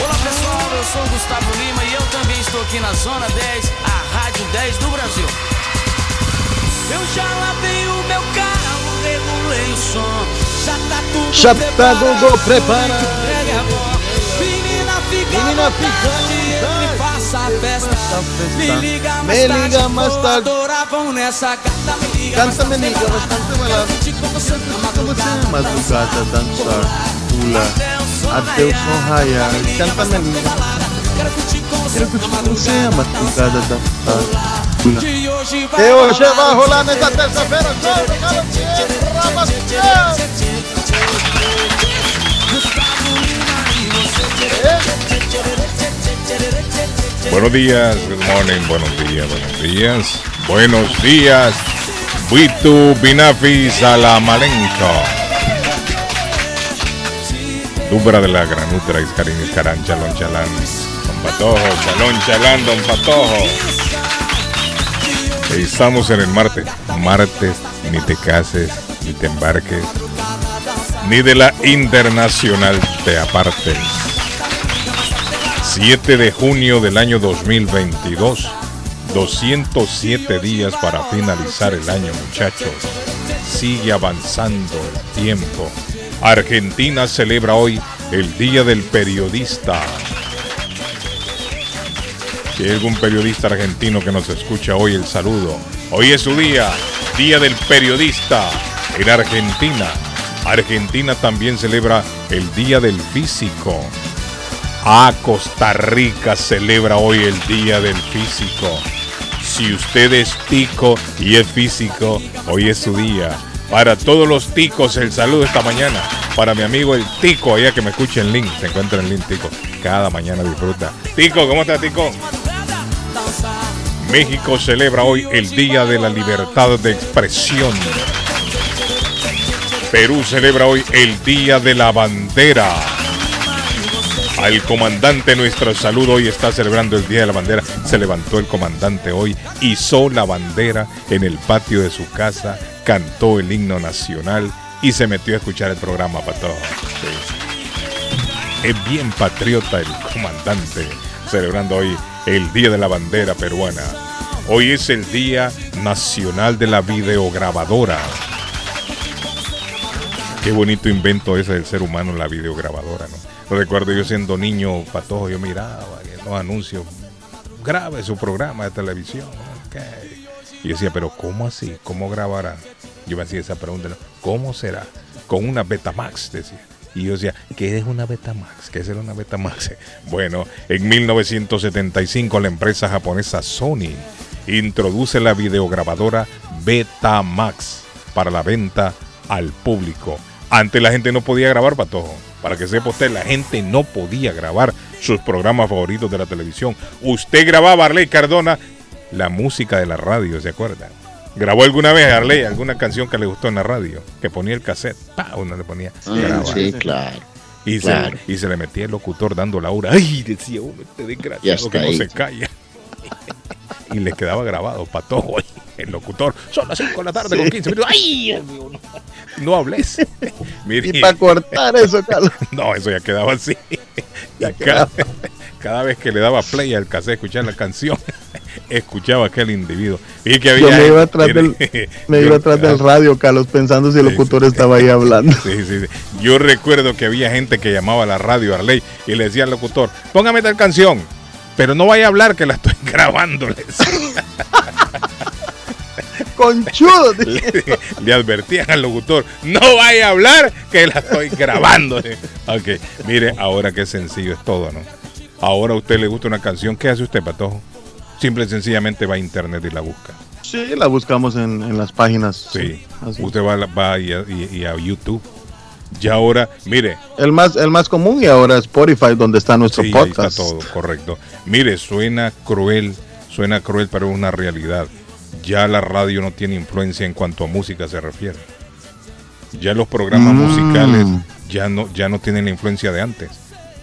Olá pessoal, eu sou o Gustavo Lima e eu também estou aqui na Zona 10, a Rádio 10 do Brasil. Eu já lavei o meu carro, regulei o som, já tá tudo Já tá preparado. tudo preparado. Menina fica Menina fica me faça a festa. Me liga mais Me tarde, liga mais tarde. adorar, vamos nessa gata, me liga Canta, me liga curtir com você na Como se madrugada, madrugada dançar, pula, até o som até o som raiar. Me liga Canta, liga. balada. Quero curtir com você a madrugada dançar, pula. Que hoje vai Que hoje vai rolar nessa terça-feira, Guillén, Rabastião. Buenos días, good morning, buenos días, buenos días, buenos días. Vitu Binafi Salamalenco. Dubra de la granutra, Iscarín, Iscarán, Chalón, Chalán, Don Patojo, Chalón, Chalán, Don Patojo. Estamos en el martes. Martes, ni te cases, ni te embarques, ni de la internacional te apartes. 7 de junio del año 2022. 207 días para finalizar el año, muchachos. Sigue avanzando el tiempo. Argentina celebra hoy el Día del Periodista. Si hay algún periodista argentino que nos escucha hoy, el saludo. Hoy es su día, Día del Periodista en Argentina. Argentina también celebra el Día del Físico. Ah, Costa Rica celebra hoy el Día del Físico. Si usted es tico y es físico, hoy es su día. Para todos los ticos, el saludo esta mañana. Para mi amigo el tico, allá que me escuche en link, se encuentra en link tico. Cada mañana disfruta. Tico, ¿cómo está tico? México celebra hoy el Día de la Libertad de Expresión. Perú celebra hoy el Día de la Bandera. Al comandante nuestro saludo hoy está celebrando el Día de la Bandera. Se levantó el comandante hoy, izó la bandera en el patio de su casa, cantó el himno nacional y se metió a escuchar el programa para todos. Es bien patriota el comandante, celebrando hoy el Día de la Bandera peruana. Hoy es el Día Nacional de la Videograbadora. Qué bonito invento ese del ser humano, la videograbadora, ¿no? Recuerdo yo siendo niño patojo, yo miraba los anuncios, grabe su programa de televisión. Y decía, pero ¿cómo así? ¿Cómo grabará? Yo me hacía esa pregunta. ¿cómo será? Con una Betamax, decía. Y yo decía, ¿qué es una Betamax? ¿Qué será una Betamax? Bueno, en 1975 la empresa japonesa Sony introduce la videograbadora Betamax para la venta al público. Antes la gente no podía grabar, patojo. Para que sepa usted, la gente no podía grabar sus programas favoritos de la televisión. Usted grababa, Arley Cardona, la música de la radio, ¿se acuerda? ¿Grabó alguna vez, Arley, alguna canción que le gustó en la radio? Que ponía el cassette, pa, uno le ponía, graba. Sí, claro. Y, claro. se, y se le metía el locutor dando la hora. ¡Ay! Decía uno, este desgraciado que no se calla. y le quedaba grabado, patojo, el locutor. Son las 5 de la tarde con 15 minutos. ¡Ay! No, hables. Mire, Y para cortar eso, Carlos. no, eso ya quedaba así. Y cada, cada vez que le daba play al cassette, escuchar la canción, escuchaba aquel individuo. Y que había Yo me iba atrás del, me iba atrás del radio, Carlos, pensando si el locutor sí. estaba ahí hablando. Sí, sí, sí. Yo recuerdo que había gente que llamaba a la radio Arley y le decía al locutor, póngame tal canción, pero no vaya a hablar que la estoy grabando. Conchudo. Le- le advertían al locutor, no vaya a hablar que la estoy grabando. Ok, mire, ahora qué sencillo es todo, ¿no? Ahora a usted le gusta una canción, ¿qué hace usted, Patojo? Simple y sencillamente va a internet y la busca. Sí, la buscamos en, en las páginas. Sí. así. Usted va, y, a, y- y a YouTube Ya ahora, mire. El más, el más común y ahora Spotify, donde está nuestro sí, podcast. Ahí está todo, correcto. Mire, suena cruel, suena cruel, pero es una realidad. Ya la radio no tiene influencia en cuanto a música se refiere. Ya los programas Mm. musicales ya no, ya no tienen la influencia de antes.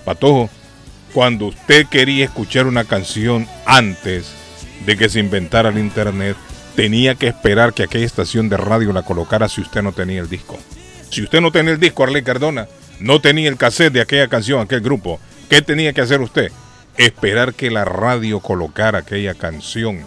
Patojo, cuando usted quería escuchar una canción antes de que se inventara el internet, tenía que esperar que aquella estación de radio la colocara si usted no tenía el disco. Si usted no tenía el disco, Arley Cardona, no tenía el cassette de aquella canción, aquel grupo, ¿qué tenía que hacer usted? Esperar que la radio colocara aquella canción.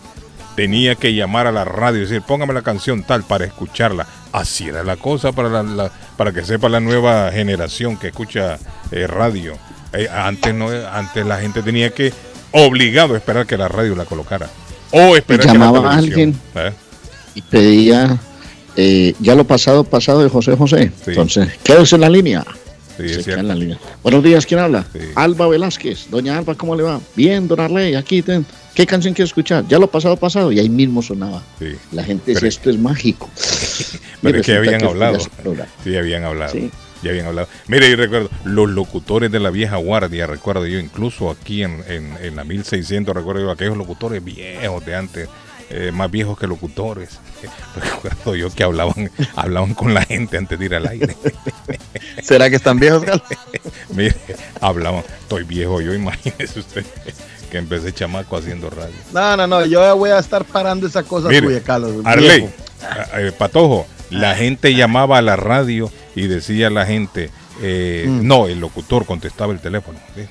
Tenía que llamar a la radio y decir, póngame la canción tal para escucharla. Así era la cosa para, la, la- para que sepa la nueva generación que escucha eh, radio. Eh, antes, no, antes la gente tenía que, obligado a esperar que la radio la colocara. O esperar que la llamaba a televisión. ¿eh? y pedía ya lo pasado, pasado de José José. Sí. Entonces, quédese en la línea. Sí, es Se queda en la línea. Buenos días, ¿quién habla? Sí. Alba Velázquez. Doña Alba, ¿cómo le va? Bien, don Arley, aquí. ten. ¿Qué canción quiere escuchar? Ya lo pasado, pasado. Y ahí mismo sonaba. Sí. La gente decía, esto es mágico. Pero es que habían hablado. Sí, habían hablado. Sí. Ya habían hablado. Mire, y recuerdo, los locutores de la vieja guardia, recuerdo yo, incluso aquí en, en, en la 1600, recuerdo yo, aquellos locutores viejos de antes, eh, más viejos que locutores. Recuerdo yo que hablaban, hablaban con la gente antes de ir al aire. ¿Será que están viejos? Mire, hablaban, estoy viejo yo, imagínese usted que empecé chamaco haciendo radio. No, no, no, yo voy a estar parando esa cosa Mire, suya, Carlos. Arley, eh, Patojo, la gente llamaba a la radio y decía a la gente, eh, Mm. no, el locutor contestaba el teléfono. ¿sí?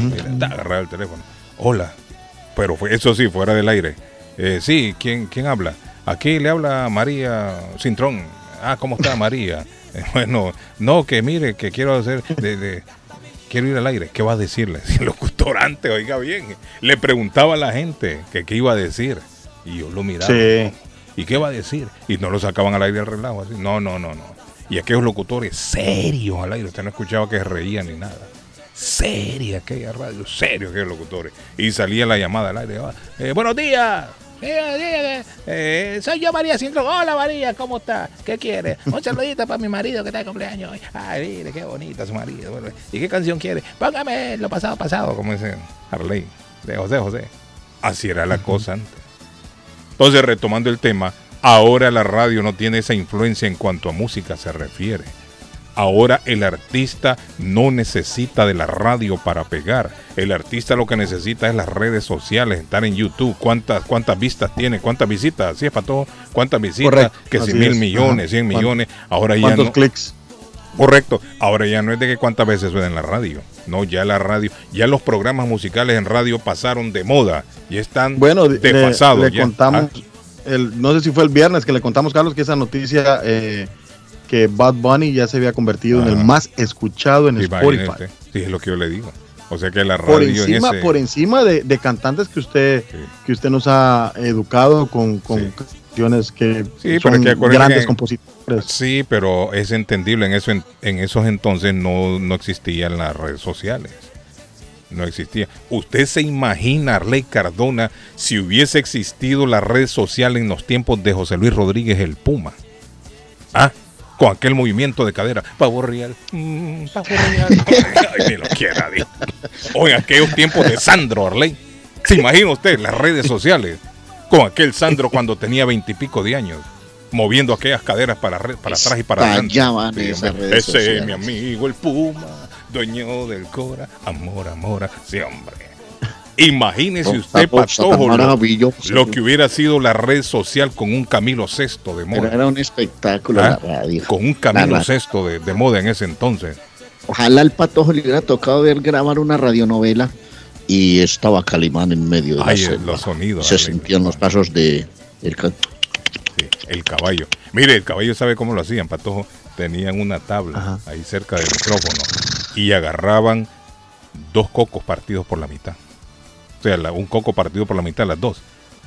Mira, ta, agarraba el teléfono. Hola, pero fue, eso sí, fuera del aire. Eh, sí, ¿quién, ¿quién habla? Aquí le habla María Cintrón. Ah, ¿cómo está María? Bueno, no, que mire, que quiero hacer, de, de- quiero ir al aire. ¿Qué va a decirle? Si el locutor antes, oiga bien, le preguntaba a la gente que qué iba a decir. Y yo lo miraba. Sí. ¿Y qué va a decir? Y no lo sacaban al aire al relajo así. No, no, no, no. Y aquellos locutores serios al aire. Usted no escuchaba que reían ni nada. Seria aquella radio, serio aquellos locutores. Y salía la llamada al aire. ah, eh, buenos días. Eh, soy yo María Cintrón. Hola María, ¿cómo está? ¿Qué quiere? Un saludito para mi marido que está de cumpleaños hoy. Ay, mire, qué bonita su marido. ¿Y qué canción quiere? Póngame lo pasado, pasado, como dice Harley, de José José. Así era la cosa antes. Entonces, retomando el tema, ahora la radio no tiene esa influencia en cuanto a música se refiere. Ahora el artista no necesita de la radio para pegar. El artista lo que necesita es las redes sociales, estar en YouTube. ¿Cuántas, cuántas vistas tiene? ¿Cuántas visitas? Así es para todo. ¿Cuántas visitas? Correcto, Que si mil es. millones, Ajá. cien ¿Cuán- millones. Ahora ya ¿Cuántos no. clics? Correcto. Ahora ya no es de que cuántas veces suena en la radio. No, ya la radio, ya los programas musicales en radio pasaron de moda y están Bueno, le, desfasados. le ya. contamos, Ah, el, no sé si fue el viernes que le contamos, Carlos, que esa noticia eh, que Bad Bunny ya se había convertido en el más escuchado en imagínate. Spotify. Sí, es lo que yo le digo. O sea que la radio Por en encima, ese- por encima de, de cantantes que usted, Sí. que usted nos ha educado con, con Sí. canciones que Sí, son que grandes compositores. Sí, pero es entendible. En, eso, en, en esos entonces no, no existían las redes sociales. No existía. ¿Usted se imagina, Arley Cardona, si hubiese existido la red social en los tiempos de José Luis Rodríguez el Puma? ¿Ah? Con aquel movimiento de cadera. Pavo real. mm, pavo real. Ay, ni lo quiera, Dios. O en aquellos tiempos de Sandro Arley. ¿Se imagina usted las redes sociales? Con aquel Sandro cuando tenía veintipico de años. Moviendo aquellas caderas para, re- para atrás y para adelante. Sí, esas hombre. redes Ese es sociales. mi amigo el Puma, dueño del Cora. Amor, amor. Sí, hombre. Imagínese usted, Patojo, lo, que hubiera sido la red social con un Camilo VI de Pero moda. era un espectáculo ¿Ah? la radio. Con un Camilo. VI de, de moda en ese entonces. Ojalá el patojo le hubiera tocado ver grabar una radionovela y estaba Calimán en medio de Ay, selva. los sonidos. Se sentían los pasos de el ca- Sí, el caballo. Mire, el caballo sabe cómo lo hacían, Patojo. Tenían una tabla Ajá. ahí cerca del micrófono y agarraban dos cocos partidos por la mitad. O sea, la- un coco partido por la mitad, las dos.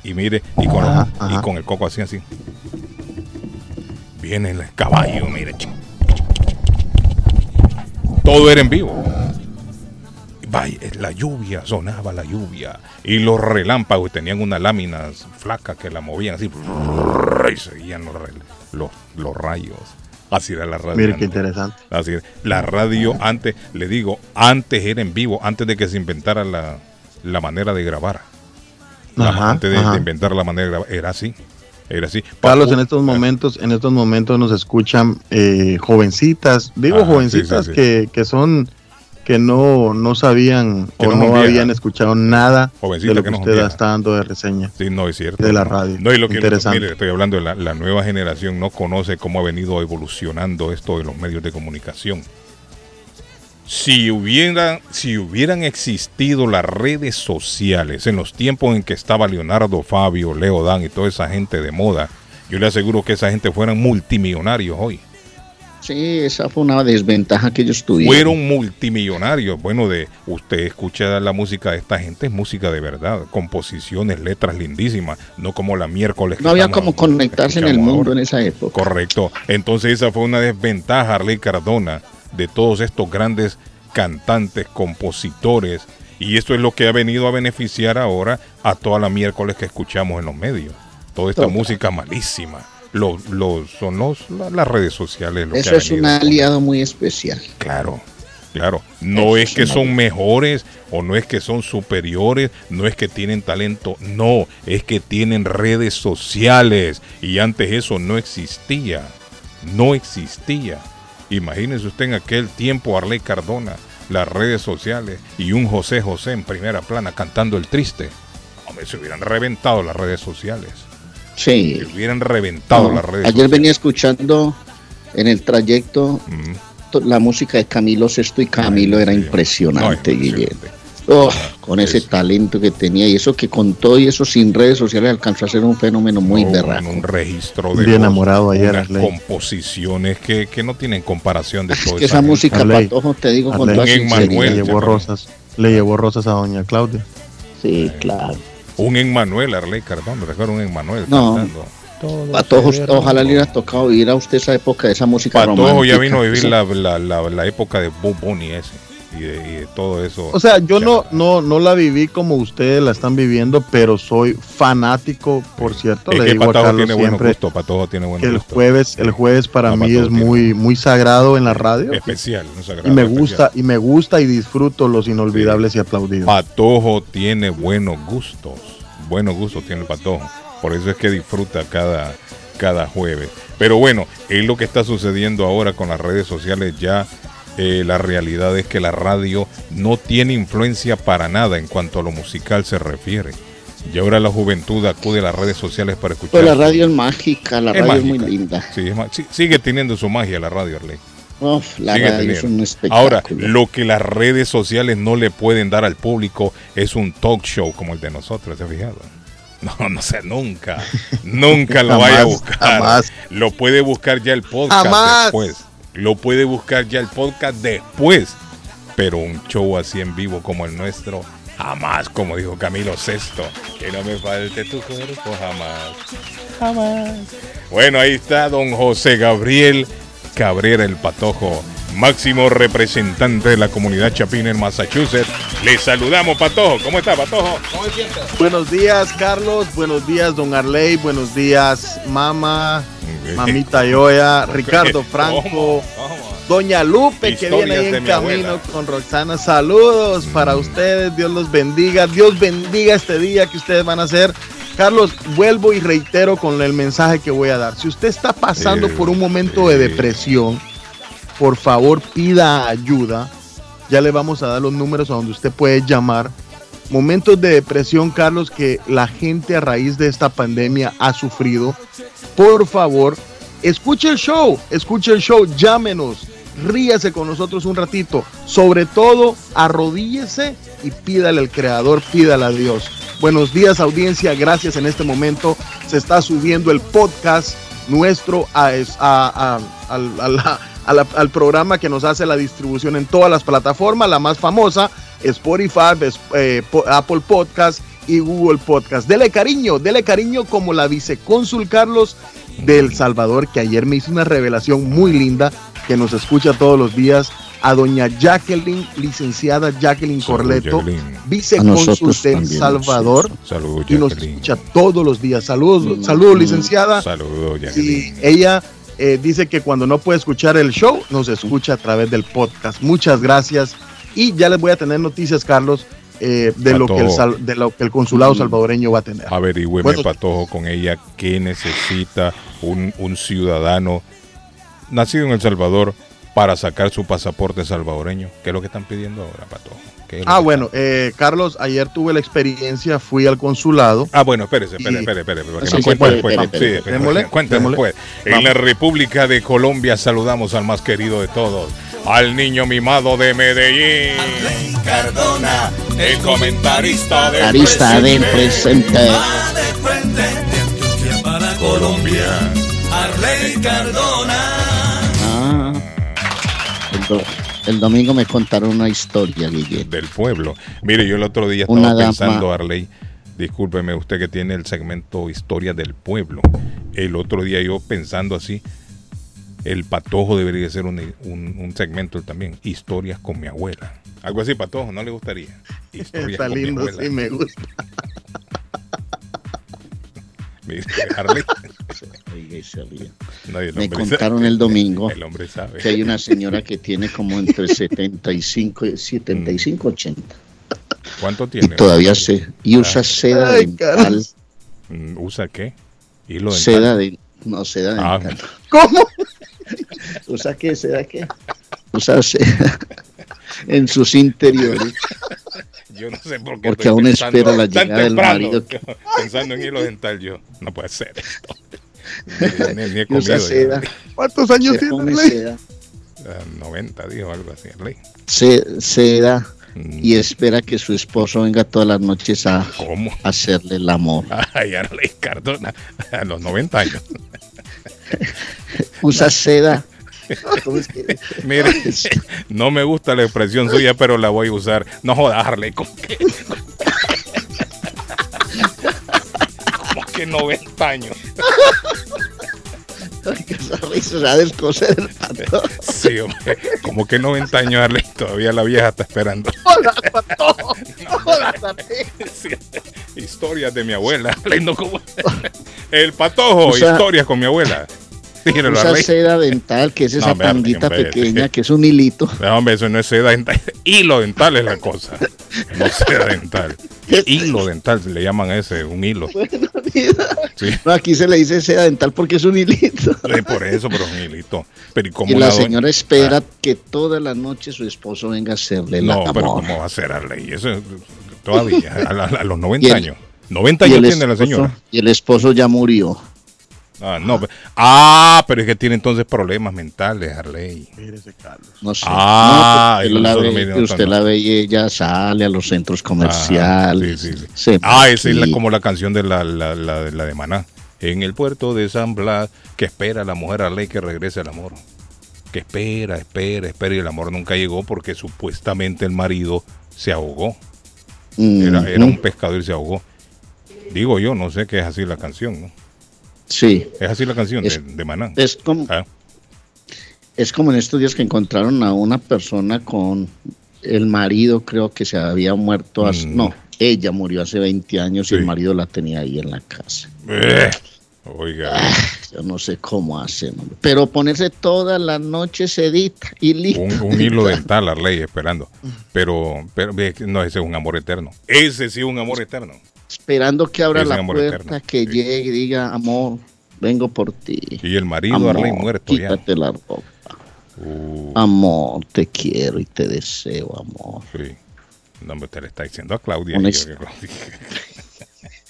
Y mire, y con, Ajá, y ajá. con el coco así, así. Viene el caballo, mire. Todo era en vivo. Vaya, la lluvia, sonaba la lluvia. Y los relámpagos tenían unas láminas flacas que la movían así. Y seguían los, los, los rayos. Así era la radio. Mire qué interesante. Así era. La radio antes, le digo, antes era en vivo, antes de que se inventara la, la manera de grabar. Ajá, antes de, inventar la manera de grabar, era así. Era así. Carlos, Papu- en estos momentos, en estos momentos nos escuchan eh, jovencitas, digo Ajá, jovencitas sí, sí, sí. Que, que son que no, no sabían Que o no habían escuchado nada de lo que usted está dando de reseña. Sí, no, es cierto. de la radio. No, y lo que Interesante. mire, estoy hablando de la, la nueva generación, no conoce cómo ha venido evolucionando esto de los medios de comunicación. Si hubieran, si hubieran existido las redes sociales en los tiempos en que estaba Leonardo Fabio, Leo Dan y toda esa gente de moda, yo le aseguro que esa gente fueran multimillonarios hoy. Sí, esa fue una desventaja que ellos tuvieron. Fueron multimillonarios. Bueno, de usted escucha la música de esta gente, es música de verdad, composiciones, letras lindísimas, no como la miércoles. que no había como conectarse en el mundo ahora. en esa época. Correcto. Entonces esa fue una desventaja, Arley Cardona, de todos estos grandes cantantes, compositores. Y esto es lo que ha venido a beneficiar ahora a toda la miércoles que escuchamos en los medios. Toda esta Total. música malísima. Los, los, son los, la- las redes sociales. Lo Eso que ha es un aliado muy especial. Claro, claro. No Eso es que son mejores o no es que son superiores, no es que tienen talento, no, es que tienen redes sociales y antes eso no existía, no existía. Imagínese usted en aquel tiempo Arley Cardona, las redes sociales y un José José en primera plana cantando el triste. Hombre, se hubieran reventado las redes sociales. Sí. Se hubieran reventado No, las redes Ayer sociales. venía escuchando en el trayecto Mm. to- la música de Camilo Sesto y Camilo Ay, era impresionante, No, Guillermo. Oh, con ese es- talento que tenía y eso que con todo y eso sin redes sociales alcanzó a ser un fenómeno muy No, berraco. Un registro de Bien voz, enamorado ayer, unas composiciones que, que no tienen comparación de Es todo que esa música, Arley, Patojo, te digo con Arley. toda Un sinceridad. Emmanuel. le llevó ya, rosas, le llevó rosas a doña Claudia. Sí, claro. Un Emmanuel Arley Cardón, recuerdo un Emmanuel No. cantando. Patojo, ojalá le hubiera tocado vivir a usted esa época de esa música Patojo ya romántica. vino a vivir Esa- la, la, la, la época de Bob Bunny ese y de, y de todo eso. O sea, yo no, no, no la viví como ustedes la están viviendo, pero soy fanático, por cierto. es le que digo a Patojo Carlos tiene buen siempre gusto, Patojo tiene buen el gusto. jueves, el jueves para No, mí es muy, muy sagrado en la radio. Especial, sagrado Y me especial. gusta, y me gusta y disfruto los inolvidables y aplaudidos. Patojo tiene buenos gustos. Buenos gustos tiene el Patojo. Por eso es que disfruta cada, cada jueves. Pero bueno, es lo que está sucediendo ahora con las redes sociales. Ya eh, la realidad es que la radio no tiene influencia para nada en cuanto a lo musical se refiere. Y ahora la juventud acude a las redes sociales para escuchar. Pero la radio es mágica, la Es radio es muy linda. Sí, es ma- sí, sigue teniendo su magia la radio, Arley. Uf, la radio es un espectáculo. Ahora, lo que las redes sociales no le pueden dar al público es un talk show como el de nosotros, ¿se ha fijado? No, no sé, nunca. Nunca lo vaya a buscar. jamás. Lo puede buscar ya el podcast Jamás. después. Lo puede buscar ya el podcast después. Pero un show así en vivo como el nuestro, jamás, como dijo Camilo Sexto, que no me falte tu cuerpo, jamás. Jamás. Bueno, ahí está don José Gabriel Cabrera el Patojo, máximo representante de la comunidad chapina en Massachusetts. Le saludamos, Patojo. ¿Cómo está, Patojo? Buenos días, Carlos. Buenos días, don Arley. Buenos días, mamá, mamita Yoya, Ricardo Franco, ¿Cómo? ¿Cómo? doña Lupe, que viene ahí en mi camino abuela. con Roxana. Saludos para Mm. ustedes. Dios los bendiga. Dios bendiga este día que ustedes van a hacer. Carlos, vuelvo y reitero con el mensaje que voy a dar. Si usted está pasando por un momento de depresión, por favor pida ayuda. Ya le vamos a dar los números a donde usted puede llamar. Momentos de depresión, Carlos, que la gente a raíz de esta pandemia ha sufrido. Por favor, escuche el show, escuche el show, llámenos, ríase con nosotros un ratito. Sobre todo, arrodíllese y pídale al Creador, pídale a Dios. Buenos días, audiencia. Gracias en este momento. Se está subiendo el podcast nuestro a, a- a- a la- a la- al programa que nos hace la distribución en todas las plataformas. La más famosa, Spotify, es- eh, Apple Podcast y Google Podcast. Dele cariño, dele cariño como la vicecónsul Carlos del Salvador, que ayer me hizo una revelación muy linda, que nos escucha todos los días, a doña Jacqueline, licenciada Jacqueline Corleto, vicecónsul del Salvador, Saludos, y nos Jacqueline. escucha todos los días. Saludos, saludos, licenciada. Saludos, Y Jacqueline. ella eh, dice que cuando no puede escuchar el show, nos escucha a través del podcast. Muchas gracias. Y ya les voy a tener noticias, Carlos, eh, de, lo que el, Patojo. sal- de lo que el consulado salvadoreño va a tener. Averigüeme, Bueno. Patojo, con ella qué necesita un, un ciudadano nacido en El Salvador para sacar su pasaporte salvadoreño. ¿Qué es lo que están pidiendo ahora, Patojo? ¿Qué es lo Ah, que bueno, eh, Carlos, ayer tuve la experiencia, fui al consulado. Ah, bueno, espérese, espere, para que Sí, cuente después. después. En la República de Colombia saludamos al más querido de todos, al niño mimado de Medellín. Cardona, el comentarista del Arista del presente. Colombia. Ah. El, do- el domingo me contaron una historia, Guille. del pueblo. Mire, yo el otro día estaba Una dama- pensando, Arley, discúlpeme usted que tiene el segmento Historia del Pueblo. El otro día yo pensando así, el patojo debería ser un, un- un segmento también, Historias con mi abuela. Algo así, patojo, ¿no le gustaría? Historias Está con mi lindo, abuela. sí, me gusta. Mire, Arley, Oiga, y se ríe. no, el Me contaron sabe. el domingo El hombre sabe. que hay una señora que tiene como entre 75 y 75, 80. ¿Cuánto Y tiene? todavía se y usa seda Ay, dental. Mm, ¿Usa qué? Hilo dental. seda de no seda Ah, dental. ¿Cómo? ¿Usa qué? ¿Seda qué? Usa seda en sus interiores. Yo no sé por qué. Porque estoy aún pensando espera la llegada del marido. Pensando en hilo dental, yo. No puede ser esto. Ni, he comido. ¿Cuántos años se tiene Ley? seda, Ah, 90, dijo algo así. Ley. se- seda Mm, y espera que su esposo venga todas las noches a ¿Cómo? hacerle el amor. Ay, Arley Cardona, a los 90 años. Usa seda. ¿Cómo es que? Mire, no me gusta la expresión suya, pero la voy a usar. No jodas, Arley, ¿con qué? ¿Cómo que 90 años? Ay, que esa risa descoser el pato. Sí, hombre. Como que 90 años, Arley, todavía la vieja está esperando. Hola, pato. Hola. Sí, Historias de mi abuela. Leyendo como- El patojo, Usa- historias con mi abuela. Usa Arley. seda dental, que es esa No, hombre, hombre, pequeña, que es un hilito. No, hombre, eso no es seda dental. Hilo dental es la cosa. No seda dental. Hilo dental, le llaman a ese, un hilo. Sí, No, aquí se le dice seda dental porque es un hilito. sí, por eso, pero es un hilito. Pero ¿y la doña- señora espera que toda la noche su esposo venga a hacerle el No, pero. ¿cómo va a ser Arley? Eso es- todavía, a, la- a los 90 Y el- años. 90 Y años tiene la señora. Y el esposo ya murió. Ah, no, pe- ah, pero es que tiene entonces problemas mentales, Arley. Mírese, Carlos. No sé. Ah, No, usted la ve, mire, usted no. la ve y ella sale a los centros comerciales. sí, sí, sí. se Ah, esa es la- como la canción de la, la, la, la de Maná. En el puerto de San Blas, que espera la mujer a ley que regrese al amor. Que espera, espera, espera, y el amor nunca llegó porque supuestamente el marido se ahogó. Era, era un pescador y se ahogó. Digo yo, no sé qué es así la canción, ¿no? Sí. Es así la canción Es- de, de Maná. Es como, Ah, es como en estos días que encontraron a una persona con el marido, creo que se había muerto. hace- Mm. No, ella murió hace 20 años y el marido la tenía ahí en la casa. eh, oiga, Yo no sé cómo hacen, pero ponerse toda la noche sedita y listo. un, un hilo dental, Arley, esperando. Pero, pero no, ese es un amor eterno. Ese sí es un amor eterno. Esperando que abra la puerta, eterno, que sí. llegue y diga, amor, vengo por ti. Y el marido, Amor, Arley, muerto ya. quítate la ropa. Uh, Amor, te quiero y te deseo, amor. sí. No, hombre, usted le está diciendo a Claudia. Ex- oiga, Claudia.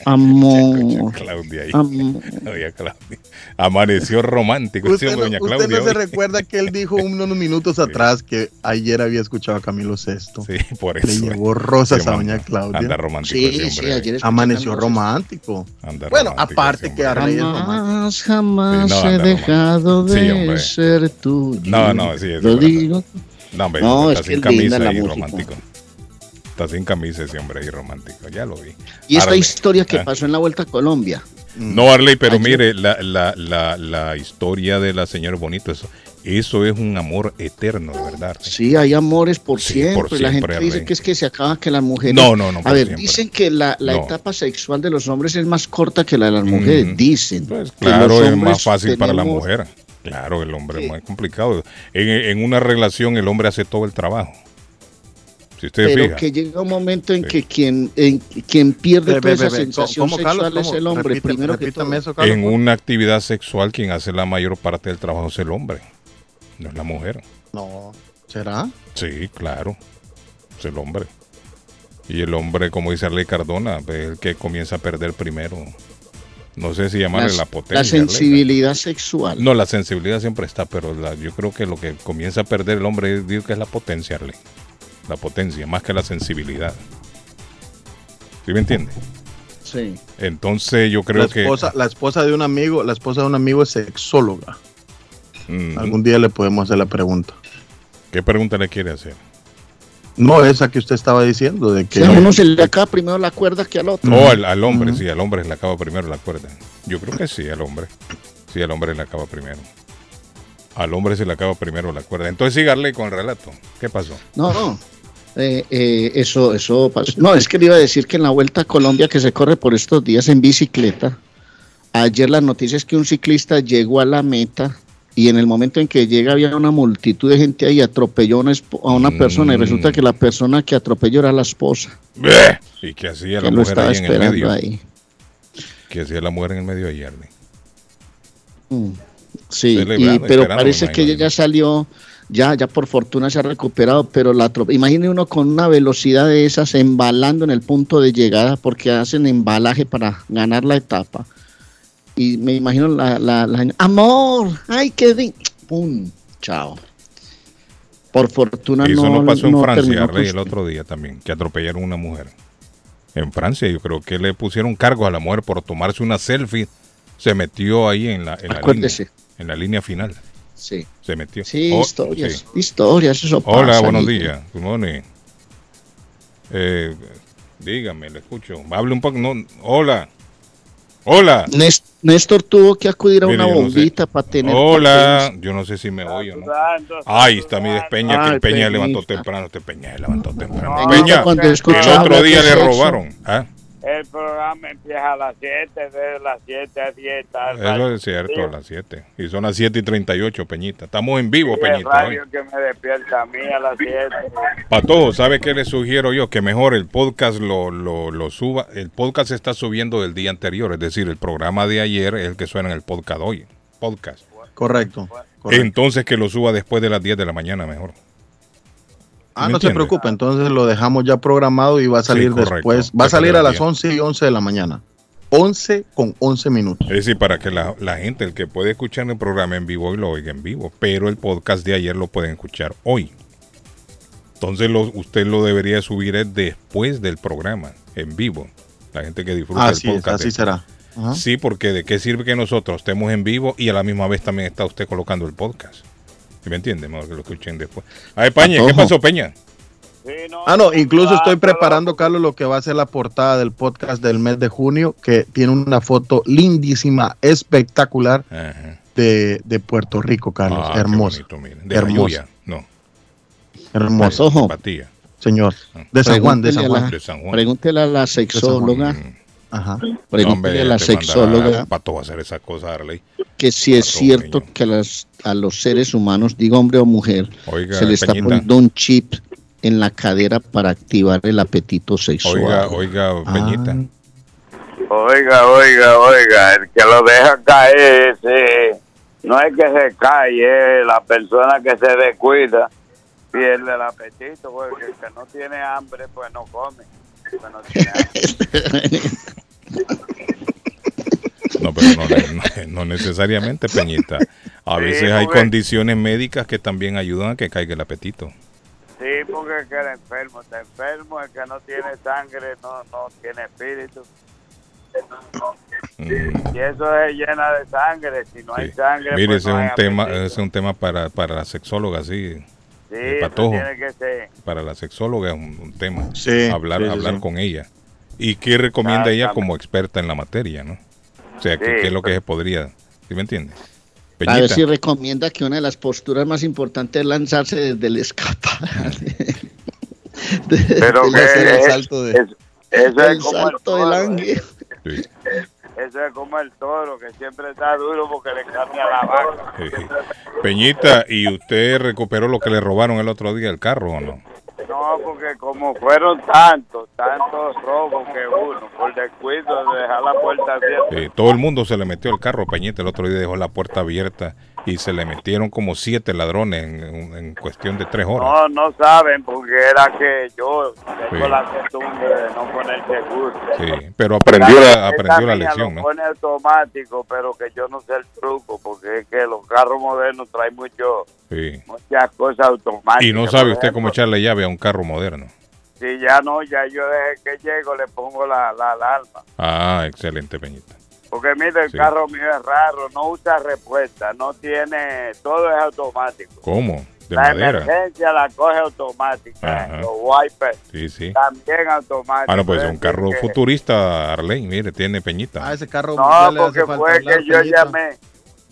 Amor, Claudia ahí. amor. Oiga, Claudia. Amaneció romántico Usted, no, doña usted Claudia. no se recuerda que él dijo unos minutos atrás que ayer había escuchado a Camilo Sesto. Sí, por Le eso. llevó rosas Sí, a doña Claudia. Anda romántico Sí, ese sí, hombre. ayer Amaneció romántico. Anda Bueno, romántico aparte que hombre. Arley es romántico. Jamás, jamás Sí, no, he dejado Sí, de hombre. ser tuyo. No, no, sí, es Lo digo. No, hombre, No, está es que sin es linda camisa la y música. romántico. Está sin camisa ese hombre ahí romántico. Ya lo vi. Y esta Arley. historia que Ah. pasó en la Vuelta a Colombia. No, Arley, pero Ayer- mire, la, la, la, la historia de la señora Bonito, eso, eso es un amor eterno, de verdad. Arley. Sí, hay amores por Sí, siempre. por la siempre, gente dice que es que se acaba que las mujeres. No, no, no, A ver, siempre. dicen que la, la No. etapa sexual de los hombres es más corta que la de las mujeres. Mm. Dicen. Pues claro, es más fácil para la mujer. Claro, el hombre Sí. es más complicado. En, en una relación el hombre hace todo el trabajo. Si usted Pero fija. que llega un momento en Sí. que quien, en- quien pierde toda esa sensación sexual es el hombre, Repite- primero que todo. repítame eso, Carlos. En una actividad sexual quien hace la mayor parte del trabajo es el hombre, no es la mujer. No, ¿será? Sí, claro, es el hombre. Y el hombre, como dice Arley Cardona, es el que comienza a perder primero. No sé si llamarle la potencia. la Arley. sensibilidad sexual. No, la sensibilidad siempre está, pero la- yo creo que lo que comienza a perder el hombre digo que es la potencia, Arley. La potencia, más que la sensibilidad. ¿Sí me entiende? Sí. Entonces yo creo La esposa, que... la esposa de un amigo, la esposa de un amigo es sexóloga. Mm, Algún día le podemos hacer la pregunta. ¿Qué pregunta le quiere hacer? No esa que usted estaba diciendo de que Si a uno se le acaba primero la cuerda que al otro. O al, al hombre, sí, al hombre le acaba primero la cuerda. Yo creo que sí, al hombre. Sí, al hombre le acaba primero. Al hombre se le acaba primero la cuerda. Entonces sígale con el relato. ¿Qué pasó? No, no. Eh, eh, eso, eso pasó. No, es que le iba a decir que en la Vuelta a Colombia que se corre por estos días en bicicleta, ayer la noticia es que un ciclista llegó a la meta y en el momento en que llega había una multitud de gente ahí atropelló a una, esp- a una persona y resulta que la persona que atropelló era la esposa, ¡Bleh! ¿Y qué hacía que la mujer ahí en el medio? ahí. ¿Qué hacía la mujer en el medio ayer? Mm, Sí, y, pero parece que ella ya salió, ya, ya por fortuna se ha recuperado, pero la imagine uno con una velocidad de esas embalando en el punto de llegada, porque hacen embalaje para ganar la etapa. Y me imagino la, la, la- amor, ay, qué di-". pum, chao. Por fortuna Eso no, no pasó en no Francia, con- el otro día también, que atropellaron a una mujer. En Francia yo creo que le pusieron cargo a la mujer por tomarse una selfie. Se metió ahí en la, en la, línea, en la línea final. Sí, Se metió. sí, Oh, historias, sí. historias, eso Hola, pasa, buenos niño. días. Good morning. Eh, dígame, le escucho. Hable un poco. No, hola. Hola. Néstor tuvo que acudir a Mire, una yo no sé. bombita para tener Hola. Yo no sé si me oye o no. Ahí está mi despeña, que el Peña levantó temprano. Este Peña se levantó temprano. Peña, cuando el otro día le robaron. ¿ah? El programa empieza a las 7, desde las 7 a 10. Eso es cierto, a las 7. Y son las 7 y 38, Peñita. Estamos en vivo, el Peñita. hoy. radio que me despierta a mí a las 7. Patojo, ¿sabe qué le sugiero yo? Que mejor el podcast lo, lo, lo suba. El podcast se está subiendo del día anterior, es decir, el programa de ayer es el que suena en el podcast hoy. Podcast. correcto. correcto. Entonces que lo suba después de las 10 de la mañana mejor. Ah, ¿me no se preocupe, entonces lo dejamos ya programado y va a salir después. Va a salir a las las 10. 11 y 11 de la mañana. 11 con 11 minutos. Es decir, para que la, la gente, el que puede escuchar el programa en vivo hoy lo oiga en vivo, pero el podcast de ayer lo pueden escuchar hoy. Entonces lo, usted lo debería subir es después del programa, en vivo. La gente que disfruta Así el es, podcast. así será. Ajá. Sí, porque de qué sirve que nosotros estemos en vivo y a la misma vez también está usted colocando el podcast. ¿Sí ¿Me entiende? Mejor que lo escuchen después. A ver, Paña, ¿qué pasó, Peña? Ah, no, incluso estoy Ah, preparando, Carlos, lo que va a ser la portada del podcast del mes de junio, que tiene una foto lindísima, espectacular de, de Puerto Rico, Carlos. Ah, bonito, mire. De Hermosa. Jayuya, no. Patía. señor. De San Juan, de San Juan. De San Juan. Pregúntele a la sexóloga, Ajá. pregúntele a la sexóloga mandará Pato a hacer esas cosas, Arley. que si es Pato, cierto que a, las, a los seres humanos, diga hombre o mujer, Oiga, se le está Peñita. poniendo un chip en la cadera para activar el apetito sexual. Oiga, oiga, Ah. Peñita. Oiga, oiga, oiga, el que lo deja caer, ese, no es que se cae, es la persona que se descuida pierde el apetito, porque el que no tiene hambre, pues no come. No pero no, no- no necesariamente, Peñita. A Sí, veces hay porque- condiciones médicas que también ayudan a que caiga el apetito. Sí, porque el que era enfermo está enfermo, el que no tiene sangre no, no tiene espíritu. Mm, Y eso se llena de sangre, si no hay sí. sangre... Mire, pues ese no es hay un tema, ese es un tema para, para la sexóloga, sí. Sí, el patojo. tiene que ser. Para la sexóloga es un, un tema. Sí, hablar sí, hablar sí. con ella. ¿Y qué recomienda ella como experta en la materia, no? O sea, ¿qué, qué es lo que pero- se podría... ¿Sí me entiende? A ver si recomienda que una de las posturas más importantes es lanzarse desde el escaparate. De- Pero de que hacer el es- salto de- es- eso el es como el salto del toro, ángel. Sí. Eso es como el toro, que siempre está duro porque le cambia la vaca. Peñita, ¿y usted recuperó lo que le robaron el otro día el carro o no? No, porque como fueron tantos, tantos robos que uno, por descuido de dejar la puerta abierta. Todo el mundo se le metió el carro, Peñita, el otro día dejó la puerta abierta y se le metieron como siete ladrones en, en cuestión de tres horas. No, no saben porque era que yo tengo Sí. la costumbre de no poner seguro. Sí, pero aprendió la, aprendió la lección, ¿no? pone automático, pero que yo no sé el truco, porque es que los carros modernos traen mucho, Sí. muchas cosas automáticas. Y no sabe usted cómo echarle llave a un carro moderno. Si ya no, ya yo desde que llego le pongo la, la alarma. Ah, excelente, Peñita. Porque mire, el Sí. carro mío es raro, no usa respuesta, no tiene, todo es automático. ¿Cómo? De la madera. emergencia la coge automática, Ajá. los wipers Sí, sí. también automáticos. Ah, no, pues es un carro que- futurista, Arley. Mire, tiene Peñita. Ah, ese carro No, porque fue que yo Peñita. llamé,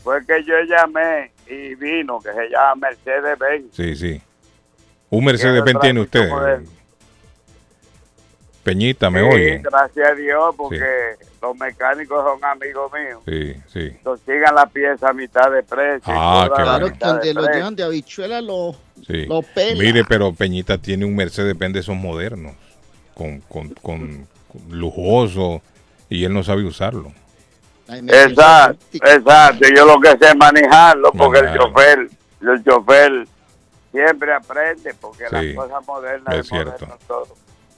fue que yo llamé y vino, que se llama Mercedes-Benz. Sí, sí. Un Mercedes-Benz Tiene tiene usted. moderno. Peñita, ¿me Sí, oye? Gracias a Dios, porque los mecánicos son amigos míos. Sí, sí. Consigan la pieza a mitad de precio. Ah, qué Claro, bueno. donde de lo llevan de habichuela lo, Sí. lo pela. Mire, pero Peñita tiene un Mercedes-Benz de esos modernos, con, con, con, con lujoso, y él no sabe usarlo. Exacto, exacto. Yo lo que sé es manejarlo, porque el chofer, el chofer siempre aprende, porque Sí, las cosas modernas es es cierto. moderno todo.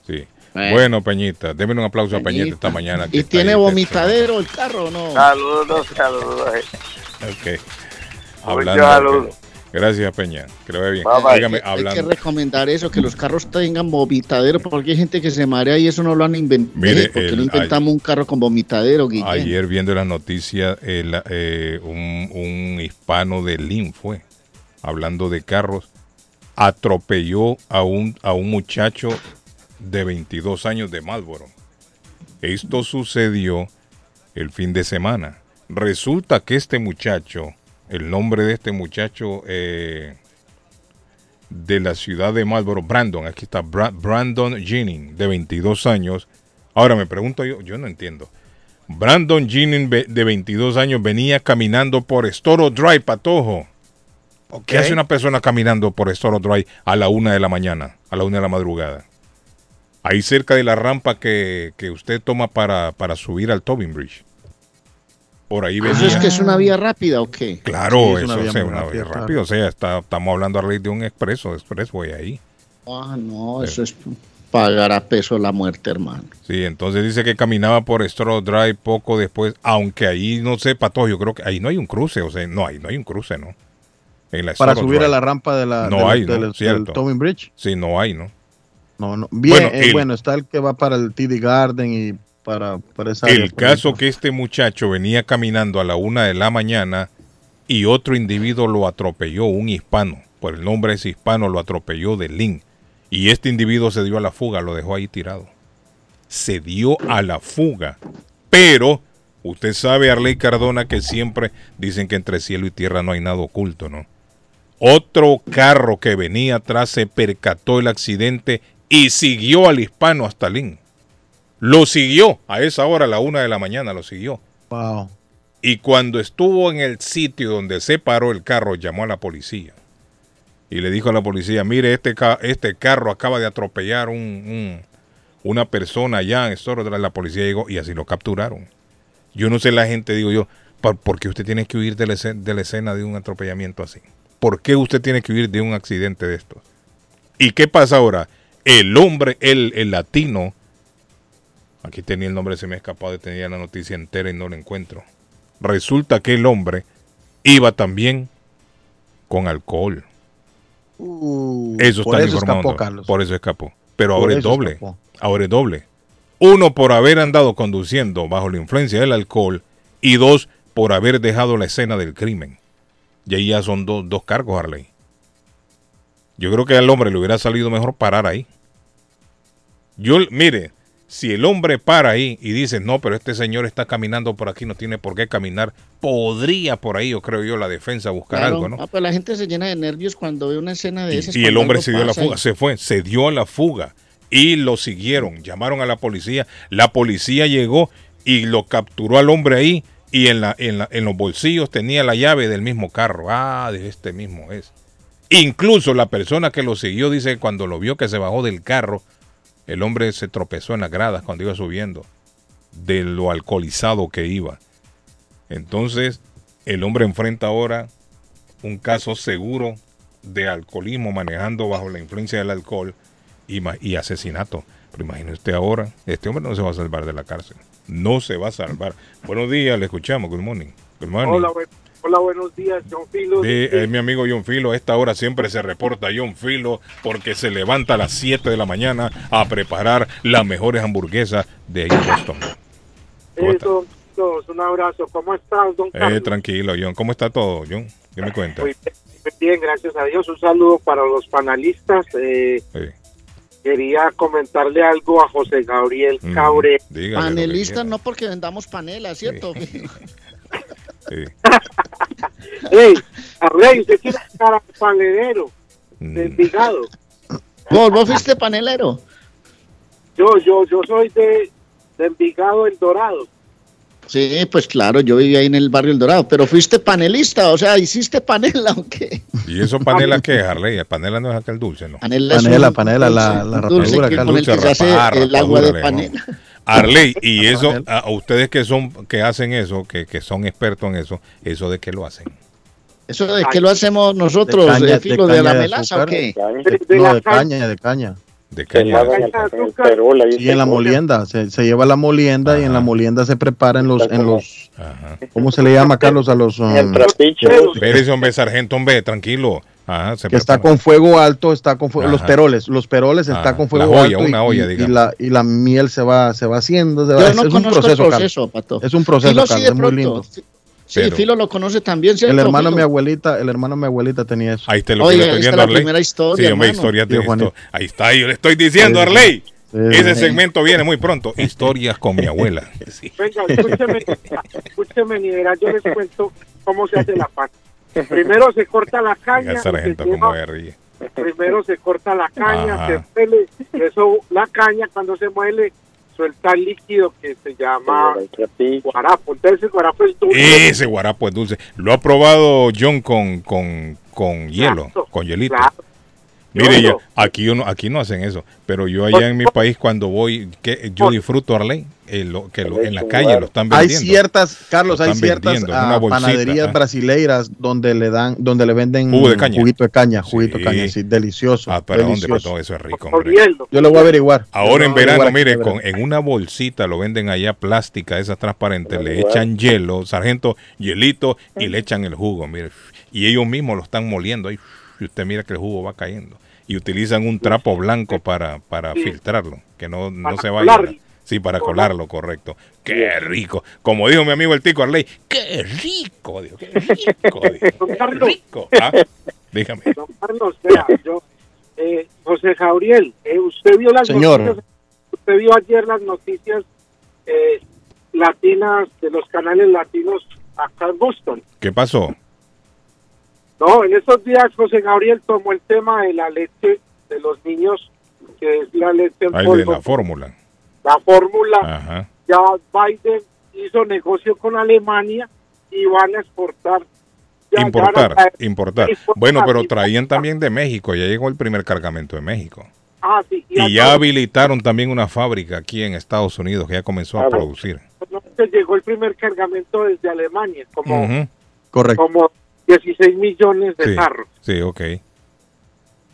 Sí. Bueno. Bueno, Peñita, déme un aplauso a Peñita Peñita. esta mañana. ¿Y tiene ahí, vomitadero el carro o no? Saludos, saludos. Ok. Mucho Hablando. Gracias, Peña. Que lo ve bien. Bye, bye. Dígame, hay, que, hay hablando. que recomendar eso, que los carros tengan vomitadero, porque hay gente que se marea y eso no lo han inventado. Mire, ¿Por qué el- no inventamos un carro con vomitadero, Guillén? Ayer viendo las noticias, el, eh, un, un hispano de Lin fue, hablando de carros, atropelló a un, a un muchacho de 22 años de Marlboro. Esto sucedió el fin de semana. Resulta que este muchacho, el nombre de este muchacho eh, de la ciudad de Marlboro, Brandon, aquí está Bra- Brandon Jennings, de 22 años. Ahora me pregunto yo, yo no entiendo. Brandon Jennings, de 22 años, venía caminando por Storo Drive, Patojo. ¿Qué hace una persona caminando por Storo Drive a la una de la mañana, a la una de la madrugada? Ahí cerca de la rampa que, que usted toma para, para subir al Tobin Bridge. Por ahí venía. ¿Eso es que es una vía rápida o qué? Claro, Sí, es eso una vía o sea, rápida, vía claro. rápido. O sea, está- estamos hablando a raíz de un expreso, expressway ahí. Ah, no, eso es pagar a peso la muerte, hermano. Sí, entonces dice que caminaba por Storo Drive poco después, aunque ahí no sé, Pato, yo creo que ahí no hay un cruce, o sea, no hay, no hay un cruce, ¿no? En la Para subir a la rampa de la, No del- hay, ¿no? del, del Cierto. Tobin Bridge. Sí, no hay, ¿no? No, no. Bien, Bueno, eh, el- bueno, está el que va para el TD Garden y para, para esa El caso que este muchacho venía caminando a la una de la mañana y otro individuo lo atropelló, un hispano, por el nombre de ese hispano lo atropelló de Lin. Y este individuo se dio a la fuga, lo dejó ahí tirado. Se dio a la fuga. Pero usted sabe, Arley Cardona, que siempre dicen que entre cielo y tierra no hay nada oculto, ¿no? Otro carro que venía atrás se percató el accidente y siguió al hispano hasta Lin. Lo siguió a esa hora, a la una de la mañana, lo siguió. Wow. Y cuando estuvo en el sitio donde se paró el carro, llamó a la policía. Y le dijo a la policía, mire, este, ca- este carro acaba de atropellar un, un- una persona allá en Storo Drive". La policía llegó y así lo capturaron. Yo no sé la gente, digo yo, ¿por, por qué usted tiene que huir de la, escena, de la escena de un atropellamiento así? ¿Por qué usted tiene que huir de un accidente de estos? ¿Y qué pasa ahora? El hombre, el, el latino, aquí tenía el nombre, se me ha escapado tener la noticia entera y no lo encuentro. Resulta que el hombre iba también con alcohol. Uh, Eso está informado. escapó. Por eso escapó. Pero ahora es doble. escapó. Ahora es doble. Uno, por haber andado conduciendo bajo la influencia del alcohol. Y dos, por haber dejado la escena del crimen. Y ahí ya son dos- dos cargos, Harley. Yo creo que al hombre le hubiera salido mejor parar ahí. Yo, mire, si el hombre para ahí y dice, no, pero este señor está caminando por aquí, no tiene por qué caminar, podría por ahí, yo creo yo, la defensa buscar Claro. algo, ¿no? Ah, pero la gente se llena de nervios cuando ve una escena de Y- esas. Y, el cuando hombre se dio a la fuga, y- se fue, se dio a la fuga y lo siguieron, llamaron a la policía, la policía llegó y lo capturó al hombre ahí y en, la, en, la- en los bolsillos tenía la llave del mismo carro. Ah, de este mismo es. Incluso la persona que lo siguió dice que cuando lo vio que se bajó del carro, el hombre se tropezó en las gradas cuando iba subiendo, de lo alcoholizado que iba. Entonces, el hombre enfrenta ahora un caso seguro de alcoholismo manejando bajo la influencia del alcohol y, y asesinato. Pero imagine usted ahora, este hombre no se va a salvar de la cárcel. No se va a salvar. Buenos días, le escuchamos. Good morning. Good morning. Hola, hola, buenos días, John Filo. Sí, es mi amigo John Filo. A esta hora siempre se reporta John Filo porque se levanta a las 7 de la mañana a preparar las mejores hamburguesas de ahí en Boston. ¿Cómo está? Eso, todos, un abrazo. ¿Cómo estás, don Eh, Carlos? tranquilo, John. ¿Cómo está todo, John? ¿Qué me cuenta? Muy bien, muy bien, gracias a Dios. Un saludo para los panelistas. Eh, Sí. quería comentarle algo a José Gabriel Mm, Cabre. dígale quiera. no porque vendamos panela, ¿cierto? Sí. ¡Ey! Arley, usted quiere estar panelero de Mm, Envigado. ¿Vos, vos fuiste panelero? Yo, yo, yo soy de, de Envigado, El Dorado. Sí, pues claro, yo vivía ahí en el barrio El Dorado, pero fuiste panelista, o sea, hiciste panela o qué? ¿Y eso panela qué es, Harley? El panela no es aquel dulce, ¿no? Panela, Panela, un panela, la- la rapadura, que el dulce que se hace rapada, el agua de panela. Arley, y eso, a ustedes que son, que hacen eso, que, que son expertos en eso, ¿eso de qué lo hacen? ¿Eso de qué lo hacemos nosotros, De caña- de filo de, caña la de melaza o qué? De, No, de caña, de caña. De caña. caña de azúcar. Y en la molienda, se, se lleva la molienda y en la molienda se prepara en los, en los, Ajá. ¿cómo se le llama, Carlos? A los, um, Espérese, hombre, sargento, hombre, tranquilo. Ajá, se que está con fuego alto, está con fuego, los peroles, los peroles está con la fuego olla, alto y- una olla, y, y digamos. la, y la miel se va, se va haciendo, se va- Yo es, no es un proceso, el Carlos. proceso, Pato. Es un proceso, sí es muy lindo. Sí, Pero- Filo lo conoce también. El hermano de mi abuelita, el hermano de mi abuelita tenía eso. Ahí está lo Oye, que le ahí estoy está diciendo, la Arley. primera historia, Sí, hombre, hermano. historias de Sí, Juanito. esto. Ahí está, yo le estoy diciendo, Sí. Arley. Sí, Ese sí. segmento viene muy pronto. Historias con mi abuela. Sí. Venga, escúcheme, yo les cuento cómo se hace la. Primero se corta la caña. Se sargento, lleva- primero se corta la caña, Ajá. se muele, y eso, la caña cuando se muele suelta el líquido que se llama guarapo. Entonces el guarapo es dulce. Ese guarapo es dulce. Lo ha probado John con, con, con hielo, Claro, con hielito. claro. Mire, Yo ya, no. aquí, uno, aquí no hacen eso, pero yo allá en mi país cuando voy, que yo disfruto Arley, eh, lo- que lo- en la calle lo están Hay vendiendo. ciertas, Carlos, Lo hay ciertas ah, bolsita, panaderías ah. brasileiras donde le dan, donde le venden Jugo de caña. juguito de caña, juguito Sí. de caña, sí, delicioso. Ah, pero ¿dónde? delicioso. Todo eso es rico, hombre. Yo le voy a averiguar. Ahora en verano, mire, con, en una bolsita lo venden allá plástica, esas transparentes, le echan hielo, sargento, hielito y le echan el jugo, mire. Y ellos mismos lo están moliendo ahí. Y usted mira que el jugo va cayendo. Y utilizan un trapo blanco para, para Sí. filtrarlo, que no, no Para se vaya. colarlo. Sí, para colarlo, correcto. Qué rico. Como dijo mi amigo el Tico Arley, qué rico, dijo, qué rico, dijo, qué rico. Ah, Dígame. Don Carlos, vea, yo, eh, José Gabriel, eh, usted vio las Señor. noticias, usted vio ayer las noticias eh, latinas de los canales latinos acá en Boston. ¿Qué pasó? No, en estos días José Gabriel tomó el tema de la leche de los niños, que es la leche en Ahí de polvo, la fórmula. la fórmula. Ajá. Ya Biden hizo negocio con Alemania y van a exportar. Ya- ya van a Importar, importar. Bueno, pero traían también de México. Ya llegó el primer cargamento de México. Ah, sí, Y ya habilitaron también una fábrica aquí en Estados Unidos que ya comenzó a producir. no, que llegó el primer cargamento desde Alemania, como. Correcto. como 16 millones de Sí, carros. sí, ok.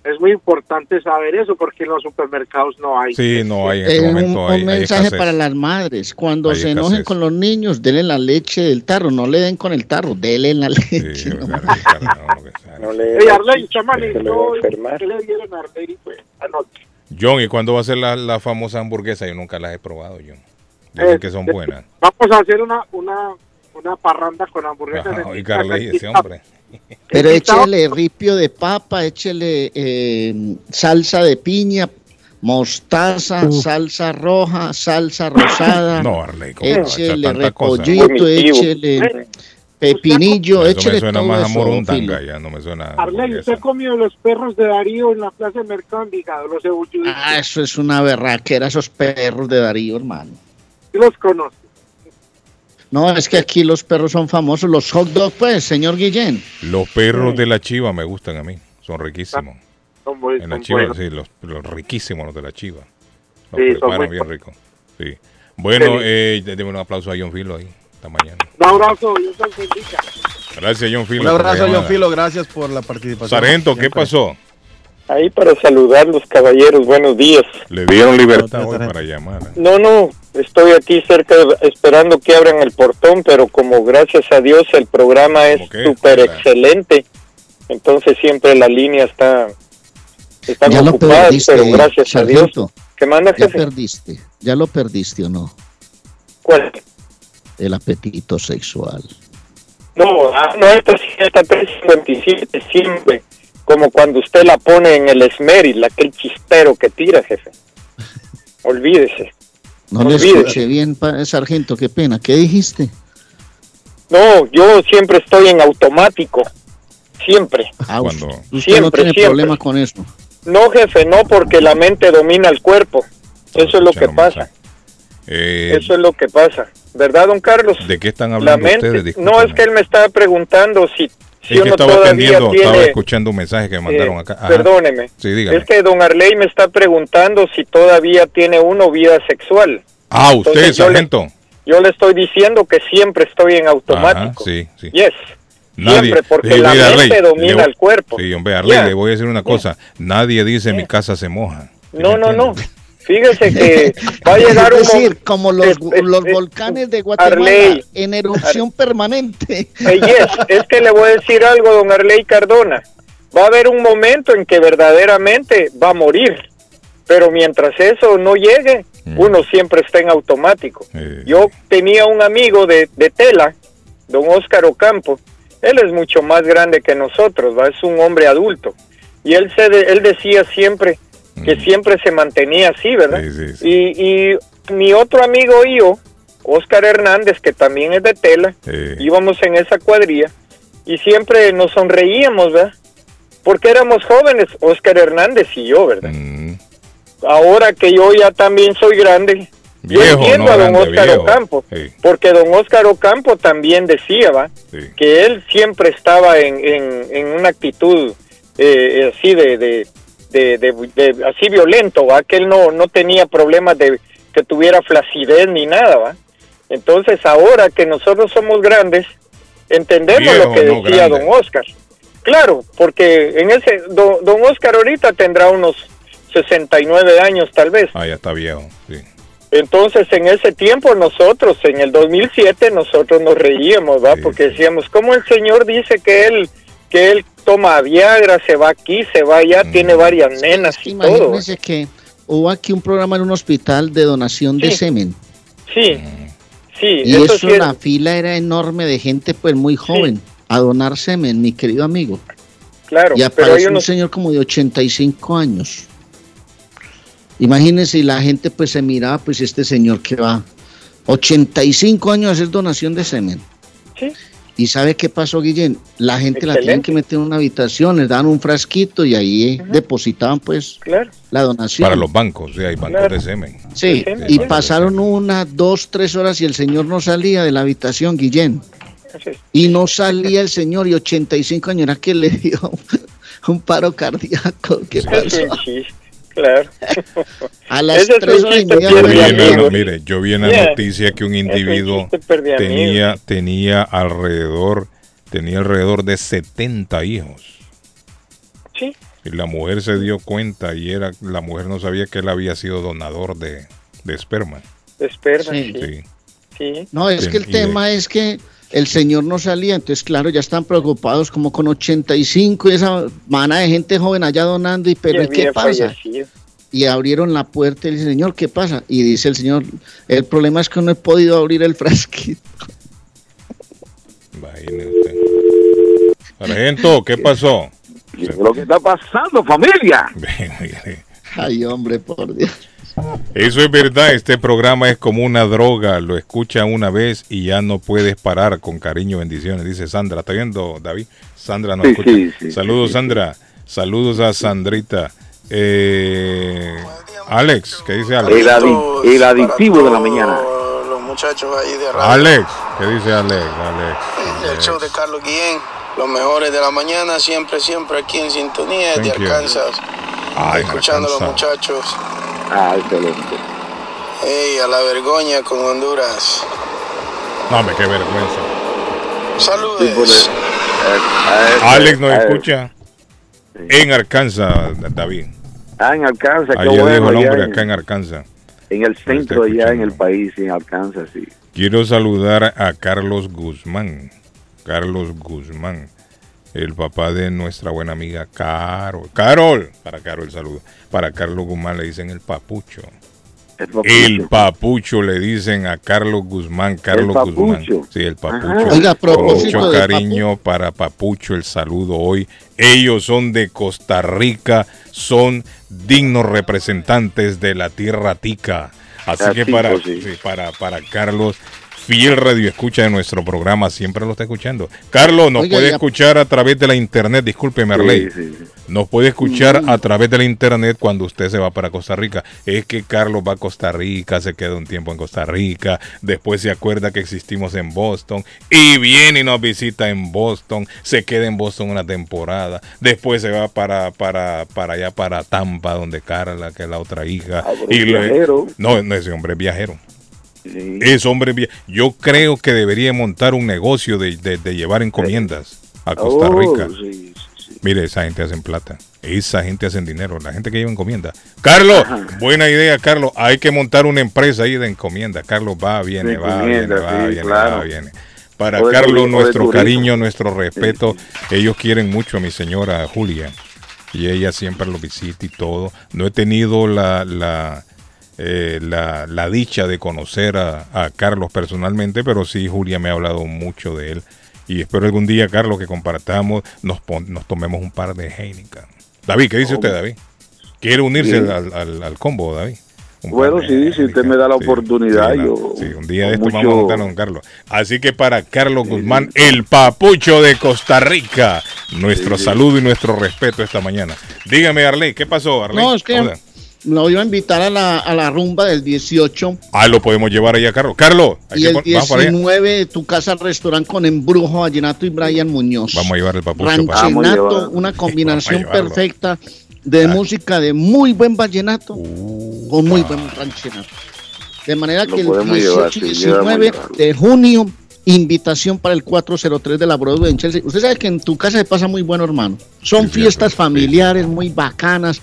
Es muy importante saber eso porque en los supermercados no hay. Sí, no hay en este Eh, un, momento. un hay, hay mensaje para las madres. Cuando Hay se escasez. enojen con los niños, denle la leche del tarro. No le den con el tarro, denle la Sí, leche. no. Ricardo, Ricardo, no, que sea. Ey, Arley, amaneció, ¿qué le dieron a Arley pues, anoche? John, ¿y cuándo va a ser la, la famosa hamburguesa? Yo nunca las he probado, John. Dicen Eh, que son eh, buenas. Vamos a hacer una, una, una parranda con hamburguesas. Ajá, en y mi Carley, casa. ese hombre. Pero échele ripio de papa, échele eh, salsa de piña, mostaza, salsa roja, salsa rosada. No, Arley, ¿cómo va a echar échele repollito, échele pepinillo, Eso me échele suena todo más eso, morondanga, Filo. ya no me suena. Arley, usted comió los perros de Darío en la plaza de Mercado Envigado, los ebulluditos. Ah, eso es una berraquera, esos perros de Darío, hermano. Sí los conoce. No, es que aquí los perros son famosos, los hot dogs, pues, señor Guillén. Los perros de la chiva me gustan a mí, son riquísimos. Son muy, En la son chiva, buenos. sí, los, los riquísimos los de la chiva. Los Sí, son muy bien buenos. rico. Sí. Bueno, Sí. eh, démosle un aplauso a John Filo ahí, esta mañana. Un abrazo y un salchicha. Gracias, John Filo. Un abrazo, John. Filo, gracias por la participación. Sargento, ¿qué Siempre. pasó? Ahí para saludar los caballeros, buenos días. Le dieron libertad hoy para llamar. No, no, estoy aquí cerca esperando que abran el portón, pero como gracias a Dios el programa es súper excelente, entonces siempre la línea está están Ya lo ocupadas, perdiste, pero gracias a Dios. ¿Qué manda Ya jefe? perdiste. Ya lo perdiste o no. ¿Cuál? El apetito sexual. No, ah, no, esta sí está 357 siempre, como cuando usted la pone en el esmeril, aquel chispero que tira, jefe. Olvídese. No le escuché bien, pa- sargento, qué pena. ¿Qué dijiste? No, yo siempre estoy en automático, siempre. Ah, Cuando- usted no Siempre, tiene siempre. problema con eso. No, jefe, no, porque la mente domina el cuerpo. Eso es lo que pasa. Eh, Eso es lo que pasa. ¿Verdad, don Carlos? ¿De qué están La hablando mente. ustedes? No, es que él me estaba preguntando si, si Es que estaba atendiendo, tiene... estaba escuchando un mensaje que me mandaron eh, acá. Ajá. Perdóneme. Sí, dígame. Es que don Arley me está preguntando si todavía tiene uno vida sexual. Ah, usted, Entonces, yo le- sargento. Yo le estoy diciendo que siempre estoy en Ajá, automático. sí, sí. Yes. Nadie, Siempre, porque eh, la mente Arley, domina le- el cuerpo. Sí, hombre, Arley, Ya. le voy a decir una cosa. Nadie dice mi casa se moja. ¿Sí No, no, no. Fíjese que va a llegar un es decir, mo- como los, es- es- los es- volcanes de Guatemala Arley. en erupción permanente. Eh, yes, es que le voy a decir algo, don Arley Cardona. Va a haber un momento en que verdaderamente va a morir. Pero mientras eso no llegue, Mm. uno siempre está en automático. Yo tenía un amigo de, de Tela, don Óscar Ocampo. Él es mucho más grande que nosotros, ¿va? es un hombre adulto. Y él, se de- él decía siempre que Mm. siempre se mantenía así, ¿verdad? Sí, sí, sí. Y, y mi otro amigo y yo, Óscar Hernández, que también es de Tela, eh, íbamos en esa cuadrilla y siempre nos sonreíamos, ¿verdad? Porque éramos jóvenes, Óscar Hernández y yo, ¿verdad? mm, Ahora que yo ya también soy grande, yo entiendo no a don grande, viejo. Ocampo, Sí, porque don Óscar Ocampo también decía, ¿va? sí. Que él siempre estaba en, en, en una actitud eh, así de, de, de, de- de- así violento, ¿va? Que él no, no tenía problemas de que tuviera flacidez ni nada, ¿va? Entonces ahora que nosotros somos grandes, entendemos Viejo, lo que no decía grande. don Óscar. Claro, porque en ese, don, don Óscar ahorita tendrá unos 69 años tal vez. Ah, ya está viejo. Sí. Entonces, en ese tiempo nosotros, en el 2007, nosotros nos reíamos, ¿va? Sí, Porque decíamos, ¿cómo el Señor dice que él que él toma Viagra, se va aquí, se va allá, Mm. tiene varias nenas y todo? Imagínense que hubo aquí un programa en un hospital de donación de semen. Sí, sí, Y eso eso, sí es- la fila era enorme de gente pues muy joven a donar semen, mi querido amigo. claro, Y pero hay apareció un unos, señor como de 85 años. Imagínense, y la gente pues se miraba, pues este señor que va 85 años a hacer donación de semen. sí, ¿Y sabe qué pasó, Guillén? La gente la tenían que meter en una habitación, les daban un frasquito y ahí eh, depositaban pues claro, la donación. Para los bancos, sí, hay bancos Claro. de semen. Sí, Sí, y sí. pasaron una, dos, tres horas y el señor no salía de la habitación, Guillén. Y no salía el señor y 85 años, era que le dio un paro cardíaco. ¿Qué Es pasó? un chiste, claro. A las Ese tres y media la- mire, yo vi en la Yeah. noticia que un individuo tenía, tenía alrededor, tenía alrededor de 70 hijos. Sí, Y la mujer se dio cuenta y era, la mujer no sabía que él había sido donador de, de esperma. espera, Sí. sí, Sí. sí. No, es que el y de- tema es que el señor no salía, entonces claro, ya están preocupados como con 85 y esa mana de gente joven allá donando y pero Y ¿y qué pasa? fallecido. Y abrieron la puerta y dice, señor, ¿qué pasa? Y dice el señor, el problema es que no he podido abrir el frasquito. Imagine usted. Sargento, ¿qué pasó? Lo que está pasando, familia. Ay, hombre, por Dios. Eso es verdad, este programa es como una droga, lo escucha una vez y ya no puedes parar con cariño, bendiciones, dice Sandra. ¿Está viendo, David? Sandra nos Sí, escucha. sí, sí, Saludos, sí, sí. Sandra. Saludos a Sandrita. Eh, Alex, ¿qué dice Alex? El, adi- el adictivo de la mañana. Los muchachos ahí de radio. Alex, ¿qué dice Alex? Alex. El show de Carlos Guillén, los mejores de la mañana, siempre, siempre aquí en sintonía de Thank you. Arkansas. Ay, escuchando a los muchachos. Ah, excelente. Ey, a la vergoña con Honduras. No, me qué vergüenza. Saludes. Alex nos escucha en Arkansas, David. Ah, en Arkansas, qué dijo bueno. el allá hombre en, acá en Arkansas. en el centro, allá en el país, en Arkansas, sí. Quiero saludar a Carlos Guzmán. Carlos Guzmán, el papá de nuestra buena amiga Carol. Carol, para Carol el saludo. Para Carlos Guzmán le dicen el papucho. El papucho le dicen a Carlos Guzmán, Carlos Guzmán. Sí, el papucho. Oiga, mucho cariño para Papucho el saludo hoy. Ellos son de Costa Rica, son dignos representantes de la tierra tica. Así que para, sí. sí, para, para Carlos, fiel radio escucha de nuestro programa, siempre lo está escuchando. Carlos, nos Oiga, puede escuchar a través de la internet, disculpe, Merley. Sí, sí, sí. Nos puede escuchar Mm. a través de la internet cuando usted se va para Costa Rica. Es que Carlos va a Costa Rica, se queda un tiempo en Costa Rica, después se acuerda que existimos en Boston y viene y nos visita en Boston, se queda en Boston una temporada, después se va para, para, para allá, para Tampa, donde Carla, que es la otra hija. Ah, y le- viajero. no, no, ese hombre es viajero. Sí. Es hombre via- Yo creo que debería montar un negocio de, de- de llevar encomiendas a Costa Oh, Rica. sí, Mire, esa gente hacen plata. Esa gente hacen dinero. La gente que lleva encomienda. Carlos, buena idea, Carlos. Hay que montar una empresa ahí de encomienda. Carlos va, viene, va, viene, va, viene, claro. va, viene. Para Carlos, nuestro cariño, nuestro respeto. Ellos quieren mucho a mi señora Julia. Y ella siempre lo visita y todo. No he tenido la, la, eh, la, la dicha de conocer a, a Carlos personalmente, pero sí, Julia me ha hablado mucho de él. Y espero algún día, Carlos, que compartamos, nos, pon- nos tomemos un par de Heineken. David, ¿qué dice usted, David? ¿Quiere unirse Sí. al, al- al combo, David? Un Bueno, sí, si usted me da la oportunidad, sí, yo. sí, un día de esto vamos a montarnos con Carlos. Así que para Carlos Guzmán, el papucho de Costa Rica, nuestro Sí, sí. saludo y nuestro respeto esta mañana. Dígame, Arley, ¿qué pasó, Arley? No, es que Lo iba a invitar a la, a la rumba del 18 Ah, lo podemos llevar allá, Carlos. Carlos, hay y que el pon- vamos para allá. 19 tu casa restaurante con Embrujo, Vallenato y Brian Muñoz. Vamos a llevar el papucho a Ranchenato, una combinación a perfecta de música de muy buen vallenato Uh, con muy buen ranchenato. De manera que el podemos 18 llevar, y sí, 19 llevamos de junio, invitación para el 403 de la Broadway en Chelsea. Usted sabe que en tu casa se pasa muy bueno, hermano. Son Sí, fiestas sí. familiares muy bacanas.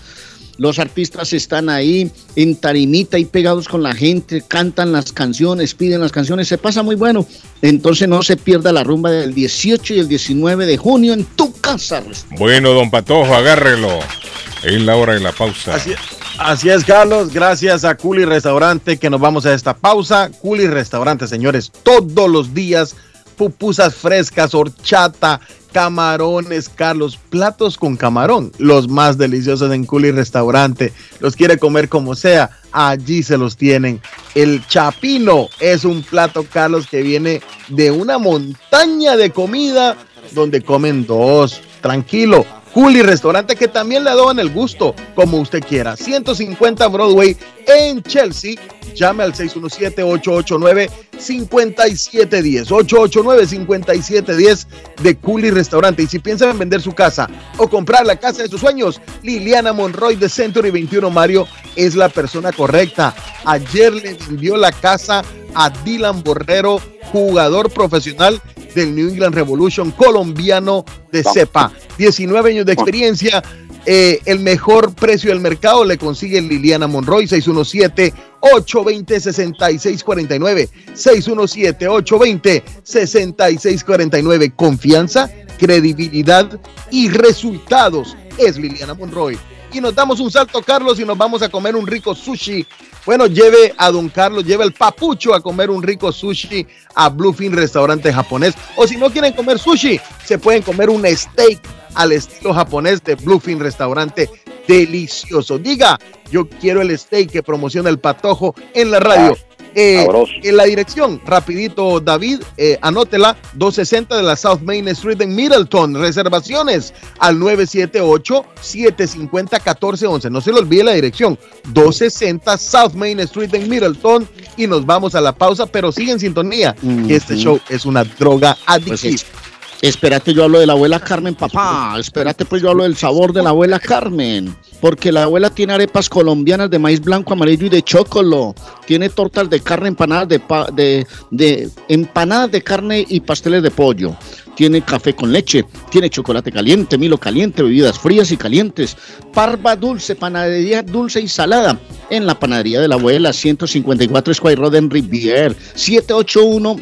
Los artistas están ahí en tarimita y pegados con la gente, cantan las canciones, piden las canciones, se pasa muy bueno. Entonces no se pierda la rumba del 18 y el 19 de junio en tu casa. Bueno, don Patojo, agárrelo. Es la hora de la pausa. Así, así es, Carlos. Gracias a Culi Restaurante que nos vamos a esta pausa. Culi Restaurante, señores, todos los días, pupusas frescas, horchata, camarones, Carlos, platos con camarón, los más deliciosos en Culi Restaurante. Los quiere comer como sea, allí se los tienen. El chapino es un plato, Carlos, que viene de una montaña de comida donde comen dos. Tranquilo. Culi Restaurante que también le adoban el gusto, como usted quiera. 150 Broadway en Chelsea. Llame al 617-889-5710. 889-5710 de Culi Restaurante. Y si piensan en vender su casa o comprar la casa de sus sueños, Liliana Monroy de Century 21 Mario es la persona correcta. Ayer le vendió la casa a Dylan Borrero, jugador profesional del New England Revolution colombiano de cepa. 19 años de experiencia. eh, el mejor precio del mercado le consigue Liliana Monroy 617-820-6649. 617-820-6649. Confianza, credibilidad y resultados es Liliana Monroy. Y nos damos un salto, Carlos, y nos vamos a comer un rico sushi. Bueno, lleve a don Carlos, lleve el papucho a comer un rico sushi a Bluefin Restaurante Japonés. O si no quieren comer sushi, se pueden comer un steak al estilo japonés de Bluefin Restaurante. Delicioso. Diga, yo quiero el steak que promociona el patojo en la radio. Eh, en la dirección, rapidito David, eh, anótela, 260 de la South Main Street en Middleton. Reservaciones al 978-750-1411. No se le olvide la dirección, 260 South Main Street en Middleton. Y nos vamos a la pausa, pero sigue en sintonía. Este show es una droga Pues adictiva. Espérate, yo hablo de la abuela Carmen, papá. Espérate, pues yo hablo del sabor de la abuela Carmen. Porque la abuela tiene arepas colombianas de maíz blanco, amarillo y de chocolo. Tiene tortas de carne, empanadas de, pa- de, empanadas de carne y pasteles de pollo. Tiene café con leche, tiene chocolate caliente, milo caliente, bebidas frías y calientes. Parva dulce, panadería dulce y salada. En la panadería de la abuela, 154 Square Road en Rivier, 781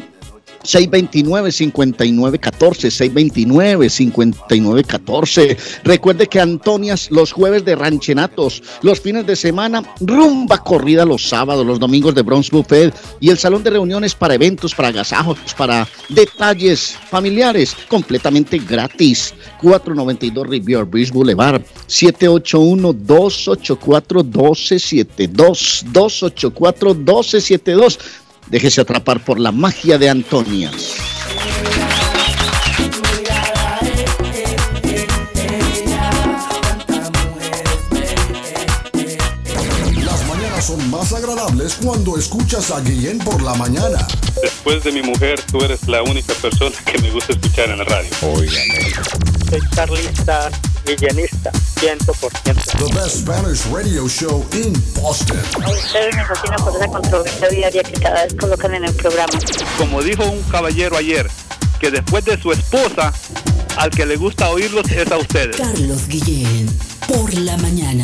629-5914, 629-5914. Recuerde que Antonias los jueves de ranchenatos, los fines de semana, rumba corrida los sábados, los domingos de Bronx Buffet y el salón de reuniones para eventos, para agasajos, para detalles familiares, completamente gratis. 492 Rivier Beach Boulevard, 781-284-1272, 284-1272. Déjese atrapar por la magia de Antonias. Las mañanas son más agradables cuando escuchas a Guillén por la mañana. Después de mi mujer, tú eres la única persona que me gusta escuchar en la radio. Soy carlista, villanista, 100%. The best Spanish radio show in Boston. A ustedes me fascina por esa controversia diaria que cada vez colocan en el programa. Como dijo un caballero ayer, que después de su esposa, al que le gusta oírlos es a ustedes. Carlos Guillén, por la mañana.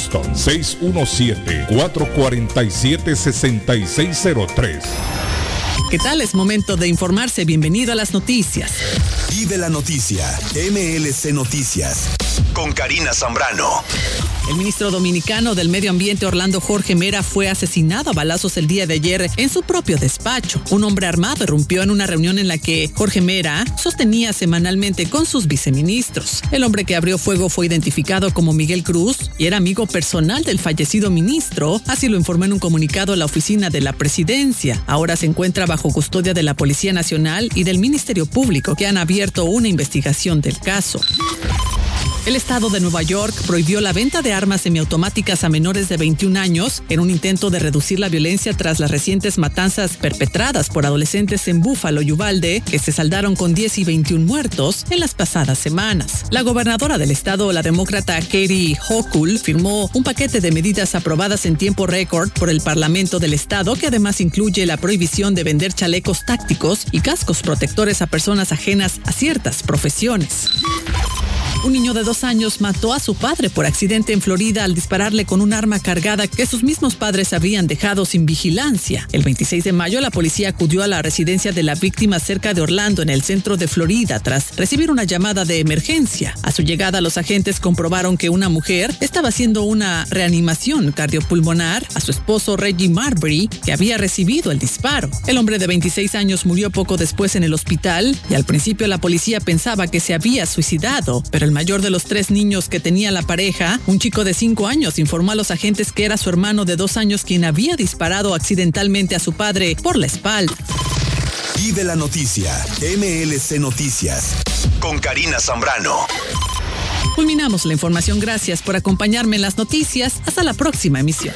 617-447-6603. ¿Qué tal? Es momento de informarse. Bienvenido a las noticias. Vive la noticia. MLC Noticias. Con Karina Zambrano. El ministro dominicano del Medio Ambiente Orlando Jorge Mera fue asesinado a balazos el día de ayer en su propio despacho. Un hombre armado irrumpió en una reunión en la que Jorge Mera sostenía semanalmente con sus viceministros. El hombre que abrió fuego fue identificado como Miguel Cruz y era amigo personal del fallecido ministro, así lo informó en un comunicado la oficina de la presidencia. Ahora se encuentra bajo custodia de la Policía Nacional y del Ministerio Público que han abierto una investigación del caso. El estado de Nueva York prohibió la venta de armas semiautomáticas a menores de 21 años en un intento de reducir la violencia tras las recientes matanzas perpetradas por adolescentes en Búfalo y Uvalde, que se saldaron con 10 y 21 muertos en las pasadas semanas. La gobernadora del estado, la demócrata Katie Hochul, firmó un paquete de medidas aprobadas en tiempo récord por el Parlamento del estado que además incluye la prohibición de vender chalecos tácticos y cascos protectores a personas ajenas a ciertas profesiones. Un niño de dos años mató a su padre por accidente en Florida al dispararle con un arma cargada que sus mismos padres habían dejado sin vigilancia. El 26 de mayo la policía acudió a la residencia de la víctima cerca de Orlando en el centro de Florida tras recibir una llamada de emergencia. A su llegada los agentes comprobaron que una mujer estaba haciendo una reanimación cardiopulmonar a su esposo Reggie Marbury que había recibido el disparo. El hombre de 26 años murió poco después en el hospital y al principio la policía pensaba que se había suicidado, pero mayor de los tres niños que tenía la pareja, un chico de 5 años, informó a los agentes que era su hermano de dos años quien había disparado accidentalmente a su padre por la espalda. Vive la noticia. MLC Noticias. Con Karina Zambrano. Culminamos la información. Gracias por acompañarme en las noticias. Hasta la próxima emisión.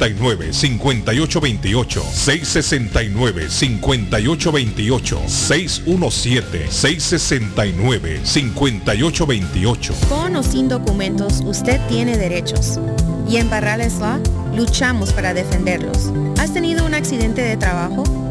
669-5828. 669-5828. 617-669-5828. Con o sin documentos, usted tiene derechos. Y en Barrales Law luchamos para defenderlos. ¿Has tenido un accidente de trabajo?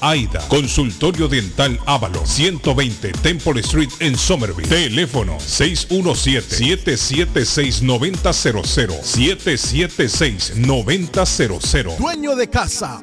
AIDA. Consultorio Dental Ávalo 120 Temple Street en Somerville. Teléfono 617-776-9000. 776-9000. Dueño de casa,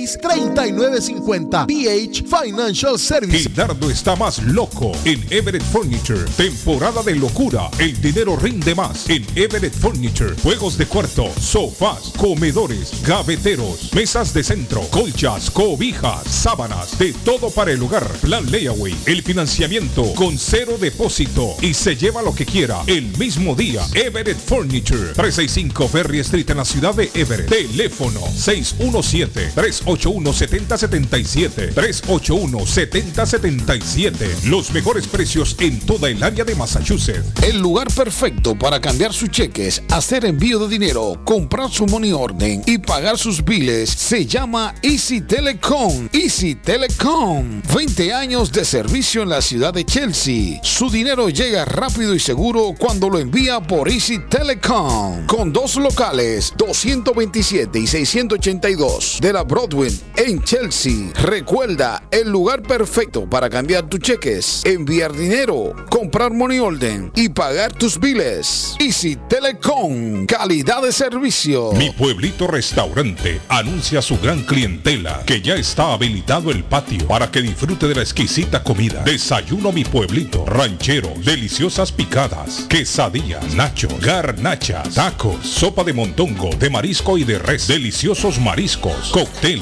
857-206-3950. BH Financial Services. Dardo está más loco en Everett Furniture. Temporada de locura. El dinero rinde más en Everett Furniture. Juegos de cuarto, sofás, comedores, gaveteros, mesas de centro, colchas, cobijas, sábanas, de todo para el hogar. Plan layaway. El financiamiento con cero depósito y se lleva lo que quiera el mismo día. Everett Furniture. 365 Ferry Street en la ciudad de Everett. Teléfono 617-381-7077. 381-7077. Los mejores precios en toda el área de Massachusetts. El lugar perfecto para cambiar sus cheques, hacer envío de dinero, comprar su money orden y pagar sus biles se llama Easy Telecom. Easy Telecom. 20 años de servicio en la ciudad de Chelsea. Su dinero llega rápido y seguro cuando lo envía por Easy Telecom. Con dos locales, 227 y 682 de la Broadway en Chelsea. Recuerda, el lugar perfecto para cambiar tus cheques, enviar dinero, comprar money order y pagar tus biles. Easy Telecom, calidad de servicio. Mi pueblito restaurante anuncia su gran clientela que ya está habilitado el patio para que disfrute de la exquisita comida. Desayuno mi pueblito, ranchero, deliciosas picadas, quesadillas, nacho, garnachas, tacos, sopa de montongo, de marisco y de res, deliciosos mariscos, cóctel,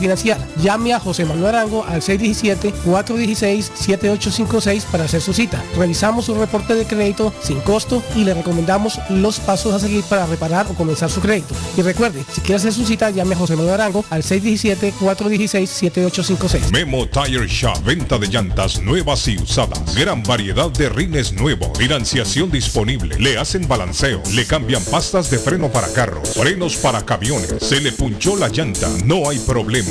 financiar. Llame a José Manuel Arango al 617-416-7856 para hacer su cita. Revisamos su reporte de crédito sin costo y le recomendamos los pasos a seguir para reparar o comenzar su crédito. Y recuerde, si quiere hacer su cita, llame a José Manuel Arango al 617-416-7856. Memo Tire Shop, venta de llantas nuevas y usadas. Gran variedad de rines nuevos, financiación disponible. Le hacen balanceo, le cambian pastas de freno para carros, frenos para camiones. Se le punchó la llanta, no hay problema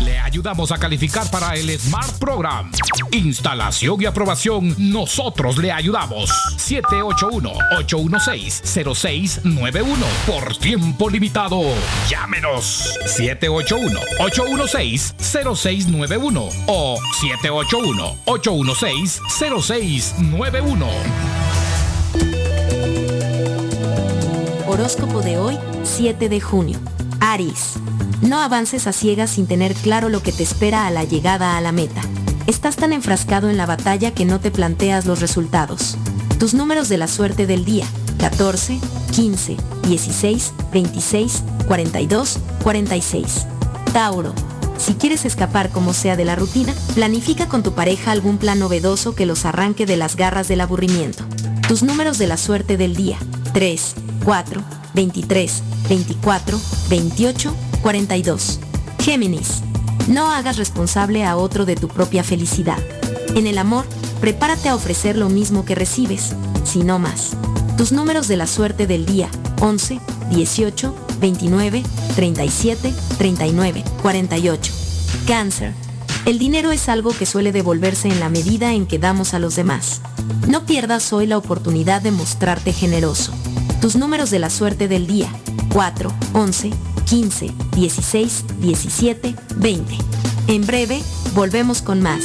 Le ayudamos a calificar para el Smart Program. Instalación y aprobación, nosotros le ayudamos. 781-816-0691. Por tiempo limitado. Llámenos. 781-816-0691 o 781-816-0691. Horóscopo de hoy, 7 de junio. Aries. No avances a ciegas sin tener claro lo que te espera a la llegada a la meta. Estás tan enfrascado en la batalla que no te planteas los resultados. Tus números de la suerte del día. 14, 15, 16, 26, 42, 46. Tauro. Si quieres escapar como sea de la rutina, planifica con tu pareja algún plan novedoso que los arranque de las garras del aburrimiento. Tus números de la suerte del día. 3, 4, 23, 24, 28, 42. Géminis. No hagas responsable a otro de tu propia felicidad. En el amor, prepárate a ofrecer lo mismo que recibes, si no más. Tus números de la suerte del día. 11, 18, 29, 37, 39, 48. Cáncer. El dinero es algo que suele devolverse en la medida en que damos a los demás. No pierdas hoy la oportunidad de mostrarte generoso. Tus números de la suerte del día. 4, 11, 15, 16, 17, 20. En breve, volvemos con más.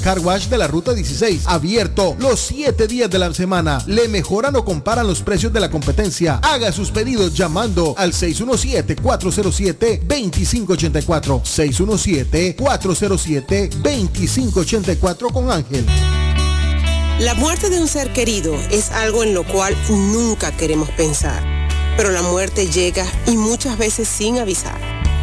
car wash de la ruta 16, abierto los 7 días de la semana. Le mejoran o comparan los precios de la competencia. Haga sus pedidos llamando al 617-407-2584. 617-407-2584 con Ángel. La muerte de un ser querido es algo en lo cual nunca queremos pensar, pero la muerte llega y muchas veces sin avisar.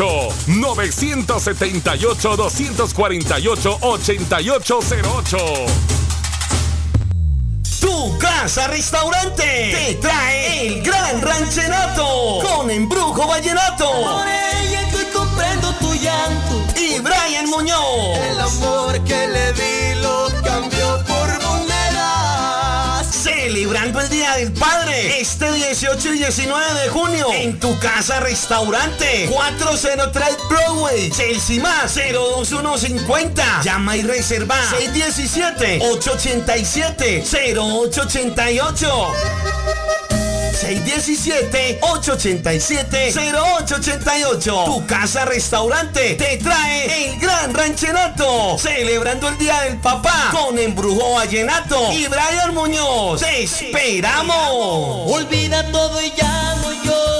978-248-8808. Tu casa restaurante te trae el gran ranchenato con embrujo vallenato. Por ella estoy comprendo tu llanto. Y Brian Muñoz. El amor que le di Celebrando el Día del Padre. Este 18 y 19 de junio en tu casa restaurante 403 Broadway Chelsea más 02150 llama y reserva 617 887 0888 617-887-0888. Tu casa restaurante te trae el gran ranchenato. Celebrando el Día del Papá con Embrujo Vallenato y Brian Muñoz. ¡Te esperamos! Olvida todo y ya no más.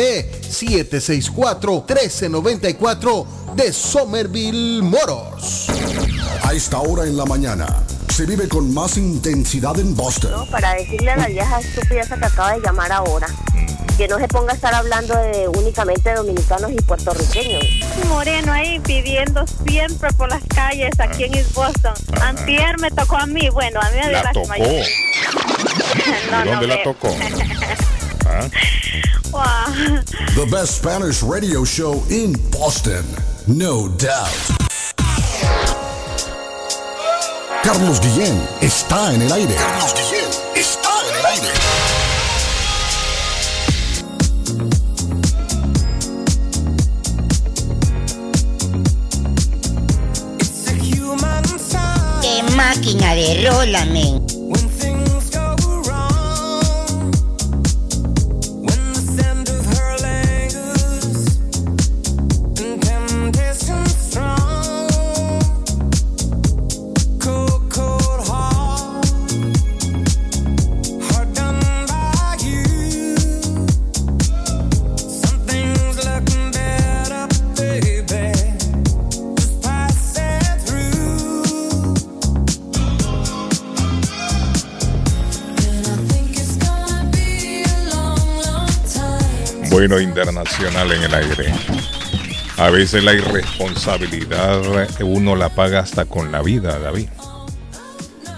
617-764-1394 de Somerville Motors. A esta hora en la mañana se vive con más intensidad en Boston. Para decirle a la vieja estúpida esa que acaba de llamar ahora que no se ponga a estar hablando de únicamente dominicanos y puertorriqueños. Moreno ahí pidiendo siempre por las calles aquí en East Boston. Antier me tocó a mí, bueno, a mí me dio La tocó. ¿De dónde la tocó? Wow. The best Spanish radio show in Boston. No doubt. Carlos Guillén está en el aire. Carlos Guillén está en el aire. Qué máquina de rola, men. Bueno, internacional en el aire. A veces la irresponsabilidad uno la paga hasta con la vida, David.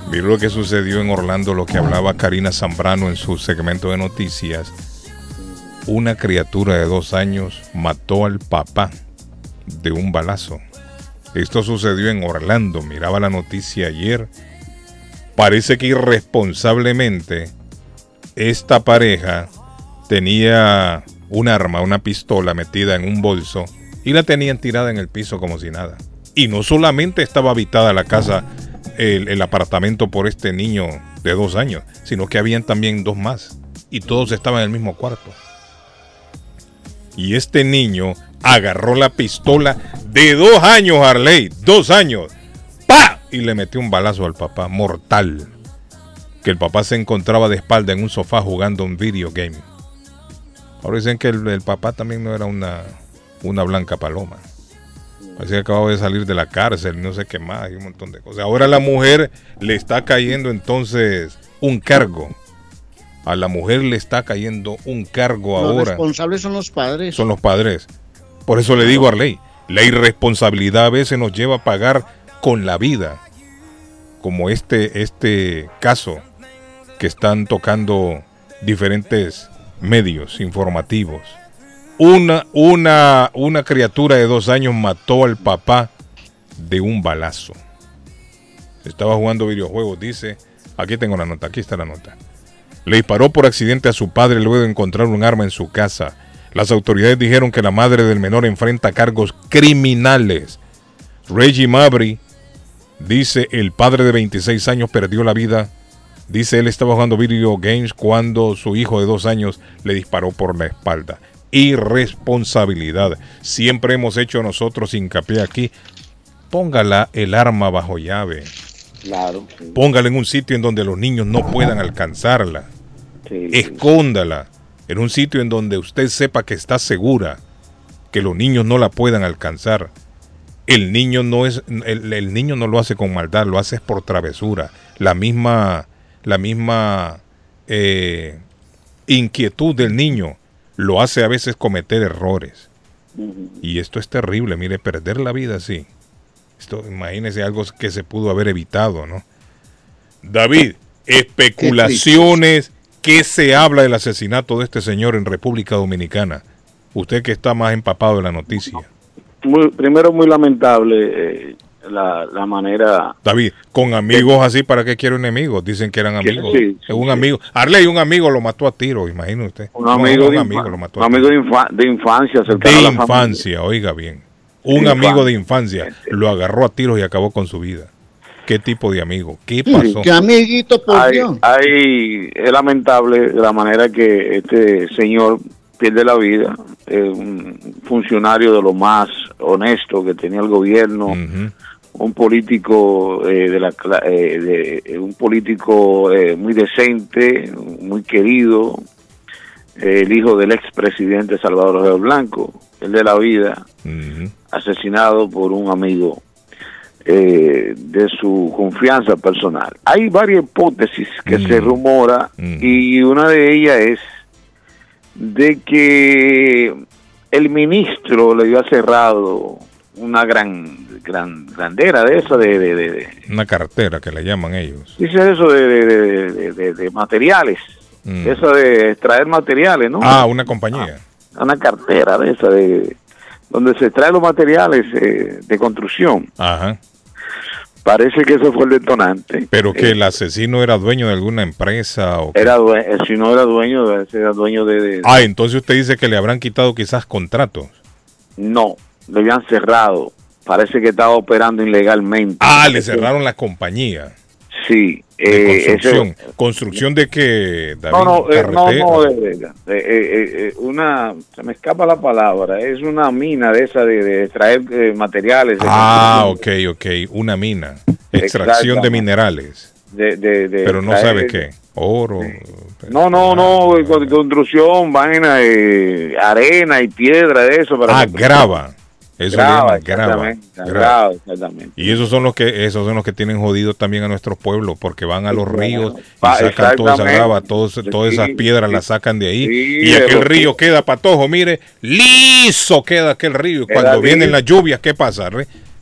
Mira lo que sucedió en Orlando, lo que hablaba Karina Zambrano en su segmento de noticias. Una criatura de dos años mató al papá de un balazo. Esto sucedió en Orlando. Miraba la noticia ayer. Parece que irresponsablemente esta pareja tenía un arma, una pistola metida en un bolso y la tenían tirada en el piso como si nada. Y no solamente estaba habitada la casa, el, apartamento por este niño de dos años, sino que habían también dos más y todos estaban en el mismo cuarto. Y este niño agarró la pistola de dos años, Harley, dos años, ¡pa! Y le metió un balazo al papá, mortal. Que el papá se encontraba de espalda en un sofá jugando un video game. Ahora dicen que el, el papá también no era una, una blanca paloma. Parece que acababa de salir de la cárcel, no sé qué más, y un montón de cosas. Ahora a la mujer le está cayendo entonces un cargo. A la mujer le está cayendo un cargo Los ahora. responsables son los padres. Son los padres. Por eso le digo a Arley, la irresponsabilidad a veces nos lleva a pagar con la vida. Como este, este caso que están tocando diferentes medios informativos. Una, una, una criatura de dos años mató al papá de un balazo. Estaba jugando videojuegos, dice. Aquí tengo la nota, aquí está la nota. Le disparó por accidente a su padre luego de encontrar un arma en su casa. Las autoridades dijeron que la madre del menor enfrenta cargos criminales. Reggie Mabry dice el padre de 26 años perdió la vida. Dice él estaba jugando video games cuando su hijo de dos años le disparó por la espalda. Irresponsabilidad. Siempre hemos hecho nosotros hincapié aquí. Póngala el arma bajo llave. Claro. sí. Póngala en un sitio en donde los niños no puedan alcanzarla. Sí. Escóndala en un sitio en donde usted sepa que está segura que los niños no la puedan alcanzar. El niño no es el, el niño no lo hace con maldad, lo hace por travesura. La misma la misma eh, inquietud del niño lo hace a veces cometer errores. Y esto es terrible, mire, perder la vida así. Esto, imagínese algo que se pudo haber evitado, ¿no? David, especulaciones, ¿qué se habla del asesinato de este señor en República Dominicana? Usted que está más empapado de la noticia. Muy, primero, muy lamentable eh, la, la manera. David, con amigos así, ¿para qué quiere enemigos? Dicen que eran amigos. sí, Es un amigo. Arley, un amigo lo mató a tiro, imagine usted. Un No, amigo, un de, amigo lo mató un amigo de, infa- de infancia, cercano De a la familia. infancia, oiga bien. Un De amigo de infancia lo agarró a tiros y acabó con su vida. ¿Qué tipo de amigo? ¿Qué pasó? Qué amiguito, por Hay, Dios. hay- es lamentable la manera que este señor pierde la vida. Es un funcionario de lo más honesto que tenía el gobierno. Un político eh, de la eh, de- eh, un político eh, muy decente, muy querido, eh, el hijo del expresidente Salvador Ojeda Blanco, el de la vida, asesinado por un amigo eh, de su confianza personal. Hay varias hipótesis que se rumora y una de ellas es de que el ministro le había cerrado una gran gran grandera de esa de, de, de- de- Una cartera que le llaman ellos. dice eso de, de- materiales Mm. esa de extraer materiales, ¿no? Ah, una compañía. Una cartera de esa, de donde se extraen los materiales eh, de construcción. Ajá. Parece que ese fue el detonante. Pero que Eh, el asesino era dueño de alguna empresa o era eh, si no era dueño, era dueño de, de- Ah, entonces usted dice que le habrán quitado quizás contratos. no, le habían cerrado. Parece que estaba operando ilegalmente. Ah, le cerraron la compañía Sí, de eh, construcción. ese- ¿Construcción de qué, David? No, no, eh, no, no, eh, eh, eh, una, se me escapa la palabra, es una mina de esa de, de extraer materiales. de Ah, ok, ok. Una mina. Extracción de minerales. De, de, de Pero no sabe qué. Oro. No, no, no, con- construcción, vaina, arena y piedra de eso. Para Ah, grava. Eso le Grava, llaman grava. exactamente, Grava. exactamente. Y esos son los que esos son los que tienen jodidos también a nuestros pueblos porque van a los ríos y sacan toda esa grava, todos, todas esas piedras sí. las sacan de ahí Sí, y aquel los- río queda patojo, mire, liso queda aquel río. Queda Cuando vienen liso. las lluvias, ¿qué pasa?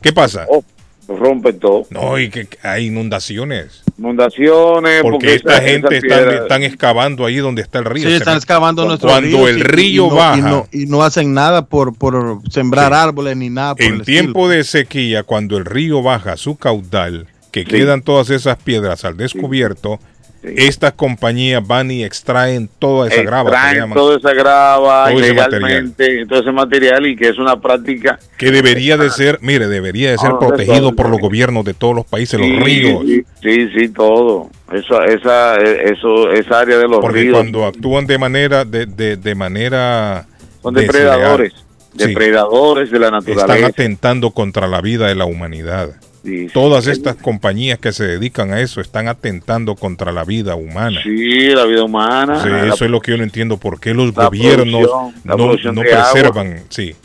¿Qué pasa? Oh, rompe todo. No, y que hay inundaciones. Inundaciones. Porque esta esa- gente esa están, excavando ahí donde está el río. Sí, están excavando nuestros Cuando ríos el y- río y no- baja. Y no, y no hacen nada por, por sembrar árboles ni nada por En el tiempo de sequía, cuando el río baja su caudal, que Sí. quedan todas esas piedras al descubierto, estas compañías van y extraen toda esa grava. extraen toda esa grava Todo ese ilegalmente, todo ese material y que es una práctica que debería de ser, mire, debería de ser Ah, no, protegido por los gobiernos de todos los países, Sí, los ríos. Sí, sí, sí, todo. Eso, esa, eso, esa área de los Porque ríos cuando actúan de manera, de, de, de manera son depredadores, depredadores de la están naturaleza. atentando contra la vida de la humanidad. Sí, sí. Todas estas compañías que se dedican a eso están atentando contra la vida humana. Sí, la vida humana. Sí, la- eso es lo que yo no entiendo. ¿Por qué los gobiernos no, no agua. preservan? Sí.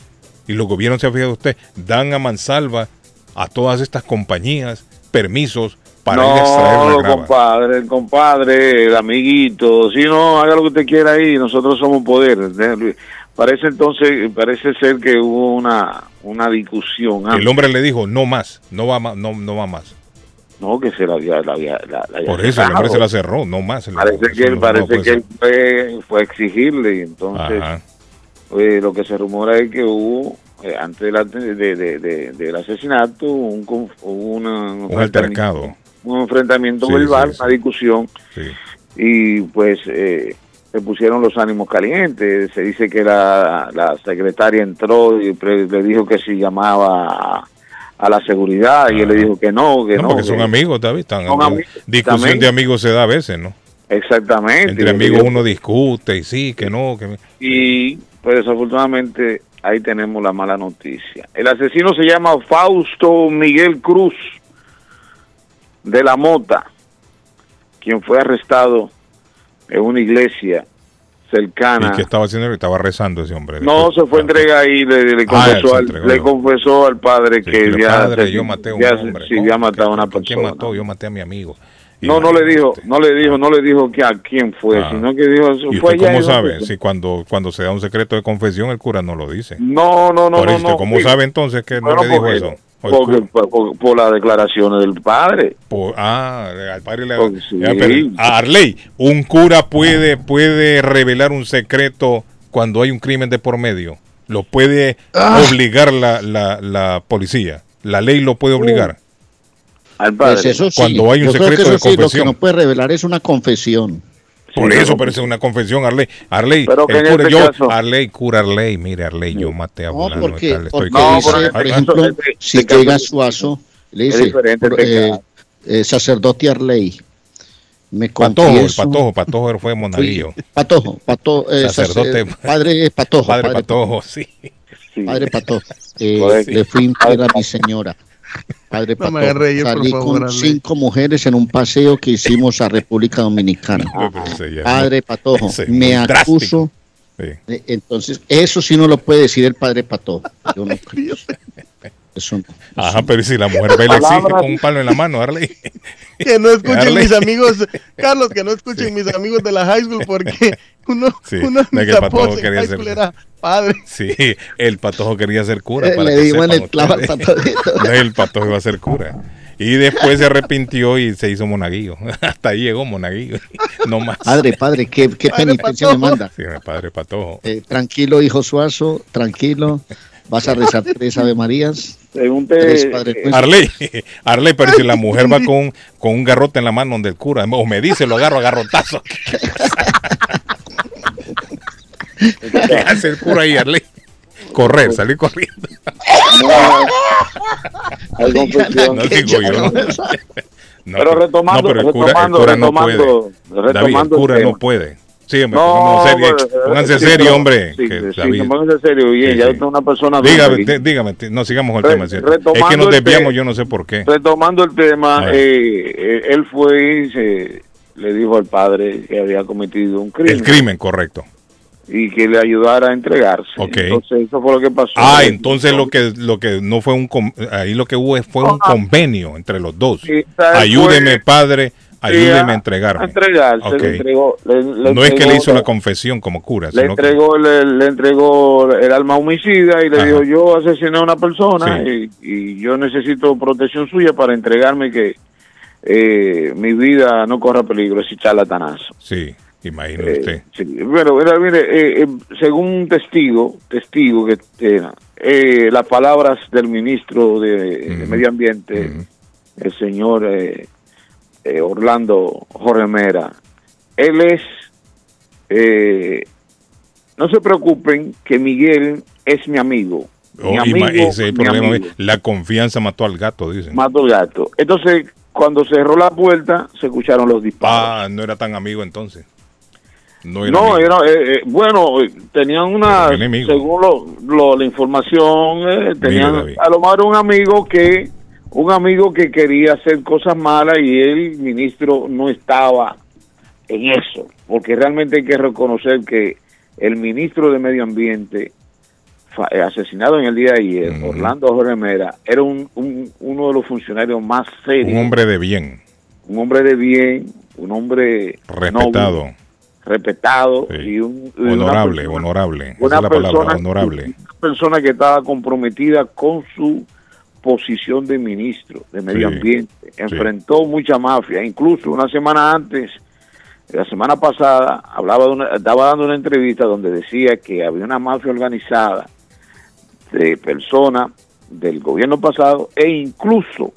Y los gobiernos, se ha fijado usted, dan a mansalva a todas estas compañías permisos para ir a extraer la no, compadre, el compadre, el amiguito, si no, haga lo que usted quiera ahí, nosotros somos poder. Parece entonces, parece ser que hubo una, una discusión. El antes. hombre le dijo, no más, no va más, no, no va más. No, que se la había, la había- la- la había Por eso el hombre se la cerró, no más. la- Parece que él, no- parece no que él fue, fue a exigirle y entonces eh, lo que se rumora es que hubo eh, antes de, de- de- del asesinato un, una- un, Un altercado. un enfrentamiento Sí, verbal, sí, una discusión y pues eh, se pusieron los ánimos calientes. Se dice que la, la secretaria entró y le dijo que si llamaba a, a la seguridad y él le dijo que no, que No, no. porque que- son amigos, David. están- Son amigos, discusión también. de amigos se da a veces, ¿no? Exactamente. Entre amigos uno discute y sí, que no, que Y pues desafortunadamente ahí tenemos la mala noticia. El asesino se llama Fausto Miguel Cruz de la Mota, quien fue arrestado en una iglesia cercana. ¿Y qué estaba haciendo? Estaba rezando ese hombre. No, se fue a entregar y le, le Ah, confesó, se al, le confesó al padre Sí, que ya, padre, yo maté a un ya- hombre. sí, ya matado a una ¿Quién persona. mató? Yo maté a mi amigo. No, no le dijo, no le dijo, no le dijo que a quién fue, Ah. sino que dijo eso ¿Y fue usted allá cómo sabe? Si cuando, cuando se da un secreto de confesión, el cura no lo dice. No, no, no, Por no, no. ¿Cómo Sí. sabe entonces que no Bueno, le dijo porque- eso? Porque, por, por- por las declaraciones del padre. Por- ah, al padre le Porque sí. A Arley, un cura puede, puede revelar un secreto cuando hay un crimen de por medio. Lo puede Ah. obligar la, la, la policía. La ley lo puede obligar. Al Pues eso sí. Cuando hay un Yo creo que secreto de eso sí, Lo confesión. que no puede revelar es una confesión. Por eso parece una confesión, Arley. Arley, Pero que el cura, este yo, caso- Arley, cura Arley, mire Arley, yo maté a No, porque, tal, estoy porque con- dice, por ejemplo, este si llega Suazo, le es dice, por- este eh, eh, sacerdote Arley, me Patojo, el confieso- patojo, patojo fue monaguillo. Patojo, Patojo, eh, Sacerdote. sacer- padre Patojo, Padre Patojo, sí. Padre Patojo, eh, Correcto. le fui infiel a mi señora. Padre No reír, por salí favor, con cinco mujeres en un paseo que hicimos a República Dominicana. Padre Patojo, ese me acuso. Sí. Entonces, eso sí no lo puede decir el Padre Patojo. Yo no creo. Eso no. Ajá, pero ¿y si la mujer ve y le exige con un palo en la mano, Arley. Que no escuchen Arley. mis amigos, Carlos, que no escuchen mis amigos de la high school porque uno, Sí, uno de mis el patojo apodos en high ser- school era padre. Sí, el patojo quería ser cura. Eh, para le dimos en el clavo al patojito. El patojo iba a ser cura. Y después se arrepintió y se hizo monaguillo. Hasta ahí llegó monaguillo. No más. Padre, padre, ¿qué, qué penitencia me manda? Sí, padre patojo. Eh, tranquilo, hijo Suazo, tranquilo. Vas a rezar tres Ave Marías. Según Tres te, Padre eh, Nuestros. Arley, Arley, pero si la mujer va con, con un garrote en la mano donde el cura, o me dice, lo agarro a garrotazo. ¿Qué hace el cura ahí, Arley? Correr, salir corriendo. confusión. No digo yo. No, Pero retomando- no, pero el cura, el retomando- cura no retomando- puede. David, el retomando el cura no puede. Sí, hombre, No, pónganse serio, pues, pónganse sí, serio, hombre. sí, que sí, pónganse serio, bien, ya usted es una persona Dígame, te- dígame, te- no sigamos el Re- tema. Es que nos desviamos, yo no sé por qué. Retomando el tema, eh, eh, él fue y se- le dijo al padre que había cometido un crimen El crimen, correcto. y que le ayudara a entregarse. Ok. Entonces, eso fue lo que pasó. Ah, entonces lo que lo que no fue un con- ahí lo que hubo fue un convenio entre los dos. Ayúdeme, padre, ayúdeme a- entregarme. a entregarse, Ok. le entregó, le- le no es que le hizo la- confesión como cura, le sino entregó le, le entregó el alma homicida y le Ajá. dijo yo asesiné a una persona Sí. y, y yo necesito protección suya para entregarme que eh, mi vida no corra peligro ese charlatanazo sí, imagine Eh, usted. sí. Bueno, mira, mire, eh, eh, según un testigo, testigo que eh, eh, las palabras del ministro de, de Medio Ambiente, el señor eh, Orlando Jorge Mera, él es, eh, no se preocupen que Miguel es mi amigo. Oh, mi amigo, ese mi problema. amigo. La confianza mató al gato, dicen. Mato el gato. Entonces, cuando cerró la puerta, se escucharon los disparos. Ah, no era tan amigo entonces. No era No, era, eh, eh, bueno, tenían una, según lo, lo- la información, eh, tenían a lo mejor un amigo que, un amigo que quería hacer cosas malas y el ministro no estaba en eso, porque realmente hay que reconocer que el ministro de Medio Ambiente, eh, asesinado en el día de ayer, Orlando Jorge Mera, era un, un- uno de los funcionarios más serios, Un hombre de bien, un hombre de bien, un hombre respetado, noble, respetado y, un, y una honorable, persona- honorable. Esa una es la palabra, persona, honorable. una persona que estaba comprometida con su posición de ministro de Medio Sí, Ambiente. Enfrentó mucha mafia, incluso una semana antes, la semana pasada, hablaba de una- estaba dando una entrevista donde decía que había una mafia organizada de personas del gobierno pasado e incluso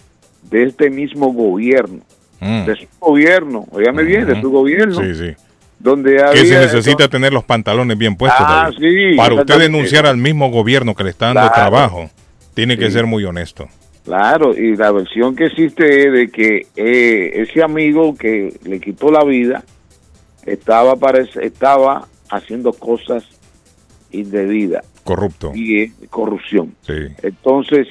de este mismo gobierno, Mm. de su gobierno, oígame bien, de su gobierno, Sí, sí. donde había... Que se necesita tener los pantalones bien puestos. Ah, sí, Para usted denunciar al mismo gobierno que le está dando Claro. trabajo, tiene que ser muy honesto. Claro, y la versión que existe es de que eh, ese amigo que le quitó la vida estaba, parece, estaba haciendo cosas indebidas Corrupto. y eh, corrupción. Sí. Entonces,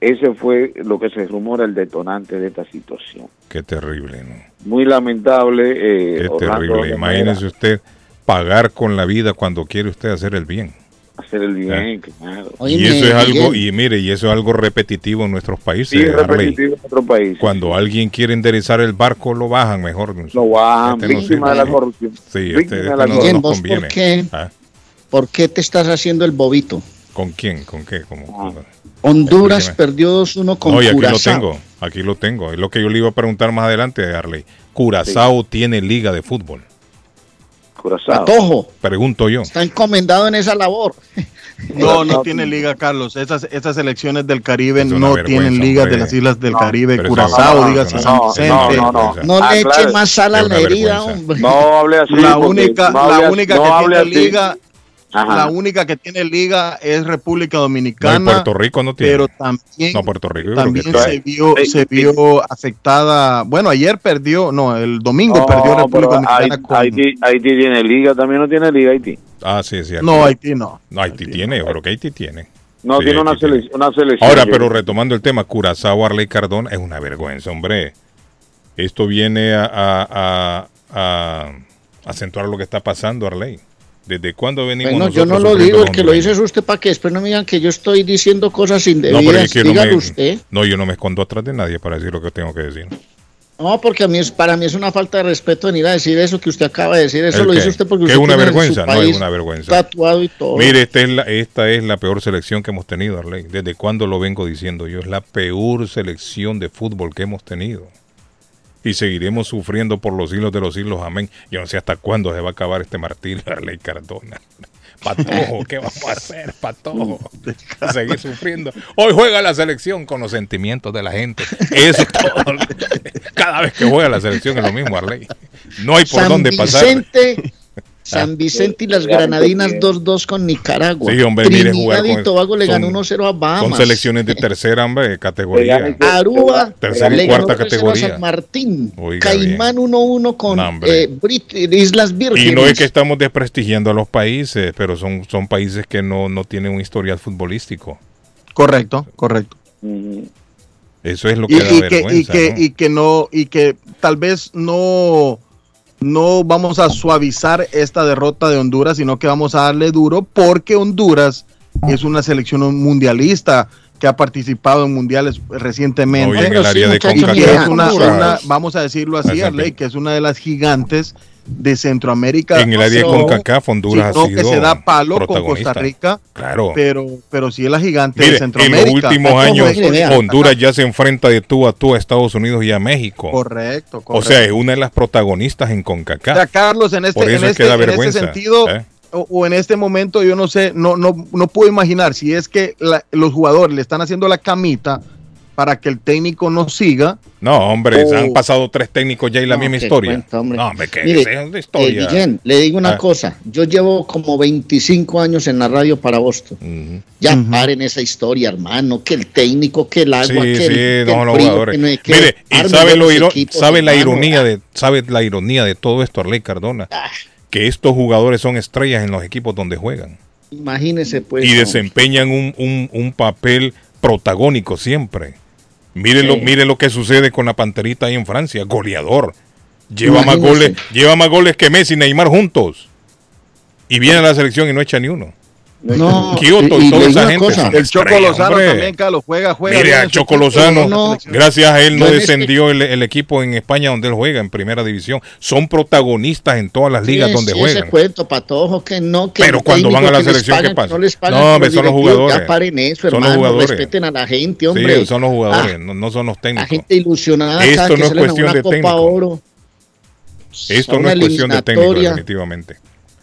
ese fue lo que se rumora el detonante de esta situación. Qué terrible, ¿no? Muy lamentable. Eh, Qué Orlando terrible. Imagínese usted pagar con la vida cuando quiere usted hacer el bien. Hacer el bien, claro. y eso es algo, y mire, y eso es algo repetitivo en nuestros países. Sí, es repetitivo en otro país. Cuando alguien quiere enderezar el barco, lo bajan mejor. Lo bajan, Este no víctima de la corrupción. Sí, Víctima este, de este la no Guillén, nos ¿vos conviene. por qué? Ah, ¿Por qué te estás haciendo el bobito? ¿Con quién? ¿Con qué? ¿Cómo? Honduras Explíqueme. perdió 2-1 con No, y aquí lo tengo, aquí lo tengo. Es lo que yo le iba a preguntar más adelante, Harley. Curazao tiene liga de fútbol. Curazao. Patojo, Pregunto yo. está encomendado en esa labor. No, no tiene liga, Carlos. Esas, esas selecciones del Caribe no tienen ligas hombre. de las islas del No, Caribe. Curazao, dígase no, San no, Vicente. no, no. No Ah, le claro. eche más sal a la herida, hombre. No hable así. La única, no la única no que tiene así. liga, Ajá. la única que tiene liga es República No, y Dominicana. Puerto Rico no tiene. pero también, no, Puerto Rico. también que se vio, Sí, se sí. vio afectada. Bueno, ayer perdió, no, el domingo No, perdió República Dominicana Haití, con. Haití, Haití tiene liga, también no tiene liga Haití. Ah, sí, cierto. No, Haití no. No, Haití tiene, yo creo que Haití tiene. No, Sí, tiene una, tiene. una selección. Ahora, pero retomando el tema, Curazao, Arley Cardón, es una vergüenza, hombre. Esto viene a, a- a- a acentuar lo que está pasando, Arley. ¿Desde cuándo venimos Bueno, yo no lo digo, el que lo dice es usted para que después no me digan que yo estoy diciendo cosas No, pero indebidas. es que no, me- usted. no, yo no me escondo atrás de nadie para decir lo que tengo que decir. No, porque a mí es, para mí es una falta de respeto venir a decir eso que usted acaba de decir. Eso ¿El lo dice usted porque Que usted es una tiene en su vergüenza, no es una vergüenza. Tatuado y todo. Mire, esta es, la, esta es la peor selección que hemos tenido, Arley. ¿Desde cuándo lo vengo diciendo yo? Es la peor selección de fútbol que hemos tenido. Y seguiremos sufriendo por los siglos de los siglos. Amén. Yo no sé hasta cuándo se va a acabar este martirio, Arley Cardona. Patojo, ¿qué vamos a hacer, Patojo? Seguir sufriendo. Hoy juega la selección con los sentimientos de la gente. Eso es todo. Cada vez que juega la selección es lo mismo, Arley. No hay por San dónde pasar. Vicente, San Vicente y las Granadinas 2-2 con Nicaragua. Sí, hombre, mire Trinidad jugar y con- Tobago le ganó son- 1-0 a Bahamas. Son selecciones de tercera hombre, categoría. Aruba Tercera y le ganó cuarta 3-0 a categoría. San Martín. Oiga Caimán 1-1 con eh, Brit- Islas Vírgenes. Y no es que estamos desprestigiando a los países, pero son, son países que no, no tienen un historial futbolístico. Correcto, correcto. Eso es lo que y, da y que, vergüenza. y, que, ¿no? y que no y que tal vez no no vamos a suavizar esta derrota de Honduras sino que vamos a darle duro porque Honduras es una selección mundialista que ha participado en mundiales recientemente. En el área de y que CONCACAF, es una, vamos a decirlo así. Arley, que es una de las gigantes de Centroamérica En el área de CONCACAF, Honduras sino ha sido que se da palo con. Costa Rica Claro. pero pero sí es la gigante Mire, de en Centroamérica los últimos años. Honduras ya se enfrenta de tú a tú a Estados Unidos y a México. correcto, O correcto. sea, es una de las protagonistas en O CONCACAF. sea, Carlos, en este, eso en es este, en este sentido, ¿eh? o, o en este momento, yo no sé, no, no, no puedo imaginar si es que la- los jugadores le están haciendo la camita para que el técnico no siga. No, hombre, han pasado tres técnicos ya y la No, misma historia. cuenta, hombre. No, hombre, que Mire, es una historia. eh, Guillén, le digo una Ah. cosa. Yo llevo como 25 años en la radio para Boston. Ya paren esa historia, hermano. Que el técnico, que el agua, Sí, que sí, el, que no, el los frío, jugadores. que no que- Mire, y sabe, lo los iro- equipos, sabe la hermano. ironía de, sabe la ironía de todo esto, Arley Cardona, Ah. que estos jugadores son estrellas en los equipos donde juegan Imagínese, pues. y desempeñan un, un- un papel protagónico siempre. Mire, lo, Sí. mire lo que sucede con la Panterita ahí en Francia, goleador. Lleva más, goles, lleva más goles que Messi y Neymar juntos. Y viene a la selección y no echa ni uno. No, Kioto y, y- y toda le digo esa una gente. cosa. son El Choco Lozano hombre. también, Carlos, juega, juega. Mire bien a en su Choco Lozano, no, no. gracias a él no descendió el, el equipo en España donde él juega, en primera división. Son protagonistas en todas las ligas Sí, donde sí, juegan. Ese cuento, patojo, que no, que Pero cuando van a la selección, ¿qué pasa? No, les pagan No, por hombre, los son los jugadores. Ya paren eso, Son los jugadores. Respeten a la gente, hombre. Sí, son los jugadores, Ah, no, no son los la técnicos. gente ilusionada Esto no es cuestión de técnico. Esto no una es cuestión de técnico, definitivamente.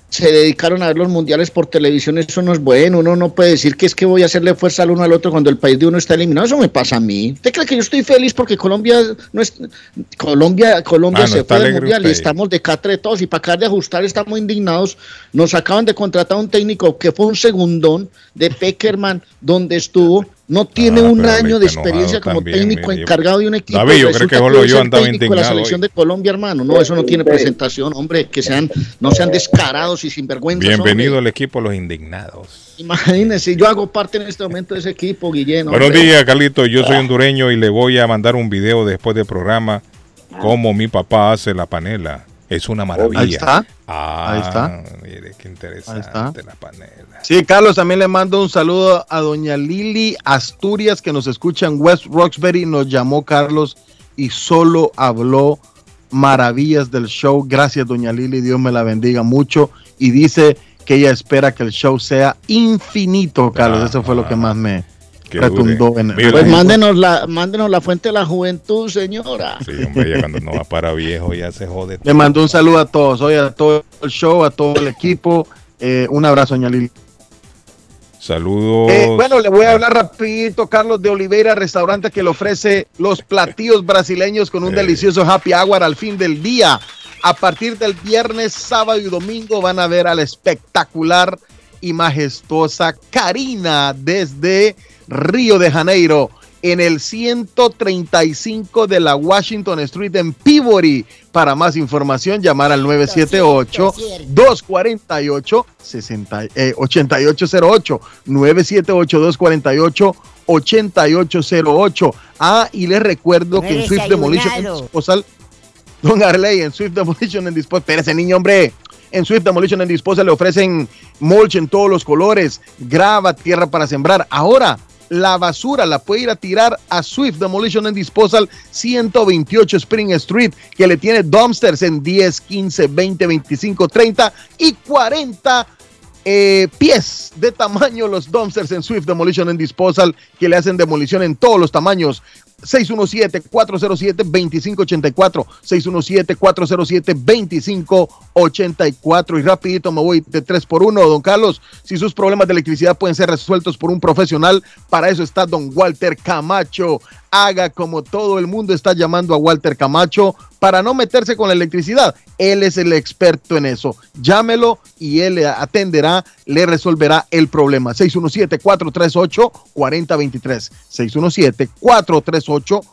Se dedicaron a ver los mundiales por televisión, eso no es bueno, uno no puede decir que es que voy a hacerle fuerza al uno al otro cuando el país de uno está eliminado, eso me pasa a mí. ¿Usted cree que yo estoy feliz porque Colombia no es Colombia Colombia Ah, no se fue del mundial y estamos de catre todos y para acabar de ajustar estamos indignados. Nos acaban de contratar un técnico que fue un segundón de Peckerman donde estuvo no tiene Ah, un año de experiencia como también, técnico yo- encargado de un equipo. David, yo creo que yo andaba técnico de la indignado selección hoy. de Colombia, hermano. No, eso no tiene presentación, hombre, que sean no sean descarados y sinvergüenzas. Bienvenido hombre. al equipo Los Indignados. Imagínense, yo hago parte en este momento de ese equipo, Guillén. Buenos hombre. días, Carlito. Yo soy hondureño y le voy a mandar un video después del programa cómo mi papá hace la panela. Es una maravilla. Ahí está. Ah, Ahí está. Qué interesante la panela. Sí, Carlos, también le mando un saludo a doña Lili Asturias, que nos escucha en West Roxbury. Nos llamó Carlos y solo habló maravillas del show. Gracias, doña Lili. Dios me la bendiga mucho. Y dice que ella espera que el show sea infinito, Carlos. Eso fue lo que más me Dure. en Mire, Pues mándenos la, mándenos la fuente de la juventud, señora. Sí, hombre, ya cuando no va para viejo ya se jode. Le mando un saludo a todos, hoy a todo el show, a todo el equipo. Eh, un abrazo, doña Lili. Saludos. Eh, bueno, le voy a hablar rapidito, Carlos de Oliveira, restaurante que le ofrece los platillos brasileños con un delicioso happy hour al fin del día. A partir del viernes, sábado y domingo van a ver a la espectacular y majestuosa Karina desde Río de Janeiro en el 135 de la Washington Street en Peabody. Para más información, llamar al 978-248 60, eh, 8808. 978-248-8808. Ah, y les recuerdo que en Swift Demolition and. Disposal, Don Arley, en Swift Demolition and Disposal, espérese niño, hombre. En Swift Demolition and Disposal le ofrecen mulch en todos los colores, grava, tierra para sembrar. Ahora, la basura la puede ir a tirar a Swift Demolition and Disposal 128 Spring Street, que le tiene dumpsters en 10, 15, 20, 25, 30 y 40 eh, pies de tamaño los dumpsters en Swift Demolition and Disposal, que le hacen demolición en todos los tamaños. 617-407-2584. 617-407-2584. Y rapidito me voy de 3 por 1 don Carlos. Si sus problemas de electricidad pueden ser resueltos por un profesional, para eso está don Walter Camacho. Haga como todo el mundo está llamando a Walter Camacho para no meterse con la electricidad. Él es el experto en eso. Llámelo y él le atenderá, le resolverá el problema. 617-438-4023. 617-438-4023.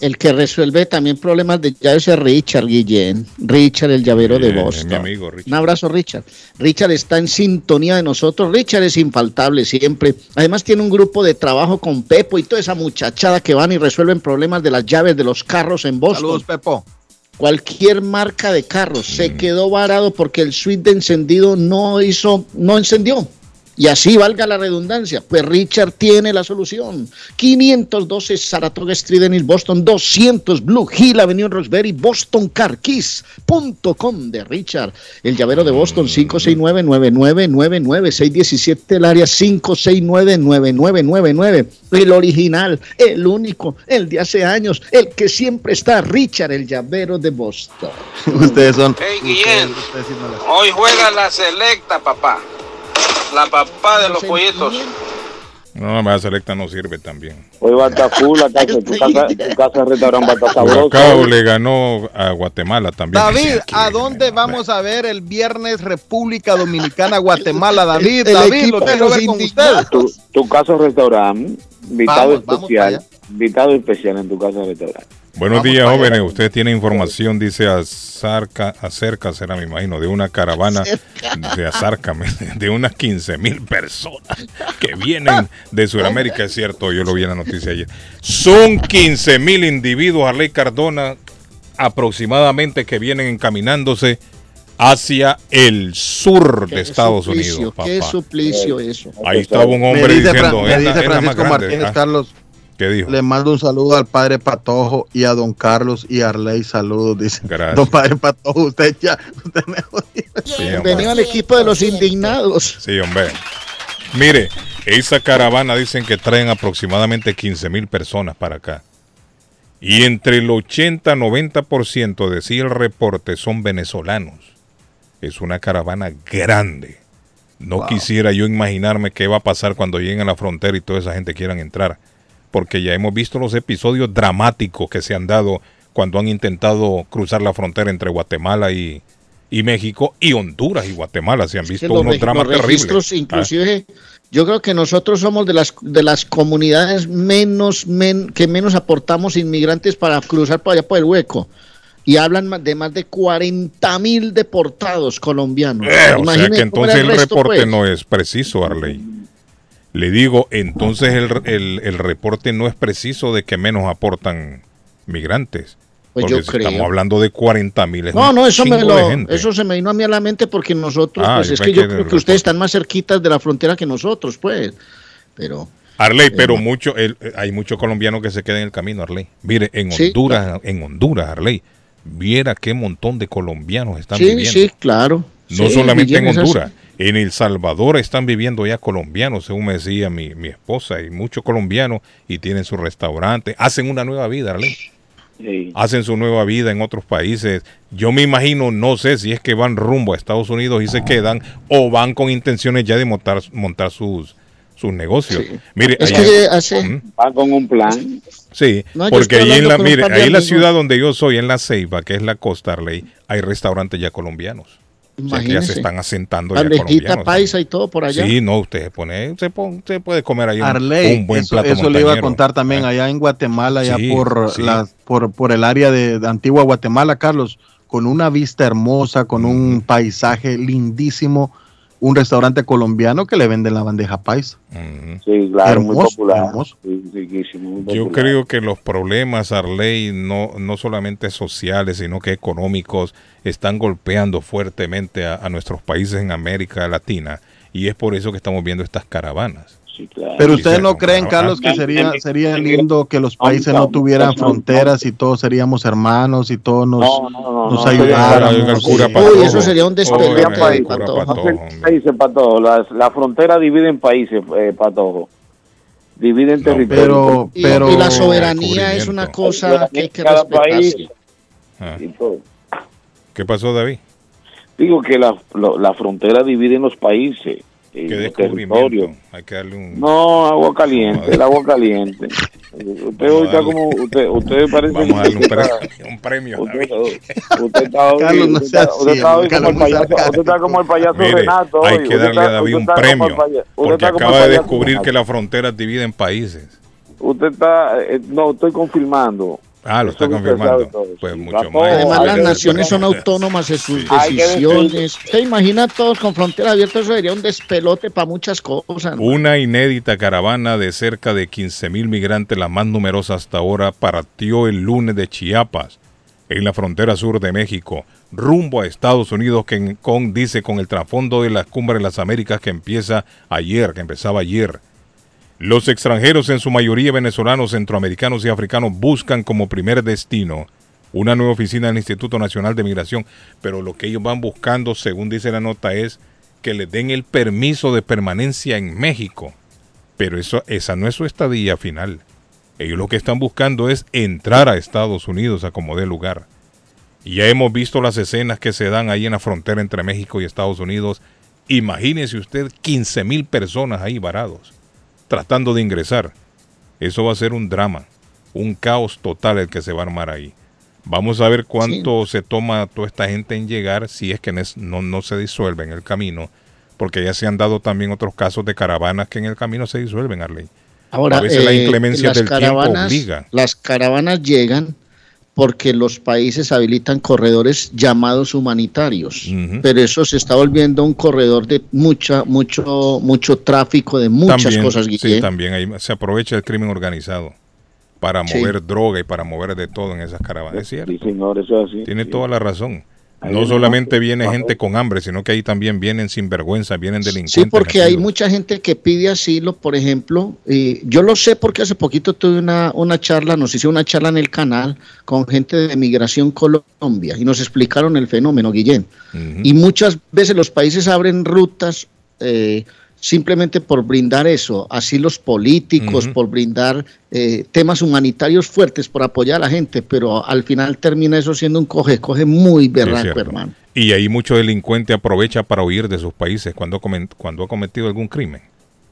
El que resuelve también problemas de llaves es Richard Guillén. Richard, el llavero de Boston. mi amigo Richard. Un abrazo, Richard. Richard está en sintonía de nosotros. Richard es infaltable siempre. Además, tiene un grupo de trabajo con Pepo y toda esa muchachada que van y resuelven problemas de las llaves de los carros en Boston. Saludos, Pepo. Cualquier marca de carros se quedó varado porque el switch de encendido no hizo, no encendió. Y así valga la redundancia, pues Richard tiene la solución. 512 Saratoga Street en Boston, 200 Blue Hill Avenue en Roxbury, Boston Car Keys.com de Richard. El llavero de Boston, 569-9999, 617 el área 569-9999. El original, el único, el de hace años, el que siempre está, Richard, el llavero de Boston. Ustedes son. Hey, Guillén, hoy juega la selecta, papá. La papá de los pollitos. No, la selecta no sirve también. Hoy va a estar full la casa, tu casa, tu casa de restaurante va a estar sabrosa. Curacao le ganó a Guatemala también. David, ¿a dónde vamos a ver el viernes República Dominicana, Guatemala? David, El David, lo quiero ver con usted. Tu, tu casa restaurante, invitado Vamos, vamos para especial, invitado especial en tu casa restaurante. Buenos Vamos días, jóvenes. Usted tiene información, dice acerca, acerca, será, me imagino, de una caravana de acércame, de unas 15 mil personas que vienen de Sudamérica. Es cierto, yo lo vi en la noticia ayer. Son 15 mil individuos, Arley Cardona, aproximadamente que vienen encaminándose hacia el sur de Estados suplicio, Unidos. Qué suplicio eso. Ahí estaba un hombre me dice, diciendo, Fran- me "Es la- dice Francisco grande". Martínez, Ah, Carlos. ¿Qué dijo? Le mando un saludo al padre Patojo y a don Carlos y a Arley. Saludos, dice. Gracias. Don padre Patojo, usted ya. Usted me Sí. Bienvenido al equipo de los indignados. Sí, hombre. Mire, esa caravana dicen que traen aproximadamente 15 mil personas para acá. Y entre el 80-90% decía el reporte son venezolanos. Es una caravana grande. No Wow. quisiera yo imaginarme qué va a pasar cuando lleguen a la frontera y toda esa gente quieran entrar. Porque ya hemos visto los episodios dramáticos que se han dado cuando han intentado cruzar la frontera entre Guatemala y, y México y Honduras y Guatemala. Se han visto unos dramas terribles. Ah. inclusive, yo creo que nosotros somos de las de las comunidades menos men- que menos aportamos inmigrantes para cruzar por allá por el hueco. Y hablan de más de 40 mil deportados colombianos. Eh, o sea que entonces el resto, reporte pues. no es preciso, Arley. Le digo, entonces el, el- el reporte no es preciso de que menos aportan migrantes. Pues porque yo si creo. estamos hablando de 40 mil. No, no, eso, me lo, eso se me vino a mí a la mente porque nosotros, Ah, pues es que yo creo que ustedes están más cerquitas de la frontera que nosotros, pues. Pero Arley, Eh, pero mucho, el- eh, hay muchos colombianos que se quedan en el camino, Arley. Mire, en Sí, Honduras, en Honduras, Arley, viera qué montón de colombianos están sí, viviendo. sí, claro. No Sí, solamente en así. En El Salvador están viviendo ya colombianos, según me decía mi, mi esposa, y muchos colombianos y tienen su restaurante, hacen una nueva vida, Arley. Hacen su nueva vida en otros países. Yo me imagino, no sé si es que van rumbo a Estados Unidos y se quedan o van con intenciones ya de montar, montar sus, sus negocios. Mire, Es allá- que hace. Van con un plan. Sí, No, porque ahí en la, mire, ahí en la ciudad donde yo soy, en la Ceiba, que es la Costa Arley, hay restaurantes ya colombianos. O sea, que ya se Imagínese. están asentando ya Bandejita colombianos. paisa y todo por allá. Sí, no, usted pone, se, pon- se puede comer ahí un, Arley, un buen eso, plato eso le iba a contar también allá en Guatemala, allá Sí, por, sí. la- por, por el área de, de Antigua Guatemala, Carlos, con una vista hermosa, con un paisaje lindísimo, un restaurante colombiano que le venden la bandeja paisa. Sí, claro, muy Hermoso, popular. hermoso. Sí, riquísimo, muy Yo creo que los problemas, Arley, no, no solamente sociales, sino que económicos, están golpeando fuertemente a, a nuestros países en América Latina. Y es por eso que estamos viendo estas caravanas. Pero ustedes no creen, Carlos, que sería sería lindo que los países no tuvieran fronteras y todos seríamos hermanos y todos nos, nos ayudáramos. Uy, eso sería un despelote países, países, Patojo. La, la frontera divide en países, eh, Patojo. Divide en territorios. Pero, pero, y, la soberanía es una cosa que hay que respetarse. Ah. ¿Qué pasó, David? Digo que la, la frontera divide en los países. ¿Qué descubrimiento? Hay que darle un... No, agua caliente, el agua caliente. Usted hoy está como, usted, usted parece Vamos a darle un, premio. Un premio usted, usted, está hoy, Carlos, no usted, está, hoy como el payaso, usted está como el payaso Mire, Renato. Hay hoy. que darle está, a David un premio, porque acaba de descubrir que las fronteras dividen países. Usted está, eh, no, estoy confirmando. Ah, lo está confirmando. Pues mucho más. Además, las naciones son autónomas en sus decisiones. ¿Se imagina todos con frontera abierta? Eso sería un despelote para muchas cosas. Una inédita caravana de cerca de 15 mil migrantes, la más numerosa hasta ahora, partió el lunes de Chiapas, en la frontera sur de México, rumbo a Estados Unidos, que con, dice con el trasfondo de la cumbre de las Américas que empieza ayer, que empezaba ayer. Los extranjeros, en su mayoría venezolanos, centroamericanos y africanos, buscan como primer destino una nueva oficina del Instituto Nacional de Migración, pero lo que ellos van buscando, según dice la nota, es que les den el permiso de permanencia en México. Pero eso, esa no es su estadía final. Ellos lo que están buscando es entrar a Estados Unidos a como dé lugar. Ya hemos visto las escenas que se dan ahí en la frontera entre México y Estados Unidos. Imagínese usted 15 mil personas ahí varados tratando de ingresar. Eso va a ser un drama, un caos total el que se va a armar ahí. Vamos a ver cuánto se toma toda esta gente en llegar si es que no, no se disuelve en el camino, porque ya se han dado también otros casos de caravanas que en el camino se disuelven, Arley. Ahora, a veces la eh, inclemencia del tiempo obliga. Las caravanas llegan porque los países habilitan corredores llamados humanitarios, pero eso se está volviendo un corredor de mucha, mucho, mucho tráfico de muchas también, cosas, sí, Guillén. también ahí se aprovecha el crimen organizado para Sí. mover droga y para mover de todo en esas caravanas. Es cierto. Sí, señor, eso es así. Tiene toda la razón. No solamente viene gente con hambre, sino que ahí también vienen sinvergüenza, vienen delincuentes. Sí, porque hay mucha gente que pide asilo, por ejemplo. Y yo lo sé porque hace poquito tuve una, una charla, nos hizo una charla en el canal con gente de Migración Colombia y nos explicaron el fenómeno, Guillén. Y muchas veces los países abren rutas eh, simplemente por brindar eso, asilos políticos, Ujú. por brindar eh, temas humanitarios fuertes, por apoyar a la gente, pero al final termina eso siendo un coge-coge muy Sí, es berraco, hermano. Y ahí mucho delincuente aprovecha para huir de sus países cuando, comen- cuando ha cometido algún crimen.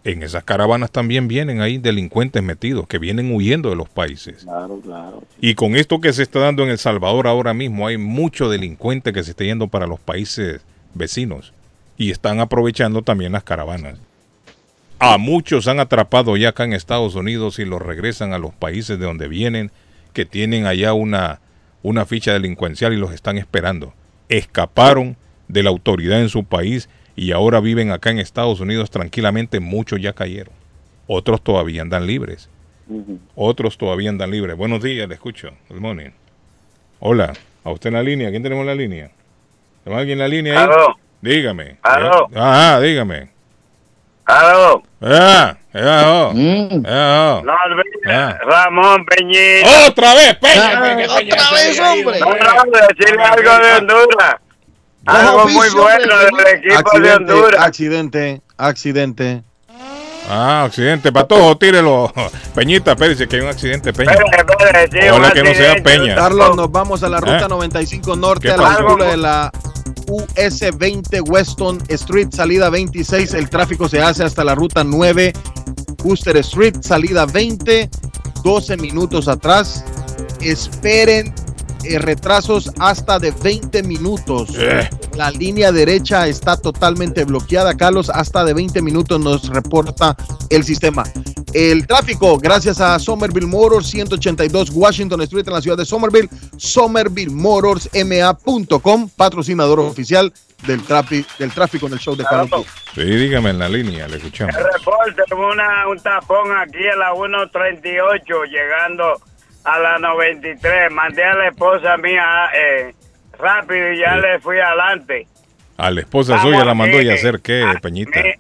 En esas caravanas también vienen ahí delincuentes metidos que vienen huyendo de los países. Claro, claro. Y con esto que se está dando en El Salvador ahora mismo, hay mucho delincuente que se está yendo para los países vecinos y están aprovechando también las caravanas. A muchos han atrapado ya acá en Estados Unidos y los regresan a los países de donde vienen, que tienen allá una, una ficha delincuencial y los están esperando. Escaparon de la autoridad en su país y ahora viven acá en Estados Unidos tranquilamente. Muchos ya cayeron. Otros todavía andan libres. Otros todavía andan libres. Buenos días, le escucho. Good morning. Hola, a usted en la línea. ¿Quién tenemos en la línea? ¿Tenemos alguien en la línea ahí? Dígame. Aló. Ajá, dígame. Aló. Ah, ah, oh. Mm. Ah, oh. No, Ah. Ramón Peñita. ¡Otra vez, Peña! Ah, Peña, Peña, otra Peña, vez, Peña, hombre. No, no, decirle algo de Honduras. Algo muy bueno del equipo de Honduras. accidente, accidente. Ah, accidente. Patojo, tírelo. Peñita, espérese que hay un accidente, Peña. Ojalá que no sea. Peña. Carlos, nos vamos a la ruta ¿Eh? 95 Norte, ¿Qué a la altura de la US 20 Weston Street, salida 26. El tráfico se hace hasta la ruta 9 Booster Street, salida 20, 12 minutos atrás. Esperen eh, retrasos hasta de 20 minutos. Eh. La línea derecha está totalmente bloqueada, Carlos. Hasta de 20 minutos nos reporta el sistema. El tráfico, gracias a Somerville Motors, 182 Washington Street en la ciudad de Somerville. SomervilleMotorsMA.com, patrocinador oficial del, trafi- del tráfico en el show de Carlos. Sí, dígame en la línea, le escuchamos. Reporte, una, un tapón aquí a la 138, llegando a la 93. Mandé a la esposa mía eh, rápido y ya le fui adelante. A la esposa Vamos suya la mandó a hacer qué, Peñita. Mi-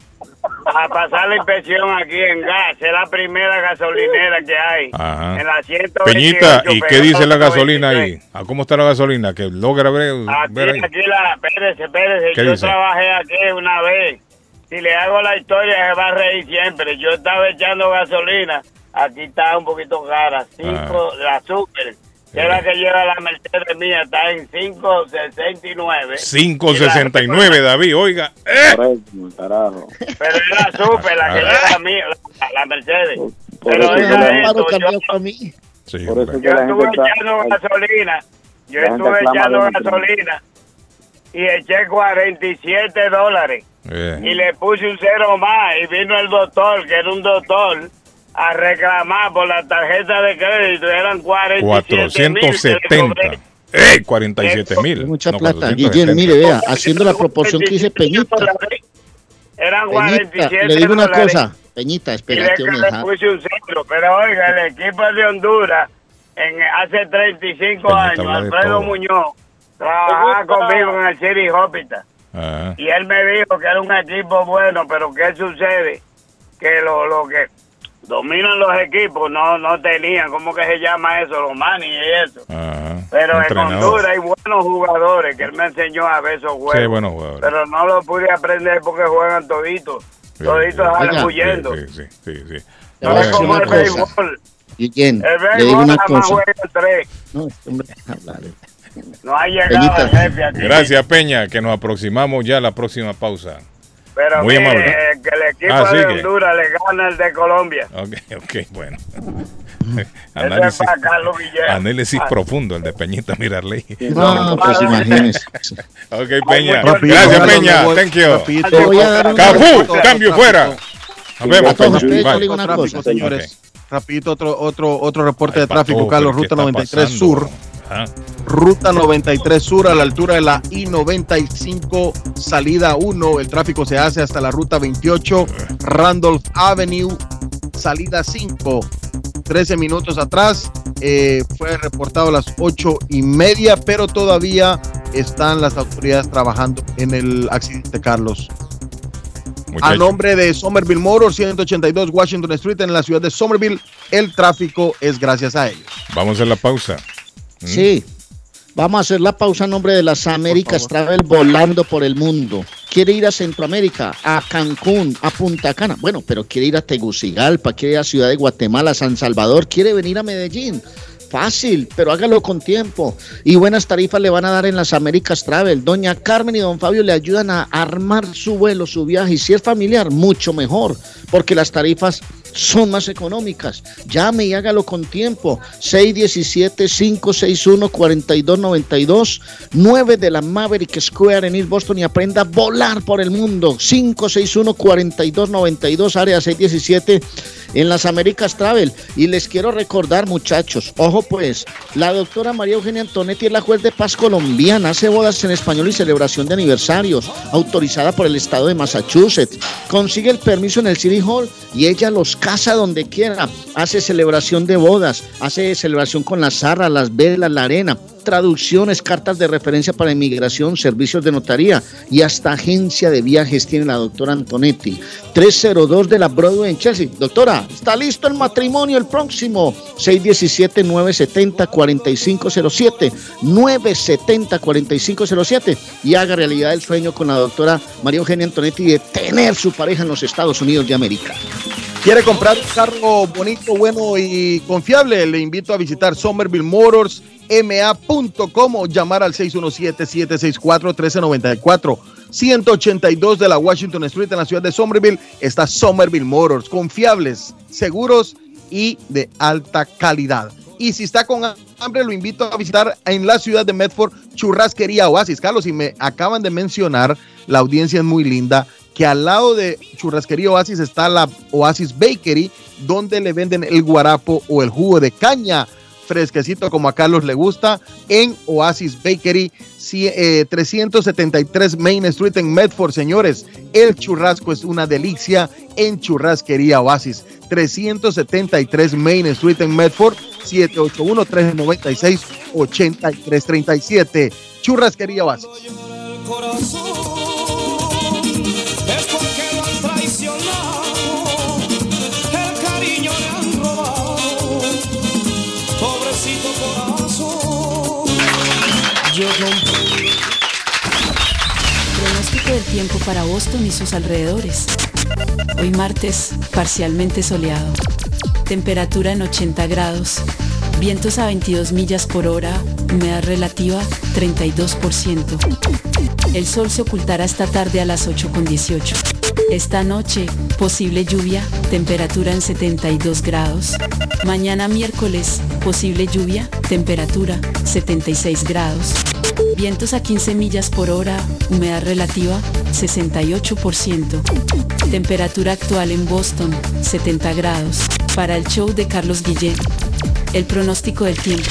a pasar la inspección aquí en gas. Es la primera gasolinera que hay. Ajá. En la 128. Peñita, ¿y qué dice la gasolina 93. ahí? ¿A cómo está la gasolina? Que logra ver, ver ahí. Aquí, aquí la, espérese, espérese. ¿Qué Yo dice? trabajé aquí una vez. Si le hago la historia, se va a reír siempre. Yo estaba echando gasolina. Aquí está un poquito cara. Cinco, la super. Que es la que lleva la Mercedes mía. Está en 569. 569, David, oiga. ¡Eh! carajo. Pero es la super, la que lleva la mía, la, la Mercedes. Por Pero eso oiga que la- esto, yo, para mí. Sí, Por eso hombre. que yo gente estuve está- echando gasolina. Yo estuve echando gasolina y eché 47 dólares. Eh. y le puse un cero más y vino el doctor, que era un doctor, a reclamar por la tarjeta de crédito. Eran 47 mil. 470. ¡Eh! 47 mil. Mucha No, plata. 470. Guillén, mire, vea, haciendo la proporción que dice Peñita. Eran Peñita, 47 le digo una dólares. cosa. Peñita, puse un cero. Pero oiga, el equipo de Honduras, en, hace 35 Peñita años, Alfredo todo. Muñoz, trabajaba conmigo en el City Hospital. Ah, Y él me dijo que era un equipo bueno, pero ¿qué sucede? Que lo, lo que dominan los equipos no no tenían, ¿cómo que se llama eso? Los manis y eso. Pero en. Honduras hay buenos jugadores que él me enseñó a ver esos juegos. Sí, buenos jugadores. Pero no lo pude aprender porque juegan toditos. Sí, Toditos sí. salen huyendo. Sí, sí, sí, sí. No es como el cosa. béisbol. Guillén, El le digo béisbol una nada más cosa. juega tres. No, este hombre, hablar. No ha llegado Peñita. el jefe aquí. Gracias, Peña, que nos aproximamos ya a la próxima pausa. Pero Muy mire, amable. eh, que el equipo Ah, de. Honduras le gana el de Colombia. Ok, ok, bueno. Análisis para Carlos Villegas. análisis Ah. profundo, el de Peñita Mirarley. No, pues imagínese. Ok, Peña. Gracias, Peña. voy, Thank you. rapidito. Te voy a dar un Cafú, tráfico. cambio fuera. Nos vemos, Peña. espere, yo le Bye. digo una Tráfico, cosa. señores. Rapidito otro otro otro reporte Ay, de tráfico, Carlos, ¿qué ruta está 93 pasando? Sur. Ajá. Ruta 93 Sur a la altura de la I-95, salida 1. El tráfico se hace hasta la ruta 28, Randolph Avenue, salida 5. 13 minutos atrás eh, fue reportado a las 8 y media, pero todavía están las autoridades trabajando en el accidente, Carlos. A nombre de Somerville Motors, 182 Washington Street en la ciudad de Somerville, el tráfico es gracias a ellos. Vamos a la pausa. Sí. Vamos a hacer la pausa en nombre de las Américas Travel volando por el mundo. Quiere ir a Centroamérica, a Cancún, a Punta Cana. Bueno, pero quiere ir a Tegucigalpa, quiere ir a Ciudad de Guatemala, San Salvador, quiere venir a Medellín. Fácil, pero hágalo con tiempo. Y buenas tarifas le van a dar en las Américas Travel. Doña Carmen y don Fabio le ayudan a armar su vuelo, su viaje. Y si es familiar, mucho mejor, porque las tarifas son más económicas. Llame y hágalo con tiempo. 617-561-4292, 9 de la Maverick Square en East Boston y aprenda a volar por el mundo. 561-4292, área 617 en las Américas Travel. Y les quiero recordar, muchachos, ojo pues, la doctora María Eugenia Antonetti es la juez de paz colombiana, hace bodas en español y celebración de aniversarios, autorizada por el estado de Massachusetts. Consigue el permiso en el City Hall y ella los casa donde quiera. Hace celebración de bodas, hace celebración con las zarras, las velas, la arena traducciones, cartas de referencia para inmigración, servicios de notaría y hasta agencia de viajes tiene la doctora Antonetti. 302 de la Broadway en Chelsea. Doctora, ¿está listo el matrimonio el próximo? 617-970-4507. 970-4507. Y haga realidad el sueño con la doctora María Eugenia Antonetti de tener su pareja en los Estados Unidos de América. ¿Quiere comprar un carro bonito, bueno y confiable? Le invito a visitar Somerville Motors, ma.com o llamar al 617-764-1394. 182 de la Washington Street en la ciudad de Somerville está Somerville Motors, confiables, seguros y de alta calidad. Y si está con hambre, lo invito a visitar en la ciudad de Medford, Churrasquería Oasis. Carlos, y me acaban de mencionar, la audiencia es muy linda, que al lado de Churrasquería Oasis está la Oasis Bakery, donde le venden el guarapo o el jugo de caña fresquecito como a Carlos le gusta en Oasis Bakery, sí, eh, 373 Main Street en Medford, señores. El churrasco es una delicia en Churrasquería Oasis, 373 Main Street en Medford, 781-396-8337. Churrasquería Oasis. Tiempo para Boston y sus alrededores. Hoy martes, parcialmente soleado. Temperatura en 80 grados. Vientos a 22 millas por hora. Humedad relativa 32%. El sol se ocultará esta tarde a las 8.18. Esta noche, posible lluvia, temperatura en 72 grados. Mañana miércoles, posible lluvia, temperatura 76 grados. Vientos a 15 millas por hora, humedad relativa 68%. Temperatura actual en Boston 70 grados. Para el show de Carlos Guillén, el pronóstico del tiempo.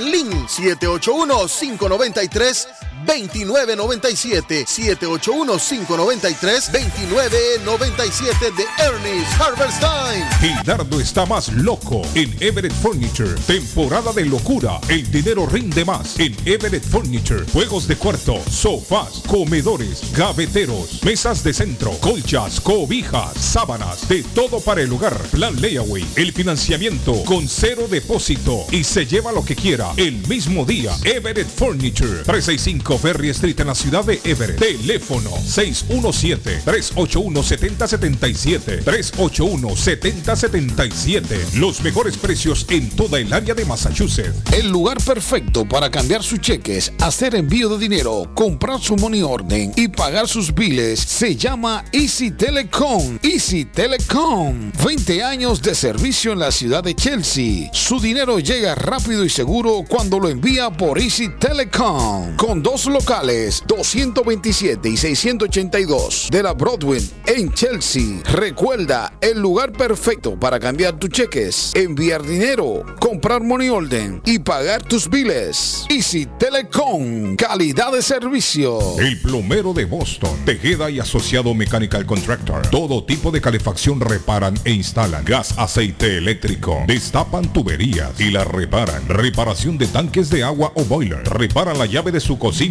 Lynn. 781-593. 2997 781-593 2997 de Ernest Harvest Time. Gildardo está más loco en Everett Furniture. Temporada de locura. El dinero rinde más en Everett Furniture. Juegos de cuarto, sofás, comedores, gaveteros, mesas de centro, colchas, cobijas, sábanas, de todo para el hogar. Plan layaway. El financiamiento con cero depósito y se lleva lo que quiera el mismo día. Everett Furniture. 365 Ferry Street en la ciudad de Everett. Teléfono 617-381-7077. 381-7077. Los mejores precios en toda el área de Massachusetts. El lugar perfecto para cambiar sus cheques, hacer envío de dinero, comprar su money orden y pagar sus biles se llama Easy Telecom. Easy Telecom. 20 años de servicio en la ciudad de Chelsea. Su dinero llega rápido y seguro cuando lo envía por Easy Telecom. Con dos locales, 227 y 682 de la Broadway en Chelsea. Recuerda, el lugar perfecto para cambiar tus cheques, enviar dinero, comprar money order y pagar tus biles. Easy Telecom, calidad de servicio. El plomero de Boston, Tejeda y Asociado Mechanical Contractor. Todo tipo de calefacción reparan e instalan. Gas, aceite eléctrico. Destapan tuberías y las reparan. Reparación de tanques de agua o boiler. Reparan la llave de su cocina,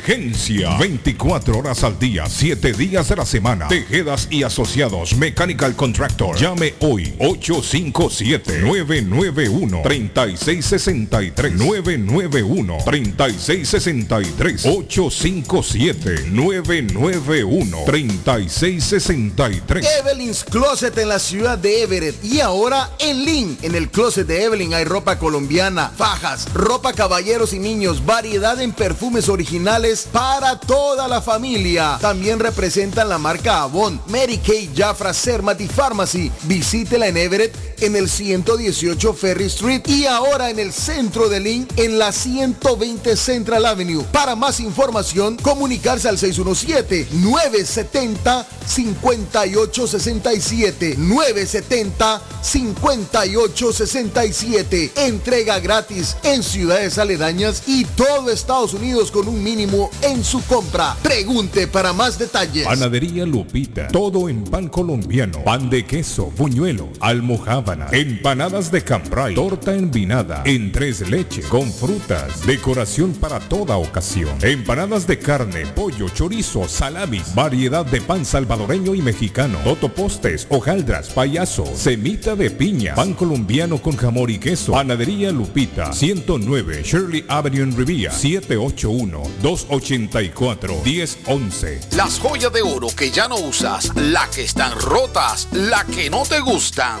Emergencia. 24 horas al día, 7 días de la semana. Tejedas y asociados. Mechanical Contractor. Llame hoy. 857-991-3663. 991-3663. 857-991-3663. Evelyn's Closet en la ciudad de Everett y ahora en Lynn. En el closet de Evelyn hay ropa colombiana, fajas, ropa caballeros y niños, variedad en perfumes originales para toda la familia. También representan la marca Avon, Mary Kay, Jafra, Pharmacy. Visítela en Everett en el 118 Ferry Street y ahora en el centro de Lynn en la 120 Central Avenue. Para más información, comunicarse al 617-970-5867. 970-5867. Entrega gratis en ciudades aledañas y todo Estados Unidos con un mínimo en su compra. Pregunte para más detalles. Panadería Lupita. Todo en pan colombiano. Pan de queso, buñuelo, almojábal Empanadas. De cambray, torta envinada, en tres leches, con frutas, decoración para toda ocasión. Empanadas de carne, pollo, chorizo, salamis, variedad de pan salvadoreño y mexicano, totopostes, hojaldras, payaso, semita de piña, pan colombiano con jamón y queso, panadería Lupita, 109 Shirley Avenue en Rivia, 781-284-1011. Las joyas de oro que ya no usas, la que están rotas, la que no te gustan.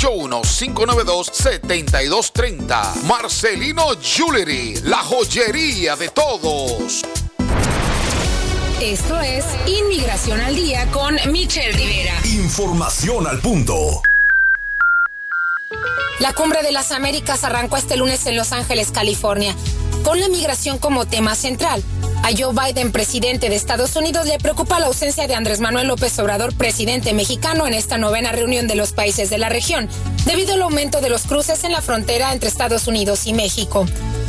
781-592-7230. Marcelino Jewelry, la joyería de todos. Esto es Inmigración al Día con Michelle Rivera. Información al punto. La Cumbre de las Américas arrancó este lunes en Los Ángeles, California, con la migración como tema central. A Joe Biden, presidente de Estados Unidos, le preocupa la ausencia de Andrés Manuel López Obrador, presidente mexicano, en esta novena reunión de los países de la región, debido al aumento de los cruces en la frontera entre Estados Unidos y México.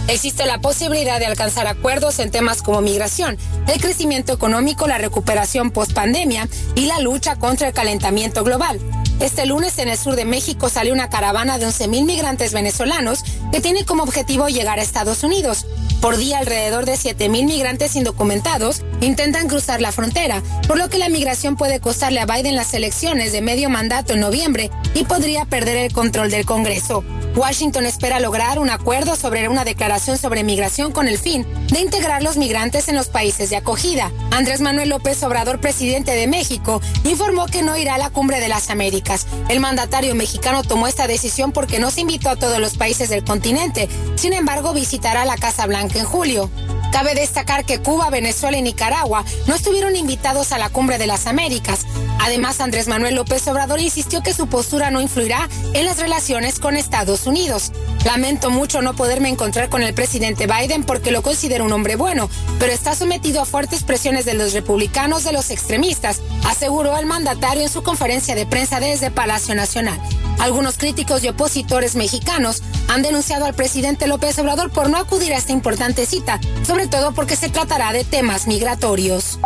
Existe la posibilidad de alcanzar acuerdos en temas como migración, el crecimiento económico, la recuperación post-pandemia y la lucha contra el calentamiento global. Este lunes en el sur de México salió una caravana de 11.000 migrantes venezolanos que tiene como objetivo llegar a Estados Unidos. Por día, alrededor de 7.000 migrantes indocumentados intentan cruzar la frontera, por lo que la migración puede costarle a Biden las elecciones de medio mandato en noviembre y podría perder el control del Congreso. Washington espera lograr un acuerdo sobre una declaración sobre migración con el fin de integrar los migrantes en los países de acogida. Andrés Manuel López Obrador, presidente de México, informó que no irá a la cumbre de las Américas. El mandatario mexicano tomó esta decisión porque no se invitó a todos los países del continente. Sin embargo, visitará la Casa Blanca en julio. Cabe destacar que Cuba, Venezuela y Nicaragua no estuvieron invitados a la Cumbre de las Américas. Además, Andrés Manuel López Obrador insistió que su postura no influirá en las relaciones con Estados Unidos. Lamento mucho no poderme encontrar con el presidente Biden porque lo considero un hombre bueno, pero está sometido a fuertes presiones de los republicanos de los extremistas, aseguró el mandatario en su conferencia de prensa desde Palacio Nacional. Algunos críticos y opositores mexicanos han denunciado al presidente López Obrador por no acudir a esta importante cita, sobre todo porque se tratará de temas migratorios.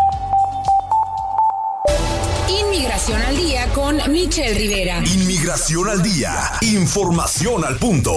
Inmigración al día con Michelle Rivera. Inmigración al día. Información al punto.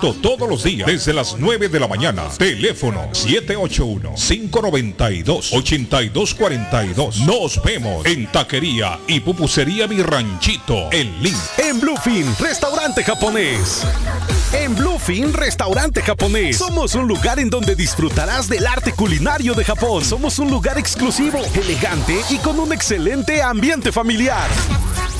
todos los días desde las 9 de la mañana. Teléfono 781-592-8242. Nos vemos en Taquería y Pupusería Mi Ranchito en Link. En Bluefin, restaurante japonés. En Bluefin, restaurante japonés. Somos un lugar en donde disfrutarás del arte culinario de Japón. Somos un lugar exclusivo, elegante y con un excelente ambiente familiar.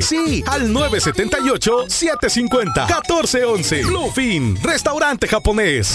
978-750-1411. Sí, al 978-750-1411. Bluefin, restaurante japonés.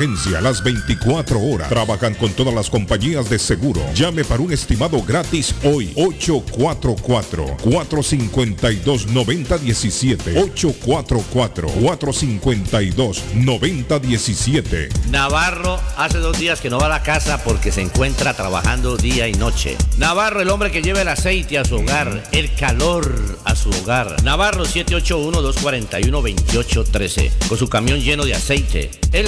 las 24 horas. Trabajan con todas las compañías de seguro. Llame para un estimado gratis hoy. 844-452-9017. 844-452-9017. Navarro hace dos días que no va a la casa porque se encuentra trabajando día y noche. Navarro, el hombre que lleva el aceite a su hogar, el calor a su hogar. Navarro 781-241-2813, con su camión lleno de aceite. Él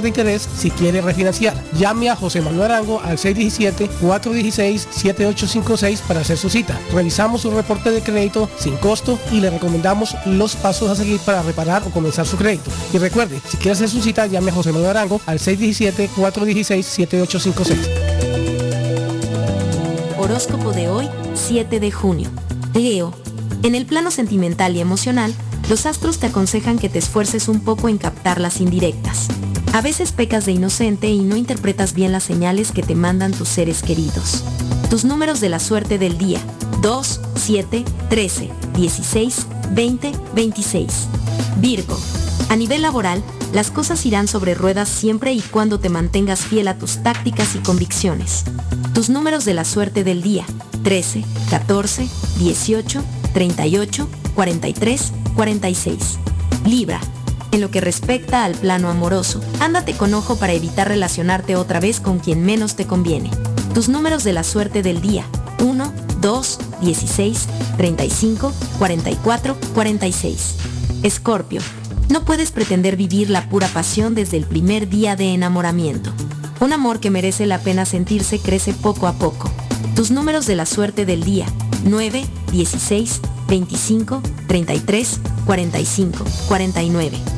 de interés si quiere refinanciar. Llame a José Manuel Arango al 617-416-7856 para hacer su cita. Revisamos su reporte de crédito sin costo y le recomendamos los pasos a seguir para reparar o comenzar su crédito. Y recuerde, si quiere hacer su cita, llame a José Manuel Arango al 617-416-7856. Horóscopo de hoy, 7 de junio. Leo, en el plano sentimental y emocional, los astros te aconsejan que te esfuerces un poco en captar las indirectas. A veces pecas de inocente y no interpretas bien las señales que te mandan tus seres queridos. Tus números de la suerte del día. 2, 7, 13, 16, 20, 26. Virgo. A nivel laboral, las cosas irán sobre ruedas siempre y cuando te mantengas fiel a tus tácticas y convicciones. Tus números de la suerte del día. 13, 14, 18, 38, 43, 46. Libra. En lo que respecta al plano amoroso, ándate con ojo para evitar relacionarte otra vez con quien menos te conviene. Tus números de la suerte del día. 1, 2, 16, 35, 44, 46. Escorpio. No puedes pretender vivir la pura pasión desde el primer día de enamoramiento. Un amor que merece la pena sentirse crece poco a poco. Tus números de la suerte del día. 9, 16, 25, 33, 45, 49.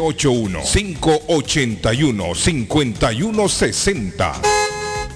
781-581-5160.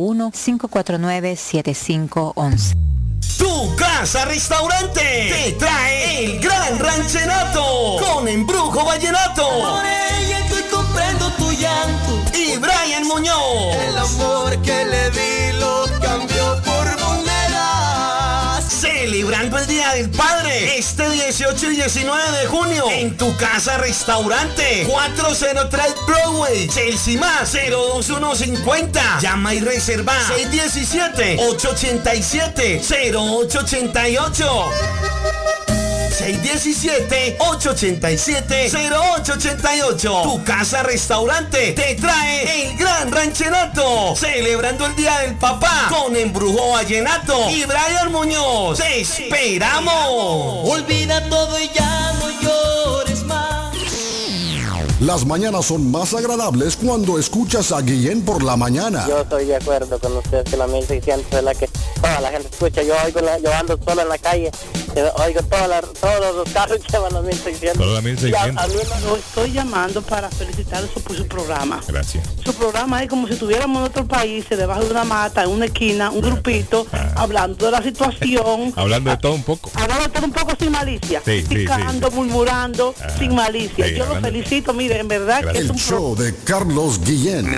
781-549-7511. Tu casa restaurante te trae el gran ranchenato con embrujo vallenato. Por ella estoy comprendo tu llanto. Y Brian Muñoz. El amor que le Del Padre. Este 18 y 19 de junio en tu casa restaurante 403 Broadway Chelsea más 02150 llama y reserva 617 887 0888 617-887-0888. Tu casa restaurante te trae el gran ranchenato. Celebrando el Día del Papá con Embrujo Vallenato y Brian Muñoz. ¡Te esperamos! Olvida todo y ya no llores más. Las mañanas son más agradables cuando escuchas a Guillén por la mañana. Yo estoy de acuerdo con usted que la 1600 es la que toda la gente escucha. Yo oigo, la- yo ando solo en la calle, oigo toda la- todos los carros que van a 1600. Solo la 1600. Y a- a mí Yo estoy llamando para felicitarlos por su programa. Gracias. Su programa es como si estuviéramos en otro país, debajo de una mata, en una esquina, un grupito, hablando de la situación, Hablando de todo un poco. hablando de todo un poco sin malicia, Sí, sí, sí, criticando, murmurando, sin malicia. Sí, Yo lo felicito, mire, en verdad que es El un show de Carlos Guillén.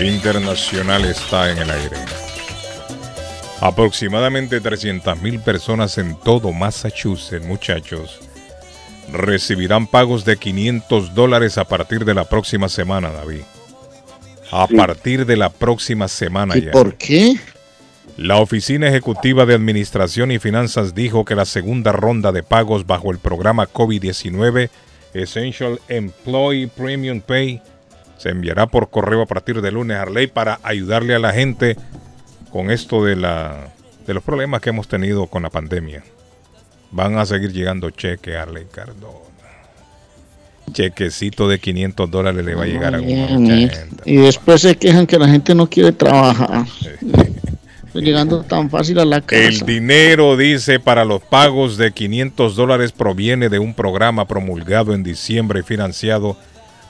Internacional está en el aire. Aproximadamente 300.000 personas en todo Massachusetts, muchachos, recibirán pagos de 500 dólares a partir de la próxima semana, David. A Sí. partir de la próxima semana ¿Y ya. por qué? La Oficina Ejecutiva de Administración y Finanzas dijo que la segunda ronda de pagos bajo el programa COVID-19 Essential Employee Premium Pay se enviará por correo a partir de lunes, Arley, para ayudarle a la gente con esto de, la, de los problemas que hemos tenido con la pandemia. Van a seguir llegando cheques, Arley Cardona. Chequecito de 500 dólares le va a llegar a gente. Y después se quejan que la gente no quiere trabajar. Estoy llegando tan fácil a la casa. El dinero, dice, para los pagos de 500 dólares proviene de un programa promulgado en diciembre y financiado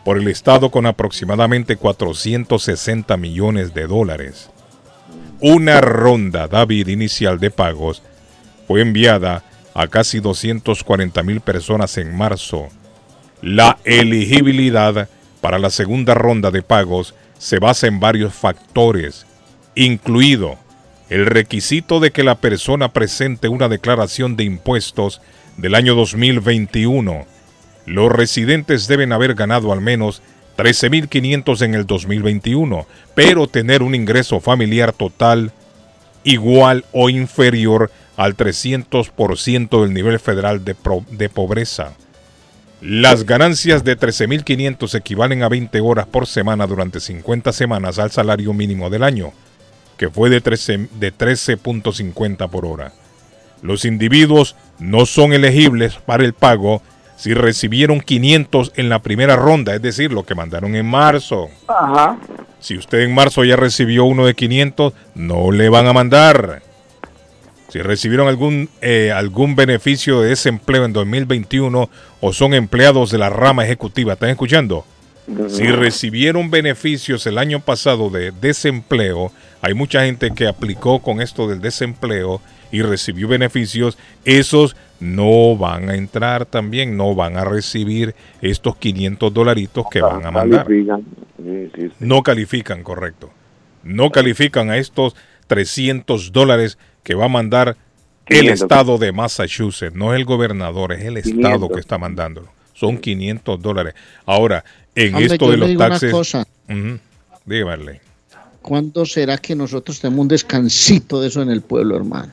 por el Estado con aproximadamente 460 millones de dólares. Una ronda, David, inicial de pagos fue enviada a casi 240 mil personas en marzo. La elegibilidad para la segunda ronda de pagos se basa en varios factores, incluido el requisito de que la persona presente una declaración de impuestos del año 2021. Los residentes deben haber ganado al menos 13.500 en el 2021, pero tener un ingreso familiar total igual o inferior al 300% del nivel federal de, pobreza. Las ganancias de 13.500 equivalen a 20 horas por semana durante 50 semanas al salario mínimo del año, que fue de 13 de 13.50 por hora. Los individuos no son elegibles para el pago si recibieron 500 en la primera ronda, es decir, lo que mandaron en marzo. Ajá. Si usted en marzo ya recibió uno de 500, no le van a mandar. Si recibieron algún, eh, algún beneficio de desempleo en 2021 o son empleados de la rama ejecutiva, ¿están escuchando? Si recibieron beneficios el año pasado de desempleo, hay mucha gente que aplicó con esto del desempleo y recibió beneficios, esos no van a entrar también, no van a recibir estos 500 dolaritos que van a mandar. Califican. Sí, sí, sí. No califican, correcto. No califican a estos 300 dólares que va a mandar el 500. estado de Massachusetts. No es el gobernador, es el estado 500. que está mandándolo. Son 500 dólares. Ahora, en Hombre, esto de los taxes... cosa. Ujú. Dígame. ¿Cuándo será que nosotros tenemos un descansito de eso en el pueblo, hermano?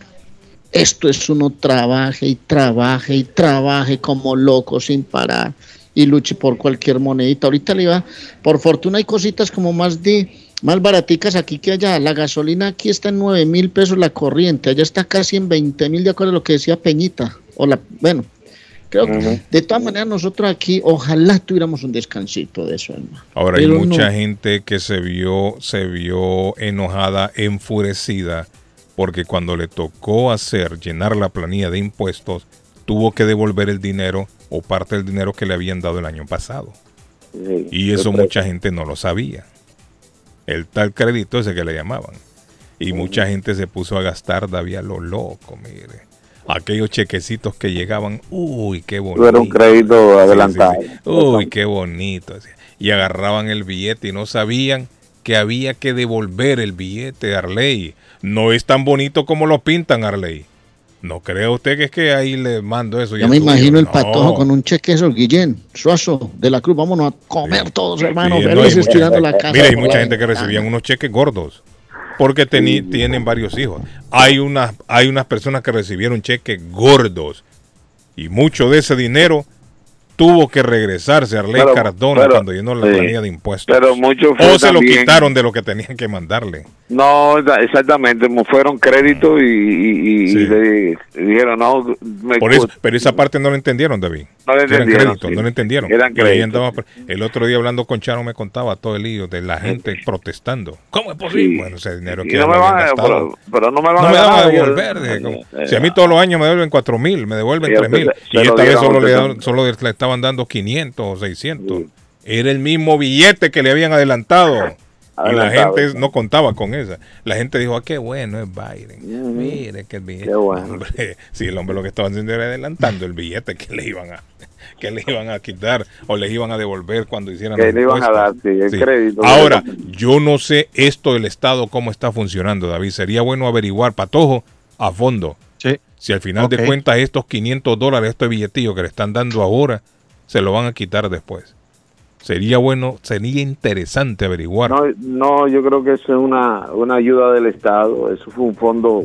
Esto es uno trabaje y trabaje y trabaje como loco sin parar y luche por cualquier monedita. Ahorita le iba, por fortuna hay cositas como más de más baraticas aquí que allá. La gasolina aquí está en 9 mil pesos la corriente, allá está casi en 20 mil de acuerdo a lo que decía Peñita. O la, bueno, creo que de todas maneras nosotros aquí ojalá tuviéramos un descansito de eso, hermano. Ahora hay mucha no. gente que se vio, se vio enojada, enfurecida, porque cuando le tocó hacer, llenar la planilla de impuestos, tuvo que devolver el dinero o parte del dinero que le habían dado el año pasado. Sí. Y eso mucha gente no lo sabía. El tal crédito ese que le llamaban. Y mucha gente se puso a gastar David a lo loco, mire. Aquellos chequecitos que llegaban, uy, qué bonito. Era un crédito adelantado. Uy, qué bonito. Y agarraban el billete y no sabían que había que devolver el billete, Arley. No es tan bonito como lo pintan, Arley. No crea usted que es que ahí le mando eso. Yo me imagino el No. patojo con un cheque eso, Guillén, Suazo, de la Cruz, vámonos a comer todos, hermanos, Sí, no, la casa. Mira, hay mucha la gente que recibían unos cheques gordos porque teni- tienen varios hijos. Hay unas, hay unas personas que recibieron cheques gordos y mucho de ese dinero tuvo que regresarse a Arley Pero- Cardona pero- cuando llenó la sí. planilla de impuestos. Pero mucho o se lo quitaron de lo que tenían que mandarle. No, exa- exactamente, fueron créditos y, y- y- y le dijeron, no, me Por eso, pero esa parte no lo entendieron, David. No lo Que eran entendieron, créditos, sí. no lo entendieron. Eran Que ahí créditos, andaba- el otro día hablando con Charo me contaba todo el lío de la gente protestando. ¿Cómo es posible? Sí. Bueno, ese dinero que no me lo van a- pero- pero no me van No a me van a devolver. como, eh, si a mí todos los años me devuelven cuatro mil, me devuelven tres mil. Y esta vez solo le, solo le estaban dando 500 o 600. Era el mismo billete que le habían adelantado. Y la gente no contaba con esa. La gente dijo, ah, qué bueno es Biden. Mire que el billete. Qué bueno. Hombre, sí, el hombre lo que estaba haciendo era adelantando el billete que le iban a que le iban a quitar o les iban a devolver cuando hicieran Que le iban a dar, sí, el Sí. crédito. Ahora, yo no sé esto del Estado cómo está funcionando, David. Sería bueno averiguar, Patojo, a fondo. Si al final de cuentas estos 500 dólares, estos billetillos que le están dando ahora, se lo van a quitar después. Sería bueno, sería interesante averiguar. No, no, yo creo que eso es una, una ayuda del Estado. Eso fue un fondo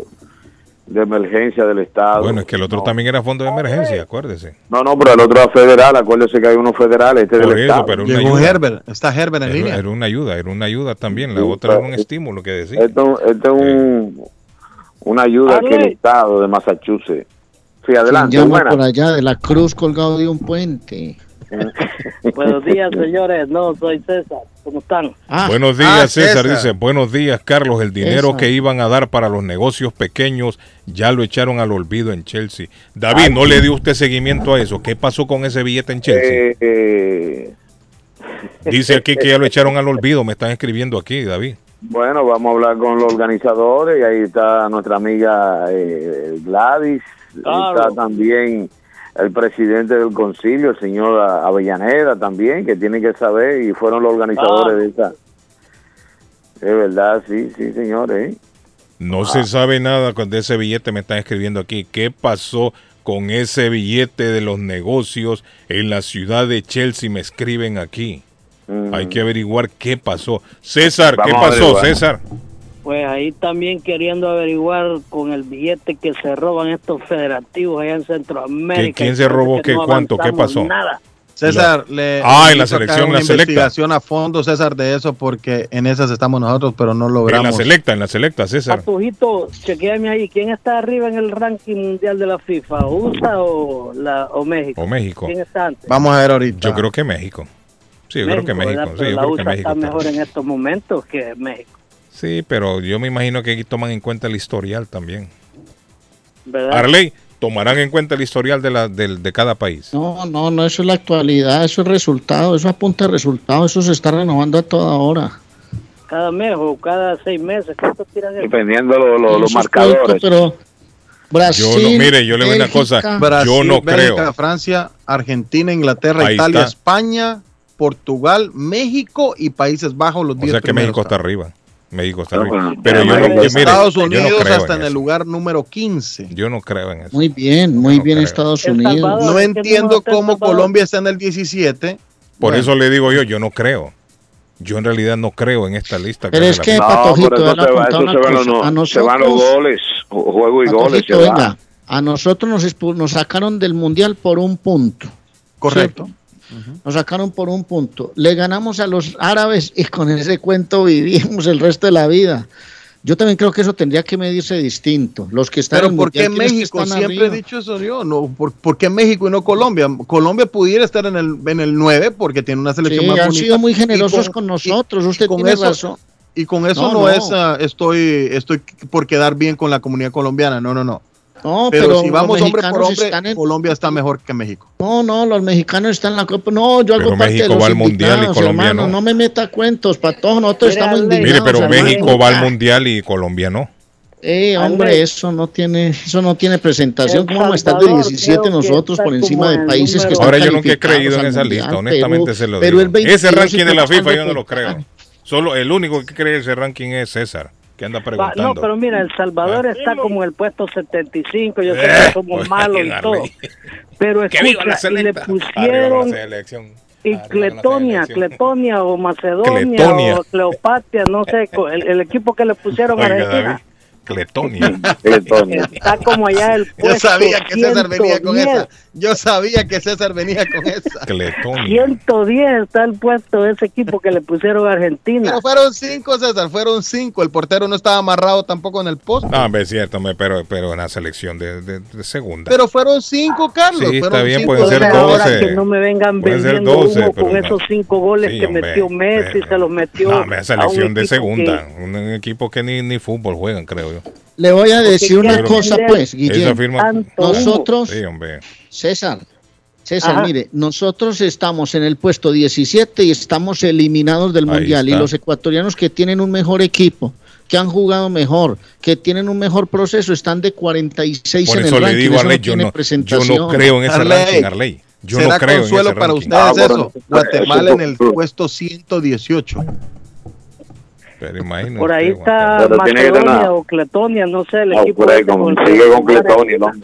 de emergencia del Estado. Bueno, es que el otro también era fondo de emergencia, acuérdese. No, no, pero el otro era federal, acuérdese que hay uno federal, este Por del eso, Estado. pero una Llegó ayuda. Herbert, está Herbert en Era, línea. era una ayuda, era una ayuda también. La Sí, otra era un estímulo que decía. Esto, esto es un, una ayuda que el. Estado de Massachusetts. Sí, ¿Quién adelante. por allá de la cruz colgado de un puente. Buenos días, señores. No, soy César. ¿Cómo están? buenos días, ah, César. César. Dice, buenos días, Carlos. El dinero César. que iban a dar para los negocios pequeños ya lo echaron al olvido en Chelsea. David, ¿no le dio usted seguimiento a eso? ¿Qué pasó con ese billete en Chelsea? Eh, eh, Dice aquí que ya lo echaron al olvido. Me están escribiendo aquí, David. Bueno, vamos a hablar con los organizadores y ahí está nuestra amiga eh, Gladys, y Claro. está también el presidente del concilio, el señor Avellaneda también, que tiene que saber y fueron los organizadores de esta. Es verdad, sí, sí, señores. ¿eh? No se sabe nada con- de ese billete, me están escribiendo aquí. ¿Qué pasó con ese billete de los negocios en la ciudad de Chelsea? Me escriben aquí. Hay que averiguar qué pasó. César, ¿qué Vamos a pasó. César? Pues ahí también queriendo averiguar con el billete que se roban estos federativos allá en Centroamérica. ¿Qué- quién se robó que qué? no ¿Cuánto? ¿Qué pasó? Nada. César, le Ah, en la selección, una la selecta. investigación a fondo, César, de eso, porque en esas estamos nosotros, pero no En logramos. la selecta, en la selecta, César. Patujito, chequeame ahí. ¿Quién está arriba en el ranking mundial de la FIFA? ¿USA o, la, o México? O México. ¿Quién está antes? Vamos a ver ahorita. Yo creo que México. Sí, yo creo que. México. Sí, yo la creo que USA México. está está- mejor en estos momentos que México, Sí, pero yo me imagino que aquí toman en cuenta el historial también. ¿verdad? Arley, tomarán en cuenta el historial de, la, del- de cada país. No, no, no, eso es la actualidad, eso es resultado, eso apunta a resultado, eso se está renovando a toda hora. Cada mes o cada seis meses. ¿Cuánto tiran eso? Dependiendo lo- lo- los marcadores. pero Brasil, Yo no- mire, yo le digo una Bélgica, cosa. Brasil, yo no Bélgica, creo. Francia, Argentina, Inglaterra, Ahí Italia, está. España, Portugal, México y Países Bajos, los O 10 sea que México está arriba. México está Pero, arriba. Pero yo no, yo- mire, Estados yo no Unidos creo hasta en en el lugar número 15. Yo no creo en eso. Muy bien, muy bien creo. Estados Unidos. Salvador, No ¿qué entiendo cómo? Colombia está en el 17. Por Bueno. eso le digo yo, yo no creo. Yo en realidad no creo en esta lista. Pero me es que. Patojito, pero le eso se va- eso se van los-. A se van los nosotros- goles, ju- juego y goles. Patojito, va. venga, a nosotros nos, nos sacaron del mundial por un punto. Correcto. Nos sacaron por un punto. Le ganamos a los árabes y con ese cuento vivimos el resto de la vida. Yo también creo que eso tendría que medirse distinto. Los que están en Pero el ¿por qué mundial, ¿quiénes que México? Siempre he dicho eso yo. No, ¿por, por qué México y no Colombia? Colombia pudiera estar en el, en el 9 porque tiene una selección Sí, más han bonita. sido muy Y generosos con- con, nosotros. Usted con tiene eso- razón. Y con eso No, no, no. es, ah, estoy, estoy por quedar bien con la comunidad colombiana. No, no, no. No, pero, pero si vamos hombre por hombre, están en- Colombia está mejor que México. No, no, los mexicanos están en la Copa. No, yo hago Pero parte México de los va al Mundial y Colombia hermano. no. No me meta cuentos, patojo. Nosotros Mira, estamos. Mire, pero hermano. México va al mundial y Colombia no. Eh, hombre, eso no tiene, eso no tiene presentación. El ¿Cómo vamos a estar de Salvador 17 creo que nosotros por encima de países que están Ahora yo nunca he creído en esa lista, honestamente Perú, se lo digo. el 22 Ese ranking de la FIFA yo no lo creo. Solo el único que cree ese ranking es César, que anda Va, preguntando. no, pero mira, El Salvador está como en el puesto 75. Yo sé Eh, que somos pues, malos y todo. Pero escucha, y le pusieron y Arriba la Cletonia. Cletonia o Macedonia Cletonia. o Cleopatria, no sé, el, el equipo que le pusieron a Argentina. David, Cletonia. Está como allá el puesto Yo sabía que César venía con 110. esa. Yo sabía que César venía con esa. Cletonia. 110 está el puesto de ese equipo que le pusieron a Argentina. Pero fueron cinco, César, fueron cinco. El portero no estaba amarrado tampoco en el poste. No, hombre, es cierto, pero, pero en la selección de, de- de segunda. Pero fueron cinco, Carlos. Sí, está fueron bien, cinco pueden de ser la- Ahora 12. que no me vengan Pueden ser vendiendo 12, humo con no. esos cinco goles Sí, que hombre, metió Messi, pero- se los metió No, hombre, a selección un de equipo segunda. que- Un equipo que ni, ni fútbol juegan, creo yo. Le voy a decir Porque una cosa, pues, Guillermo. Nosotros, Sí. César, César, Ajá. mire, nosotros estamos en el puesto 17 y estamos eliminados del Ahí Mundial. Y los ecuatorianos que tienen un mejor equipo, que han jugado mejor, que tienen un mejor proceso, están de 46 Por en eso el le ranking. digo, Eso Arley, no yo no, yo no creo en ese Arley, ranking, Arley. Yo Será no creo en consuelo ese para ranking. ustedes Ah, bueno, eso. Guatemala en el puesto 118. Pero imagínate. Por ahí está Pero Macedonia o Cletonia, no sé, el Ah, equipo por ahí con- el sigue que- con Cletonia, ¿no?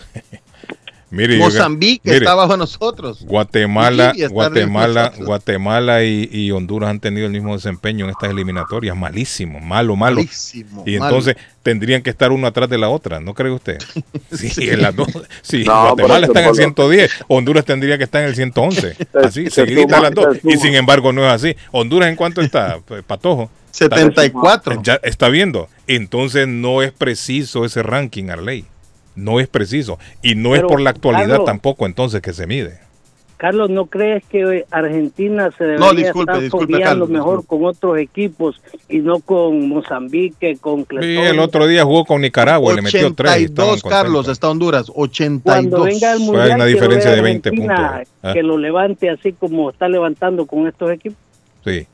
Mire, Mozambique mire, está bajo nosotros. Guatemala, Guatemala, nosotros. Guatemala y, y Honduras han tenido el mismo desempeño en estas eliminatorias, malísimo, malo, malo. Malísimo, y malo. entonces tendrían que estar uno atrás de la otra, ¿no cree usted? Sí, en las dos. Sí, No, Guatemala está en el eso por 110, Honduras tendría que estar en el 111. Así, Se seguidita suma, las dos. Y sin embargo no es así. Honduras en cuánto está, Patojo. 74. Ya está viendo. Entonces no es preciso ese ranking, Arley. No es preciso. Y no es por la actualidad Carlos, tampoco entonces que se mide. Carlos, ¿no crees que Argentina se debería No, disculpe, estar disculpe, Carlos, mejor con otros equipos y no con Mozambique, con Sí, el otro día jugó con Nicaragua y le metió tres. y estaban 82, Carlos, está Honduras. 82. Cuando venga el mundial, una quiero diferencia de 20 Argentina puntos. ¿eh? Que lo levante así como está levantando con estos equipos. Sí.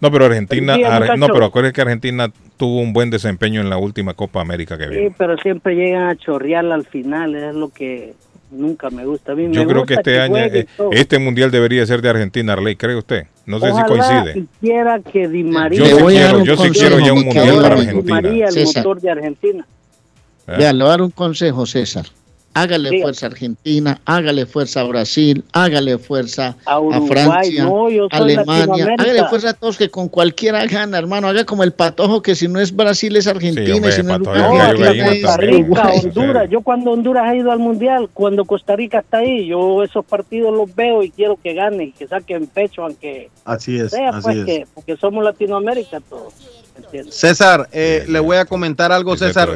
No, pero Argentina, día, Ar- no, pero acuérdense que Argentina tuvo un buen desempeño en la última Copa América que Sí, vino. pero siempre llegan a chorrear al final, es lo que nunca me gusta. A mí me Yo creo que gusta este año, jueguen eh, todo. este mundial debería ser de Argentina, Arley, ¿cree usted? No sé Ojalá si coincide. quisiera que Di María Yo sí quiero, yo sí quiero ya un mundial para amigo. Di Argentina. María, el César. motor de Argentina. ¿Eh? Vea, le voy a dar un consejo, César. Hágale Diga. fuerza a Argentina, hágale fuerza a Brasil, hágale fuerza A Francia, no, yo soy Alemania. Hágale fuerza a todos que con cualquiera gana, hermano. Haga como el patojo que si no es Brasil es Argentina hombre, y si no es Uruguay, Costa. Rica. Honduras. Yo cuando Honduras ha ido al mundial, cuando Costa Rica está ahí, yo esos partidos los veo y quiero que ganen, que saquen pecho, aunque Así es, sea, así pues es. que, porque somos Latinoamérica todos. César, eh, le voy a comentar algo, César,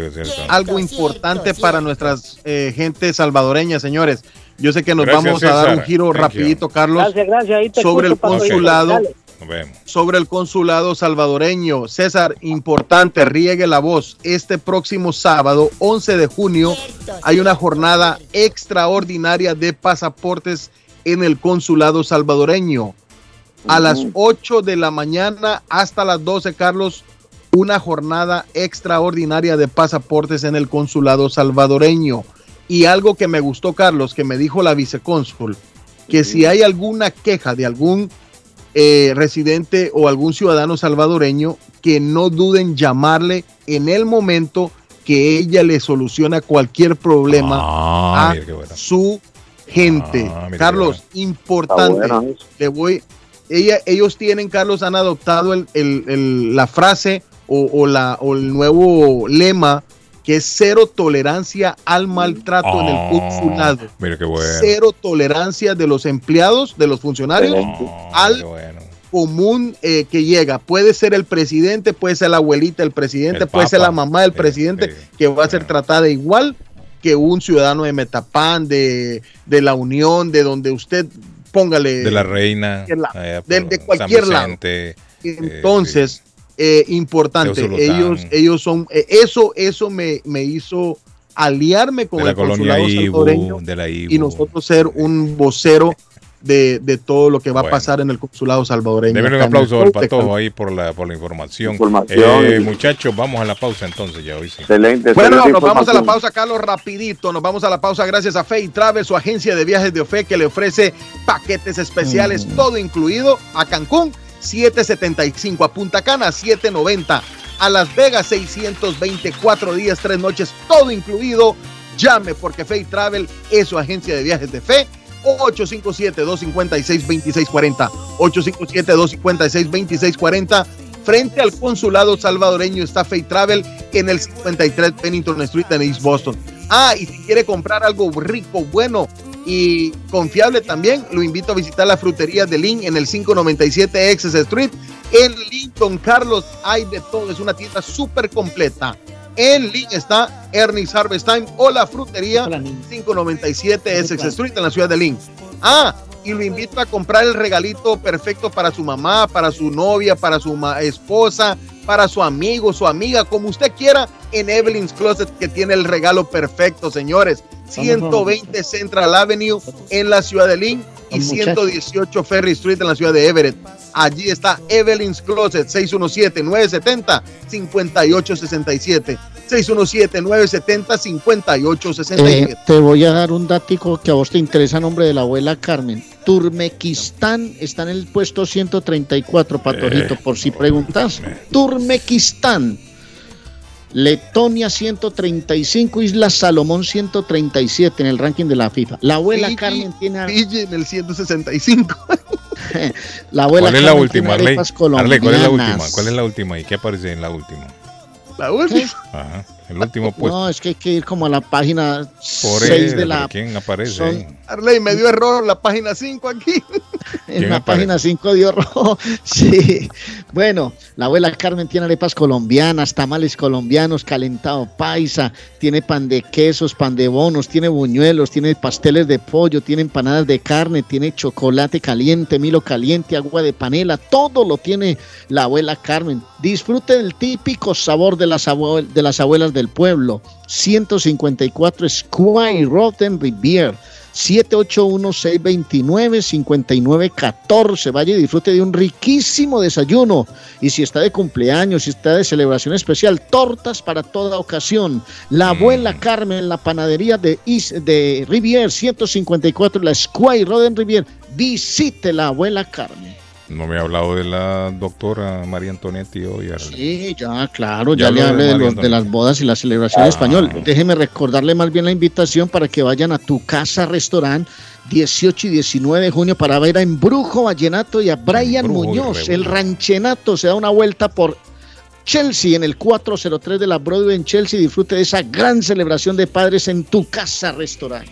algo importante para nuestras eh, gente salvadoreña, señores. Yo sé que nos Gracias, vamos a dar un giro Thank you. rapidito, Carlos, Gracias, gracias. Sobre el consulado. Sobre el consulado salvadoreño. César, importante, riegue la voz. Este próximo sábado, 11 de junio, hay una jornada extraordinaria de pasaportes en el consulado salvadoreño. A las 8 de la mañana hasta las 12, Carlos, una jornada extraordinaria de pasaportes en el consulado salvadoreño. Y algo que me gustó, Carlos, que me dijo la vicecónsul, que si hay alguna queja de algún eh, residente o algún ciudadano salvadoreño, que no duden llamarle en el momento que ella le soluciona cualquier problema Ah, a su gente. Ah, Carlos, importante. Le voy, ella, ellos tienen, Carlos, han adoptado el- el- el- la frase o, o la, o el nuevo lema que es cero tolerancia al maltrato en el Ah, consulado. Mira qué bueno. Cero tolerancia de los empleados, de los funcionarios, Ah, al bueno. común eh, que llega. Puede ser el presidente, puede ser la abuelita del presidente, El puede ser la mamá del presidente, eh, que va a ser tratada igual que un ciudadano de Metapán, de, de la Unión, de donde usted póngale. De la reina. allá de- por de cualquier lado. Vicente, Entonces, eh, importante, ellos, ellos son, eh, eso, eso me, me hizo aliarme con de la el consulado salvadoreño Ibu, de la Ibu. y nosotros ser un vocero de, de todo lo que va Bueno. a pasar en el consulado salvadoreño. Denle un aplauso al patojo ahí por la, por la información. Información. Eh, muchachos, vamos a la pausa entonces ya hoy sí. Excelente. Bueno, excelente nos vamos a la pausa, Carlos, rapidito. Nos vamos a la pausa gracias a Fay Travel, su agencia de viajes de OFE que le ofrece paquetes especiales, todo incluido a Cancún, 775, a Punta Cana, 790, a Las Vegas, 624 días, tres noches, todo incluido. Llame porque Fay Travel es su agencia de viajes de fe. 857-256-2640. 857-256-2640. Frente al consulado salvadoreño está Fay Travel en el 53 Pennington Street en East Boston. Ah, y si quiere comprar algo rico, bueno y confiable también, lo invito a visitar la frutería de Lynn en el 597 Excess Street. En Lincoln, Carlos, hay de todo. Es una tienda súper completa. En Lynn está Ernest Harvest Time o la frutería 597 Essex Street en la ciudad de Lynn. Ah, y lo invito a comprar el regalito perfecto para su mamá, para su novia, para su esposa, para su amigo, su amiga, como usted quiera, en Evelyn's Closet, que tiene el regalo perfecto, señores. 120 Central Avenue en la ciudad de Lynn y Vamos, muchachos. 118 Ferry Street en la ciudad de Everett. Allí está Evelyn's Closet 617-970-5867. 617-970-5867. Eh, te voy a dar un datico que a vos te interesa, nombre de la abuela Carmen. Turmequistán está en el puesto 134, Patojito, por si preguntas. Turmequistán. Letonia 135, Isla Salomón 137 en el ranking de la FIFA. La abuela Fiji- Carmen tiene Fiji en el 165. la abuela ¿Cuál es la Carmen última, Arley? ¿cuál es la última? ¿Cuál es la última? ¿Y qué aparece en la última? La última. Ajá. El último puesto. No, es que hay que ir como a la página Por 6 eso, de la ¿quién aparece son-? Arley, me dio error la página 5 aquí. En ¿Quién la aparece? página 5 dio rojo. Sí. Bueno, la abuela Carmen tiene arepas colombianas, tamales colombianos, calentado paisa, tiene pan de quesos, pan de bonos, tiene buñuelos, tiene pasteles de pollo, tiene empanadas de carne, tiene chocolate caliente, milo caliente, agua de panela, todo lo tiene la abuela Carmen. Disfrute del típico sabor de las, de las abuelas del pueblo. 154 Squire Road en Rivier. 781-629-5914. Vaya y disfrute de un riquísimo desayuno. Y si está de cumpleaños, si está de celebración especial, tortas para toda ocasión. La abuela Carmen, la panadería de, Is- de Rivier, 154, la Squire Road en Rivier. Visite la abuela Carmen. No me ha hablado de la doctora María Antonetti hoy. Sí, ya, claro, Ya ya, le hablé de, los- de las bodas y la celebración Ah. español. Déjeme recordarle más bien la invitación para que vayan a tu casa restaurant 18 y 19 de junio para ver a Embrujo Vallenato y a Brian Embrujo Muñoz, el ranchenato. Se da una vuelta por Chelsea en el 403 de la Broadway en Chelsea. Disfrute de esa gran celebración de padres en tu casa restaurant.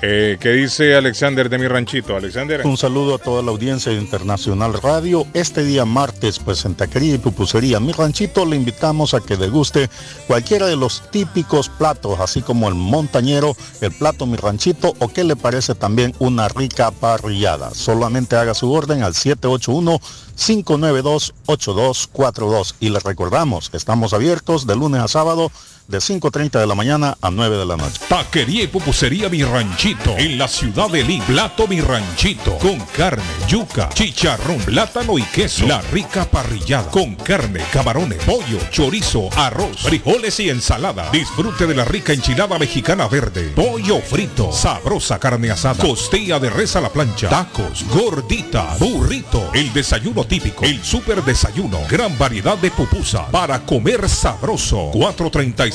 Eh, ¿Qué dice Alexander de mi ranchito? Alexander. Un saludo a toda la audiencia de Internacional Radio. Este día martes, pues en y Pupusería Mi Ranchito le invitamos a que deguste cualquiera de los típicos platos, así como el montañero, el plato Mi Ranchito o qué le parece también una rica parrillada. Solamente haga su orden al 781-592-8242 y les recordamos, estamos abiertos de lunes a sábado de 5.30 de la mañana a 9 de la noche. Taquería y pupusería Mi Ranchito en la ciudad de Lima. Plato Mi Ranchito con carne, yuca, chicharrón, plátano y queso. La rica parrillada con carne, camarones, pollo, chorizo, arroz, frijoles y ensalada. Disfrute de la rica enchilada mexicana verde, pollo frito, sabrosa carne asada, costilla de res a la plancha, tacos, gordita, burrito, el desayuno típico, el super desayuno, gran variedad de pupusa para comer sabroso.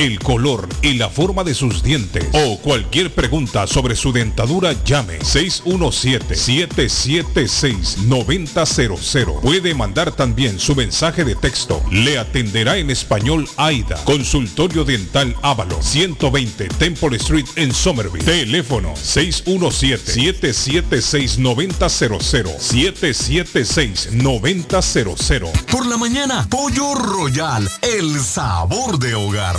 el color y la forma de sus dientes o cualquier pregunta sobre su dentadura, llame 617-776-9000. Puede mandar también su mensaje de texto. Le atenderá en español AIDA. Consultorio Dental Ávalo, 120 Temple Street en Somerville. Teléfono 617-776-9000. 776-9000. Por la mañana, Pollo Royal, el sabor de hogar.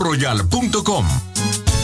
www.polloroyal.com.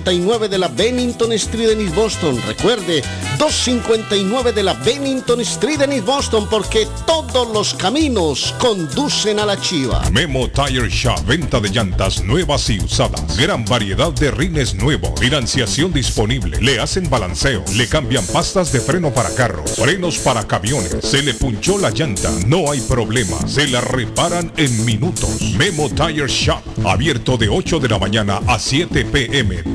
259 de la Bennington Street en East Boston. Recuerde, 259 de la Bennington Street en East Boston porque todos los caminos conducen a la chiva. Memo Tire Shop, venta de llantas nuevas y usadas. Gran variedad de rines nuevos. Financiación disponible. Le hacen balanceo. Le cambian pastas de freno para carros. Frenos para camiones. Se le punchó la llanta. No hay problema. Se la reparan en minutos. Memo Tire Shop. Abierto de 8 de la mañana a 7 pm.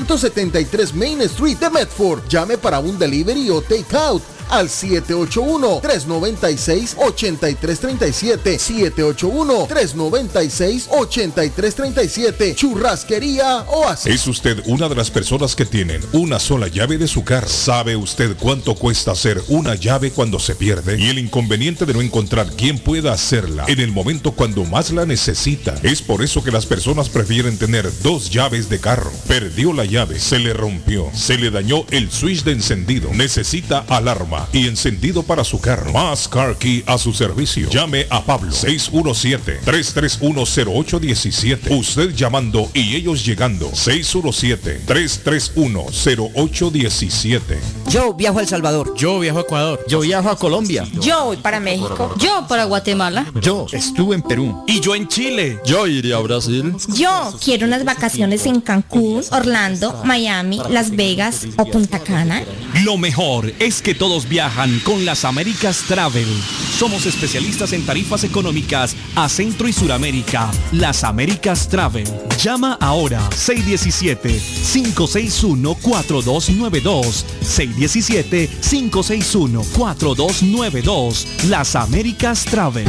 373 Main Street de Medford. Llame para un delivery o take out al 781-396-8337. 781-396-8337. Churrasquería Oasis. ¿Es usted una de las personas que tienen una sola llave de su carro? ¿Sabe usted cuánto cuesta hacer una llave cuando se pierde? Y el inconveniente de no encontrar quién pueda hacerla en el momento cuando más la necesita. Es por eso que las personas prefieren tener dos llaves de carro. Perdió la llave, se le rompió, se le dañó el switch de encendido. Necesita alarma y encendido para su carro. Más Car Key a su servicio. Llame a Pablo 617-331-0817. Usted llamando y ellos llegando. 617-331-0817. Yo viajo a El Salvador. Yo viajo a Ecuador. Yo viajo a Colombia. Yo voy para México. Yo para Guatemala. Yo estuve en Perú. Y yo en Chile. Yo iría a Brasil. Yo quiero unas vacaciones en Cancún, Orlando, Miami, Las Vegas o Punta Cana. Lo mejor es que todos viajan con las Américas Travel. Somos especialistas en tarifas económicas a Centro y Suramérica. Las Américas Travel. Llama ahora 617-561-4292. 617-561-4292. Las Américas Travel.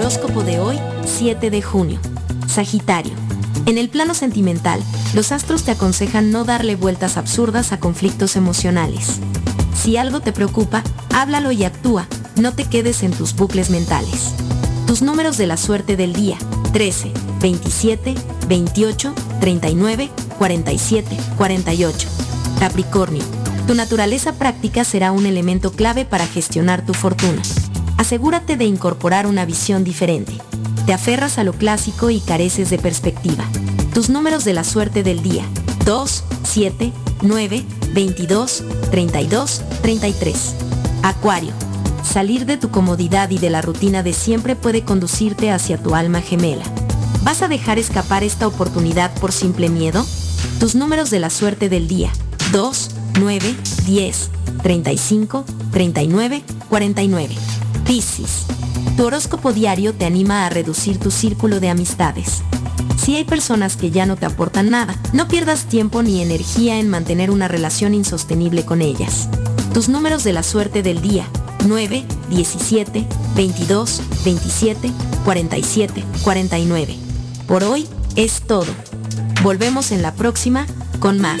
Horóscopo de hoy, 7 de junio. Sagitario. En el plano sentimental, los astros te aconsejan no darle vueltas absurdas a conflictos emocionales. Si algo te preocupa, háblalo y actúa, no te quedes en tus bucles mentales. Tus números de la suerte del día, 13, 27, 28, 39, 47, 48. Capricornio. Tu naturaleza práctica será un elemento clave para gestionar tu fortuna. Asegúrate de incorporar una visión diferente. Te aferras a lo clásico y careces de perspectiva. Tus números de la suerte del día. 2, 7, 9, 22, 32, 33. Acuario. Salir de tu comodidad y de la rutina de siempre puede conducirte hacia tu alma gemela. ¿Vas a dejar escapar esta oportunidad por simple miedo? Tus números de la suerte del día. 2, 9, 10, 35, 39, 49. Piscis. Tu horóscopo diario te anima a reducir tu círculo de amistades. Si hay personas que ya no te aportan nada, no pierdas tiempo ni energía en mantener una relación insostenible con ellas. Tus números de la suerte del día. 9, 17, 22, 27, 47, 49. Por hoy es todo. Volvemos en la próxima con más.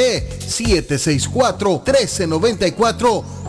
617-764-1394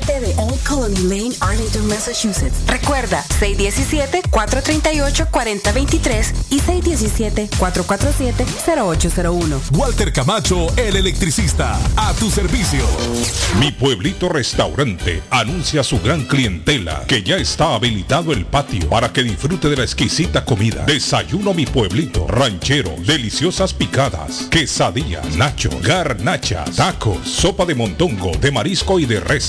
de Old Colony Lane, Arlington, Massachusetts. Recuerda, 617-438-4023 y 617-447-0801. Walter Camacho, el electricista, a tu servicio. Mi pueblito restaurante anuncia a su gran clientela que ya está habilitado el patio para que disfrute de la exquisita comida. Desayuno mi pueblito, ranchero, deliciosas picadas, quesadillas, nachos, garnachas, tacos, sopa de montongo, de marisco y de res,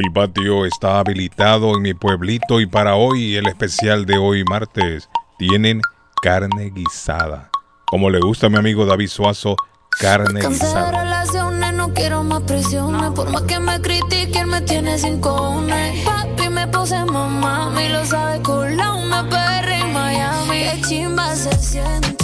El patio está habilitado en mi pueblito y para hoy el especial de hoy martes tienen carne guisada. Como le gusta a mi amigo David Suazo, carne Cansé de guisada. relaciones, no quiero más presiones. Por más que me critiquen, me tiene sin cojones. Papi me puse mamá, y lo sabe colado, me perre en Miami. Qué chimba se siente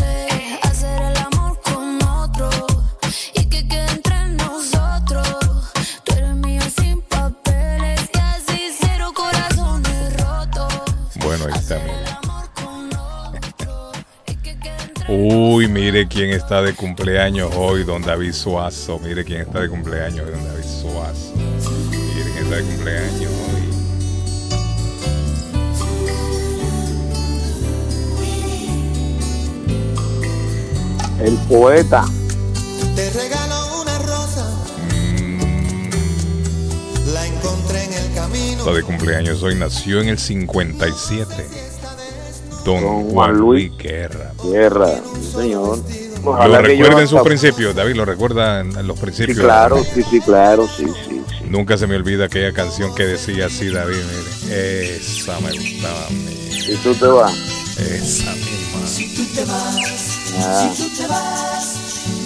Uy, mire quién está de cumpleaños hoy, don David Suazo. Mire quién está de cumpleaños hoy, don David Suazo. Mire quién está de cumpleaños hoy. El poeta. Te regalo una rosa. La encontré en el camino. Está de cumpleaños hoy, nació en el 57. Don, Don Juan Juan Luis Luis Guerra. Guerra, sí, señor. Lo Ojalá que recuerda yo en sus hasta- principios, David, lo recuerda en en los Sí, principios. claro, sí, sí, claro, sí, sí. Nunca se me olvida aquella canción que decía así, David, mire. Esa me gustaba a mí. Y tú te vas. Esa misma. Si tú te vas, Ah. si tú te vas,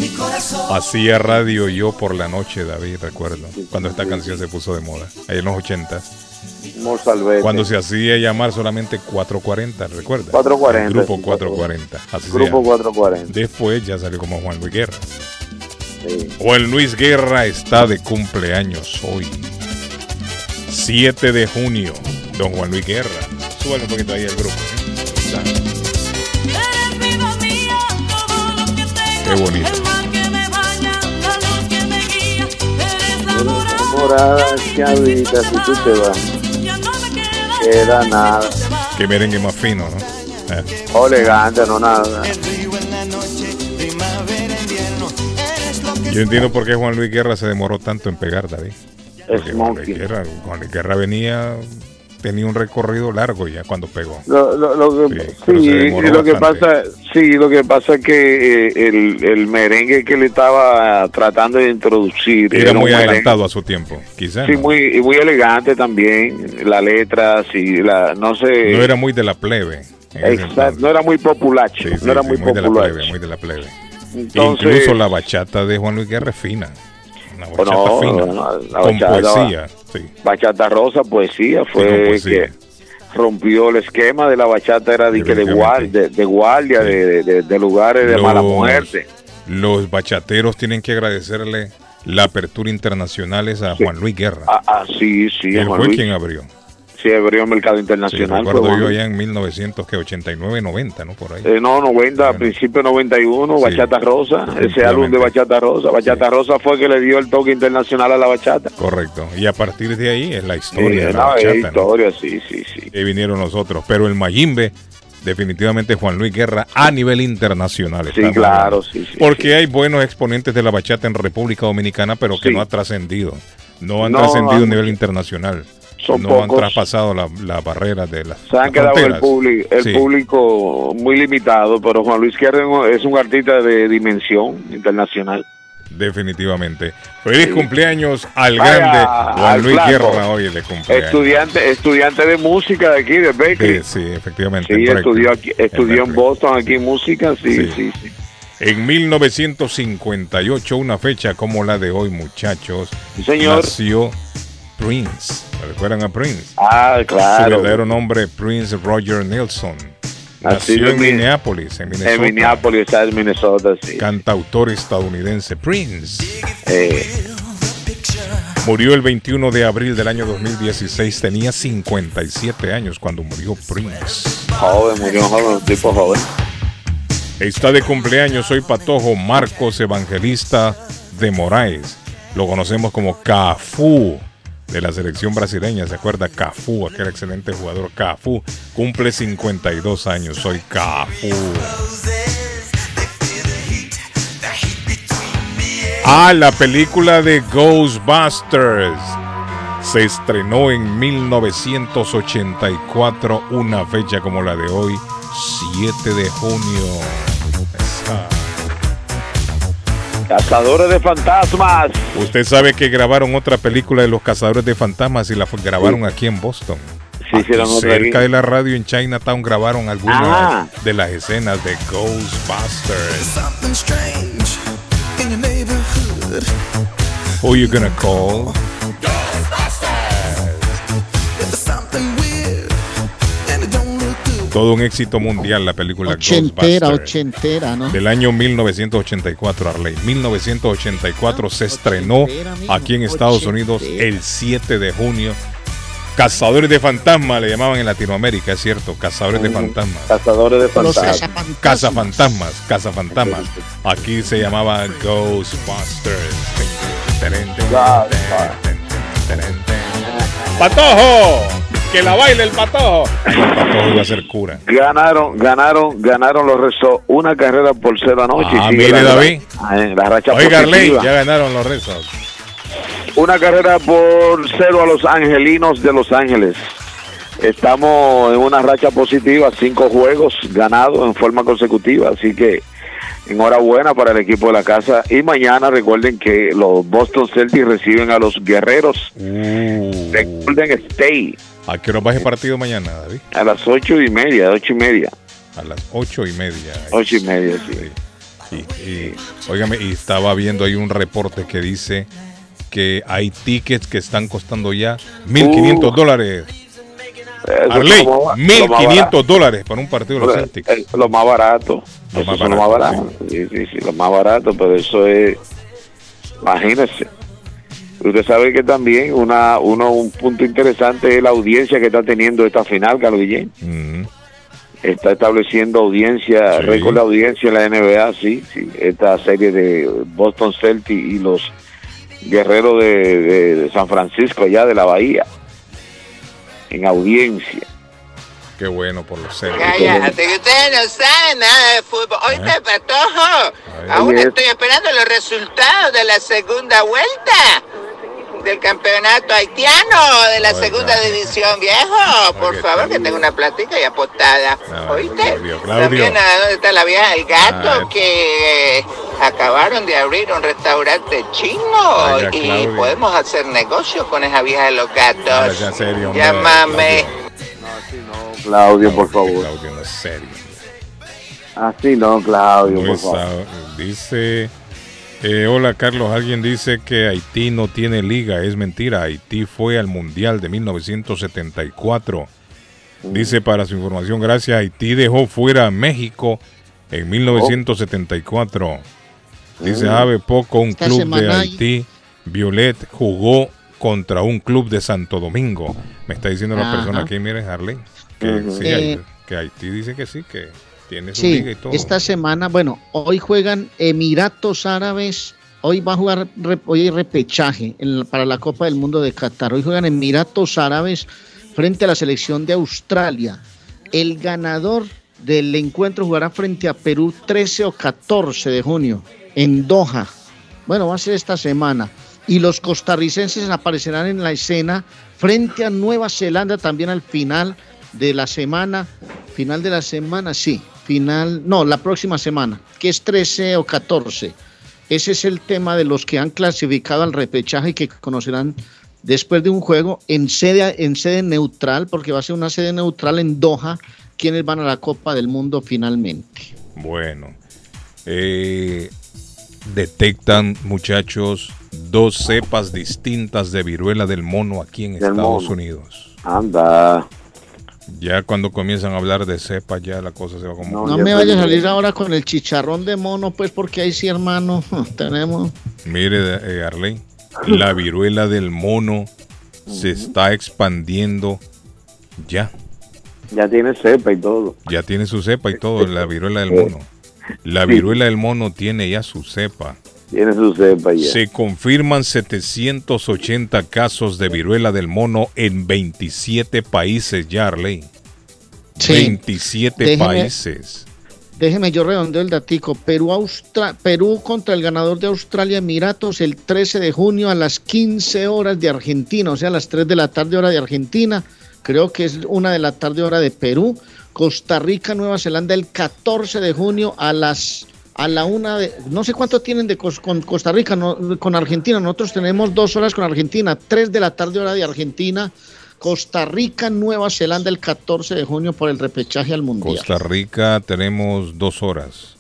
mi corazón. Hacía radio yo por la noche, David, recuerdo. Cuando esta canción se puso de moda. Ahí en los 80. Mozalbete. Cuando se hacía llamar solamente 440, ¿recuerda? 440, El grupo sí, 440. Así se Grupo llama. 440. Después ya salió como Juan Luis Guerra. Juan Luis Guerra está de cumpleaños hoy. 7 de junio. Don Juan Luis Guerra. Súbale un poquito ahí al grupo. ¿eh? Qué bonito. Morada chavita, si tú te vas. Queda nada. Qué merengue más fino, ¿no? Eh. O elegante, no nada. Yo entiendo por qué Juan Luis Guerra se demoró tanto en pegar, David. Porque Juan Luis, Guerra, Juan Luis Guerra venía, tenía un recorrido largo ya cuando pegó. Lo, lo, lo que, sí, demoró lo que pasa, sí, lo que pasa es que eh, el, el merengue que le estaba tratando de introducir Era un muy merengue- adelantado a su tiempo, quizás. Sí, ¿no? muy, y muy elegante también. La letra, sí, la, no sé. No era muy de la plebe. Exacto, no era muy popular, Sí, sí, no era sí, muy, muy de la popular. plebe, muy de la plebe. Entonces- Incluso la bachata de Juan Luis Guerra es fina. Una bachata no, fina. con bachata- poesía. Sí. Bachata Rosa, poesía, fue poesía. que rompió el esquema de la bachata, era de, que de, de, de guardia, de, de- de lugares de mala muerte. Los bachateros tienen que agradecerle la apertura internacional a Juan Luis Guerra. Ah, ah, sí, sí. Él Juan fue Luis. quien abrió. Sí, abrió mercado Sí, internacional. fue recuerdo yo allá en 1989, 90, ¿no? Por ahí. Eh, no, 90, a principio 91, Bachata Rosa, ese álbum de Bachata Rosa. Bachata Rosa fue que le dio el toque internacional a la bachata. Correcto. Y a partir de ahí es la historia Sí, de la no, es bachata. ¿no? historia, sí, sí, sí. Y vinieron los otros. Pero el Mayimbe, definitivamente Juan Luis Guerra a nivel internacional. Sí, claro, sí, sí, Porque hay buenos exponentes de la bachata en República Dominicana, pero que Sí. no ha trascendido. No han No, trascendido no. a nivel internacional. Son no han traspasado la, la barrera de las, Se han las quedado el, público, el Sí. público muy limitado, pero Juan Luis Guerra es un artista de dimensión internacional. Definitivamente. Feliz Sí. cumpleaños al Vaya, grande Juan al Luis. Guerra hoy de cumpleaños. Estudiante, estudiante de música de aquí, de Berkeley. Sí, sí, efectivamente. Sí, estudió, aquí, estudió en. Boston aquí música, sí, Sí. sí, sí. En 1958, una fecha como la de hoy, muchachos, señor. nació Prince. ¿Recuerdan a Prince? Ah, claro. Su verdadero nombre, Prince Roger Nelson. Así Nació en mi- Minneapolis, en Minnesota. En Minneapolis, está en Minnesota, sí. Cantautor estadounidense Prince. Eh, Murió el 21 de abril del año 2016. Tenía 57 años cuando murió Prince. joven, murió joven, un tipo joven. Está de cumpleaños hoy Patojo Marcos Evangelista de Moraes. Lo conocemos como Cafú de la selección brasileña. ¿Se acuerda? Cafú, aquel excelente jugador Cafú. Cumple 52 años. Soy Cafú. Ah, la película de Ghostbusters se estrenó en 1984, una fecha como la de hoy, 7 de junio. Cazadores de fantasmas. Usted sabe que grabaron otra película de los cazadores de fantasmas y la grabaron aquí en Boston. Sí, hicieron Aquí otra cerca de la radio en Chinatown grabaron algunas Ah. de las escenas de Ghostbusters. Something strange in your neighborhood. Who you gonna call? Todo un éxito mundial la película Ochentera, Ghostbusters. ochentera, ¿no? Del año 1984, Arley. 1984 se estrenó aquí en Estados Unidos el 7 de junio. Cazadores de fantasmas le llamaban en Latinoamérica, es cierto. Cazadores de fantasmas. Cazadores de fantasmas. cazafantasmas. Cazafantasmas, cazafantasmas. Aquí se llamaba Ghostbusters. ¡Patojo! ¡Que la baile el patojo! El patojo iba a ser cura. Ganaron, ganaron, ganaron los rezos una carrera por cero anoche. Ah, y sigue mire, la, David. Ah, eh, la racha Oiga, Arley, ya ganaron los rezos. Una carrera por cero a los angelinos de Los Ángeles. Estamos en una racha positiva, cinco juegos ganados en forma consecutiva, así que enhorabuena para el equipo de la casa. Y mañana recuerden que los Boston Celtics reciben a los guerreros de Golden State ¿A qué hora va ese partido mañana, David? a las ocho y media, ocho y media, A las ocho y media. ocho y media, sí. Y, y, óigame, y estaba viendo ahí un reporte que dice que hay tickets que están costando ya 1.500 Uh. dólares. Arley, lo más- lo más 1.500 barato. dólares para un partido de los Celtics. Eh, Lo más barato. Lo más es lo más barato, barato. Sí, sí, sí, lo más barato, pero eso es. Imagínese. Usted sabe que también una, uno, un punto interesante es la audiencia que está teniendo esta final, Carlos Guillén. Mm, Está estableciendo audiencia, Sí. récord de audiencia en la NBA, sí, sí. Esta serie de Boston Celtics y los guerreros de, de- de San Francisco, allá de la Bahía, en audiencia. qué bueno por los Celtics. Cállate, que ustedes no saben nada de fútbol. Oíste, Patojo, aún estoy esperando los resultados de la segunda vuelta del campeonato haitiano de la segunda división, viejo. Por favor, que tengo una platica y apostada. No, ¿Oíste? Claudio, Claudio. También, ¿a ¿dónde está la vieja del gato? Ah, que eh, acabaron de abrir un restaurante chino y Claudio. podemos hacer negocio con esa vieja de los gatos. Ah, ya, en serio, hombre, Llámame. Claudio, por favor. Claudio, no es serio. Así no, Claudio, por favor. dice, eh, hola Carlos, alguien dice que Haití no tiene liga, es mentira, Haití fue al Mundial de 1974. Dice para su información, gracias, Haití dejó fuera a México en 1974. Dice, Oh. sabe poco, un Esta club de Haití Violet jugó contra un club de Santo Domingo. Me está diciendo la persona aquí, mire, Harley, que, Ujú. sí, Eh, hay- que Haití dice que sí, que tiene su Sí, liga y todo. esta semana, bueno, hoy juegan Emiratos Árabes. Hoy va a jugar, hoy hay repechaje en para la Copa del Mundo de Qatar. Hoy juegan Emiratos Árabes frente a la selección de Australia. El ganador del encuentro jugará frente a Perú 13 o 14 de junio en Doha. Bueno, va a ser esta semana. Y los costarricenses aparecerán en la escena frente a Nueva Zelanda también al final de la semana. Final de la semana, sí. Final, no, la próxima semana, que es 13 o 14. Ese es el tema de los que han clasificado al repechaje y que conocerán después de un juego en sede, en sede neutral, porque va a ser una sede neutral en Doha, quienes van a la Copa del Mundo finalmente. Bueno, eh, detectan muchachos dos cepas distintas de viruela del mono aquí en Estados mono. Unidos. Anda. Ya cuando comienzan a hablar de cepas, ya la cosa se va como... No me vaya a salir ahora con el chicharrón de mono, pues porque ahí sí, hermano, tenemos... Mire, eh, Arley, la viruela del mono se está expandiendo ya. Ya tiene cepa y todo. Ya tiene su cepa y todo, la viruela del mono. La viruela del mono tiene ya su cepa. Tiene su cepa ya. Se confirman 780 casos de viruela del mono en 27 países ya, Arley. Sí. 27 Déjeme- países. Déjeme yo redondeo el datico. Perú, Austra- Perú contra el ganador de Australia Emiratos el 13 de junio a las 15 horas de Argentina, o sea, a las 3 de la tarde hora de Argentina. Creo que es una de la tarde hora de Perú. Costa Rica, Nueva Zelanda el 14 de junio a las a la una de no sé cuánto tienen de cos- con Costa Rica no, con Argentina nosotros tenemos dos horas con Argentina 3 de la tarde hora de Argentina Costa Rica Nueva Zelanda el 14 de junio por el repechaje al mundial Costa Rica tenemos dos horas.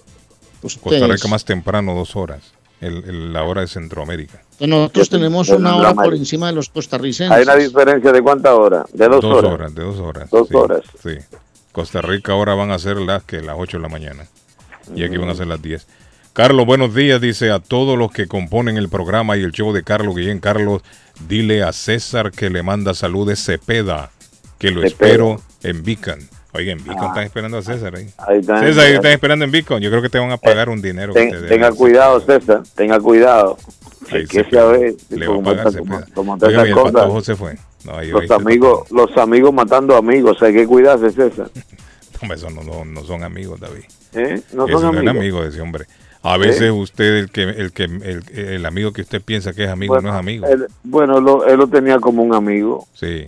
Costa. Rica más temprano, dos horas. El- el- la hora de Centroamérica. Nosotros tenemos una hora por encima de los costarricenses. Hay una diferencia de cuántas horas? De dos, horas. de dos horas. Dos sí, horas. Sí. Costa Rica ahora van a ser las que las 8 de la mañana. Y aquí van a ser las 10. Carlos, buenos días, dice a todos los que componen el programa y el show de Carlos Guillén. Carlos, dile a César que le manda saludos Cepeda, que lo Cepeda. espero en Beacon. Oiga, en Beacon Ah. están esperando a César ahí. Ahí están. César, ahí están esperando en Beacon. Yo creo que te van a pagar un dinero. que te tenga cuidado, César. Tenga cuidado. Ahí que sabe Le va a pagar Cepeda. Oiga, esa y el patojo se fue. No, Los amigos, los amigos matando amigos, hay que cuidarse, César. Hombre, no, no, no son amigos, David. ¿Eh? No son no amigos. amigo de ese hombre. A veces usted, el que, el que, el, el amigo que usted piensa que es amigo, no es amigo. Él- bueno, lo- él lo tenía como un amigo. Sí.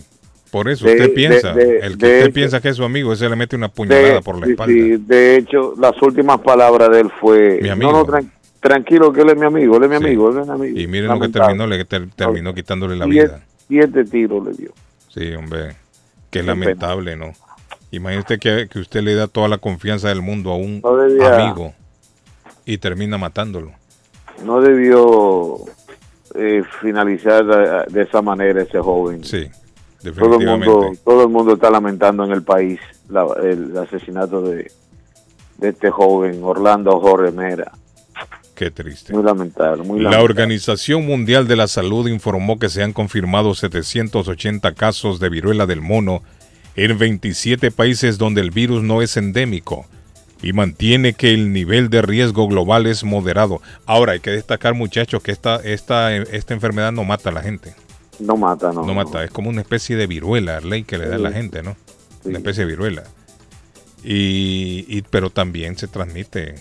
Por eso De- usted piensa, de- de- el que usted hecho- piensa que es su amigo, ese le mete una puñalada por la espalda. sí, de hecho, las últimas palabras de él fue, Mi amigo. no, no, tran- tranquilo que él es mi amigo, él es mi Sí. amigo, él es mi amigo. Y miren lo que terminó, le ter- terminó quitándole la Siete- vida. Siete tiros le dio. Sí, hombre. Qué lamentable, ¿no? Imagínate que, que usted le da toda la confianza del mundo a un No debía- amigo y termina matándolo. No debió eh, finalizar de esa manera ese joven. Sí, todo el definitivamente. mundo, todo el mundo está lamentando en el país la- el asesinato de, de este joven Orlando Jorge Mera. Qué triste. Muy lamentable, muy La. Organización Mundial de la Salud informó que se han confirmado 780 casos de viruela del mono en 27 países donde el virus no es endémico y mantiene que el nivel de riesgo global es moderado. Ahora hay que destacar muchachos que esta, esta, esta enfermedad no mata a la gente. No mata, no. No mata, es como una especie de viruela, ley que le da a la gente, ¿no? Una especie de viruela. Y, y- pero también se transmite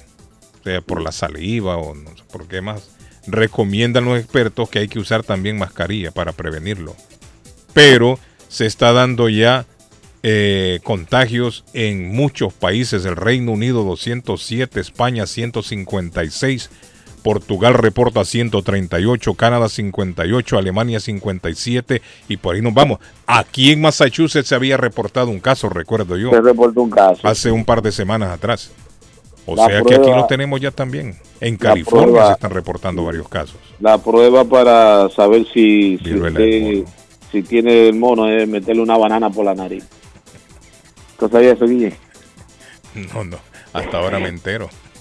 o sea, por la saliva o no sé por qué más. Recomiendan los expertos que hay que usar también mascarilla para prevenirlo. Pero se está dando ya eh, contagios en muchos países. El Reino Unido 207, España 156, Portugal reporta 138, Canadá 58, Alemania 57 y por ahí nos vamos. Aquí en Massachusetts se había reportado un caso, recuerdo yo. Se reportó un caso. Hace un par de semanas atrás. O La sea que aquí lo tenemos ya también. En California prueba- se están reportando varios casos. La prueba para saber si, usted- si tiene el mono es meterle una banana por la nariz. ¿Tú sabías eso, Guille? No, no. Hasta ahora me entero.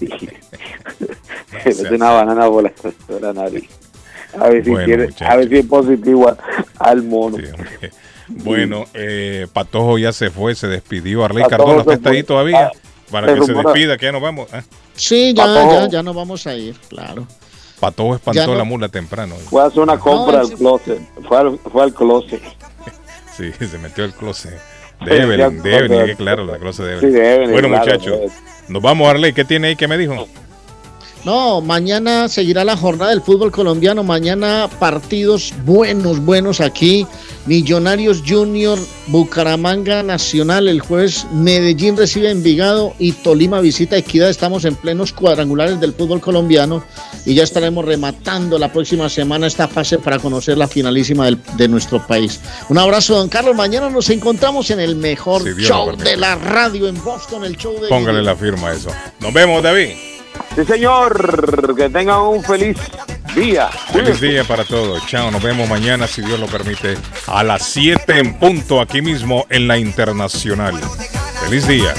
Meter una banana por la, por la nariz. A ver si, Bueno, quiere- a ver si es positivo a- al mono. Bueno, eh, Patojo ya se fue, se despidió. Arley Patojo Cardona está ahí todavía. Ah, Para se que se despida, que ya nos vamos. Ah, Sí, ya, Patojo. ya, ya nos vamos a ir, claro. Patojo espantó no- la mula temprano. Fue a hacer una compra No, al sí. closet. Fue al, fue al closet. Sí, se metió el closet. Sí, De Evelyn, ya- de Evelyn, que claro, la closet de Sí, Evelyn. de Evelyn, bueno, claro, muchachos, pues. nos vamos, Arley. ¿Qué tiene ahí que me dijo? No, mañana seguirá la jornada del fútbol colombiano. Mañana partidos buenos, buenos aquí. Millonarios Junior, Bucaramanga Nacional. El jueves Medellín recibe Envigado y Tolima visita Equidad. Estamos en plenos cuadrangulares del fútbol colombiano y ya estaremos rematando la próxima semana esta fase para conocer la finalísima del- de nuestro país. Un abrazo, don Carlos. Mañana nos encontramos en el mejor show de la radio en Boston, el show de Póngale la firma a eso. Nos vemos, David. Sí, señor. Que tengan un feliz día. Feliz día para todos. Chao, nos vemos mañana, si Dios lo permite, a las 7 en punto, aquí mismo en la Internacional. Feliz día.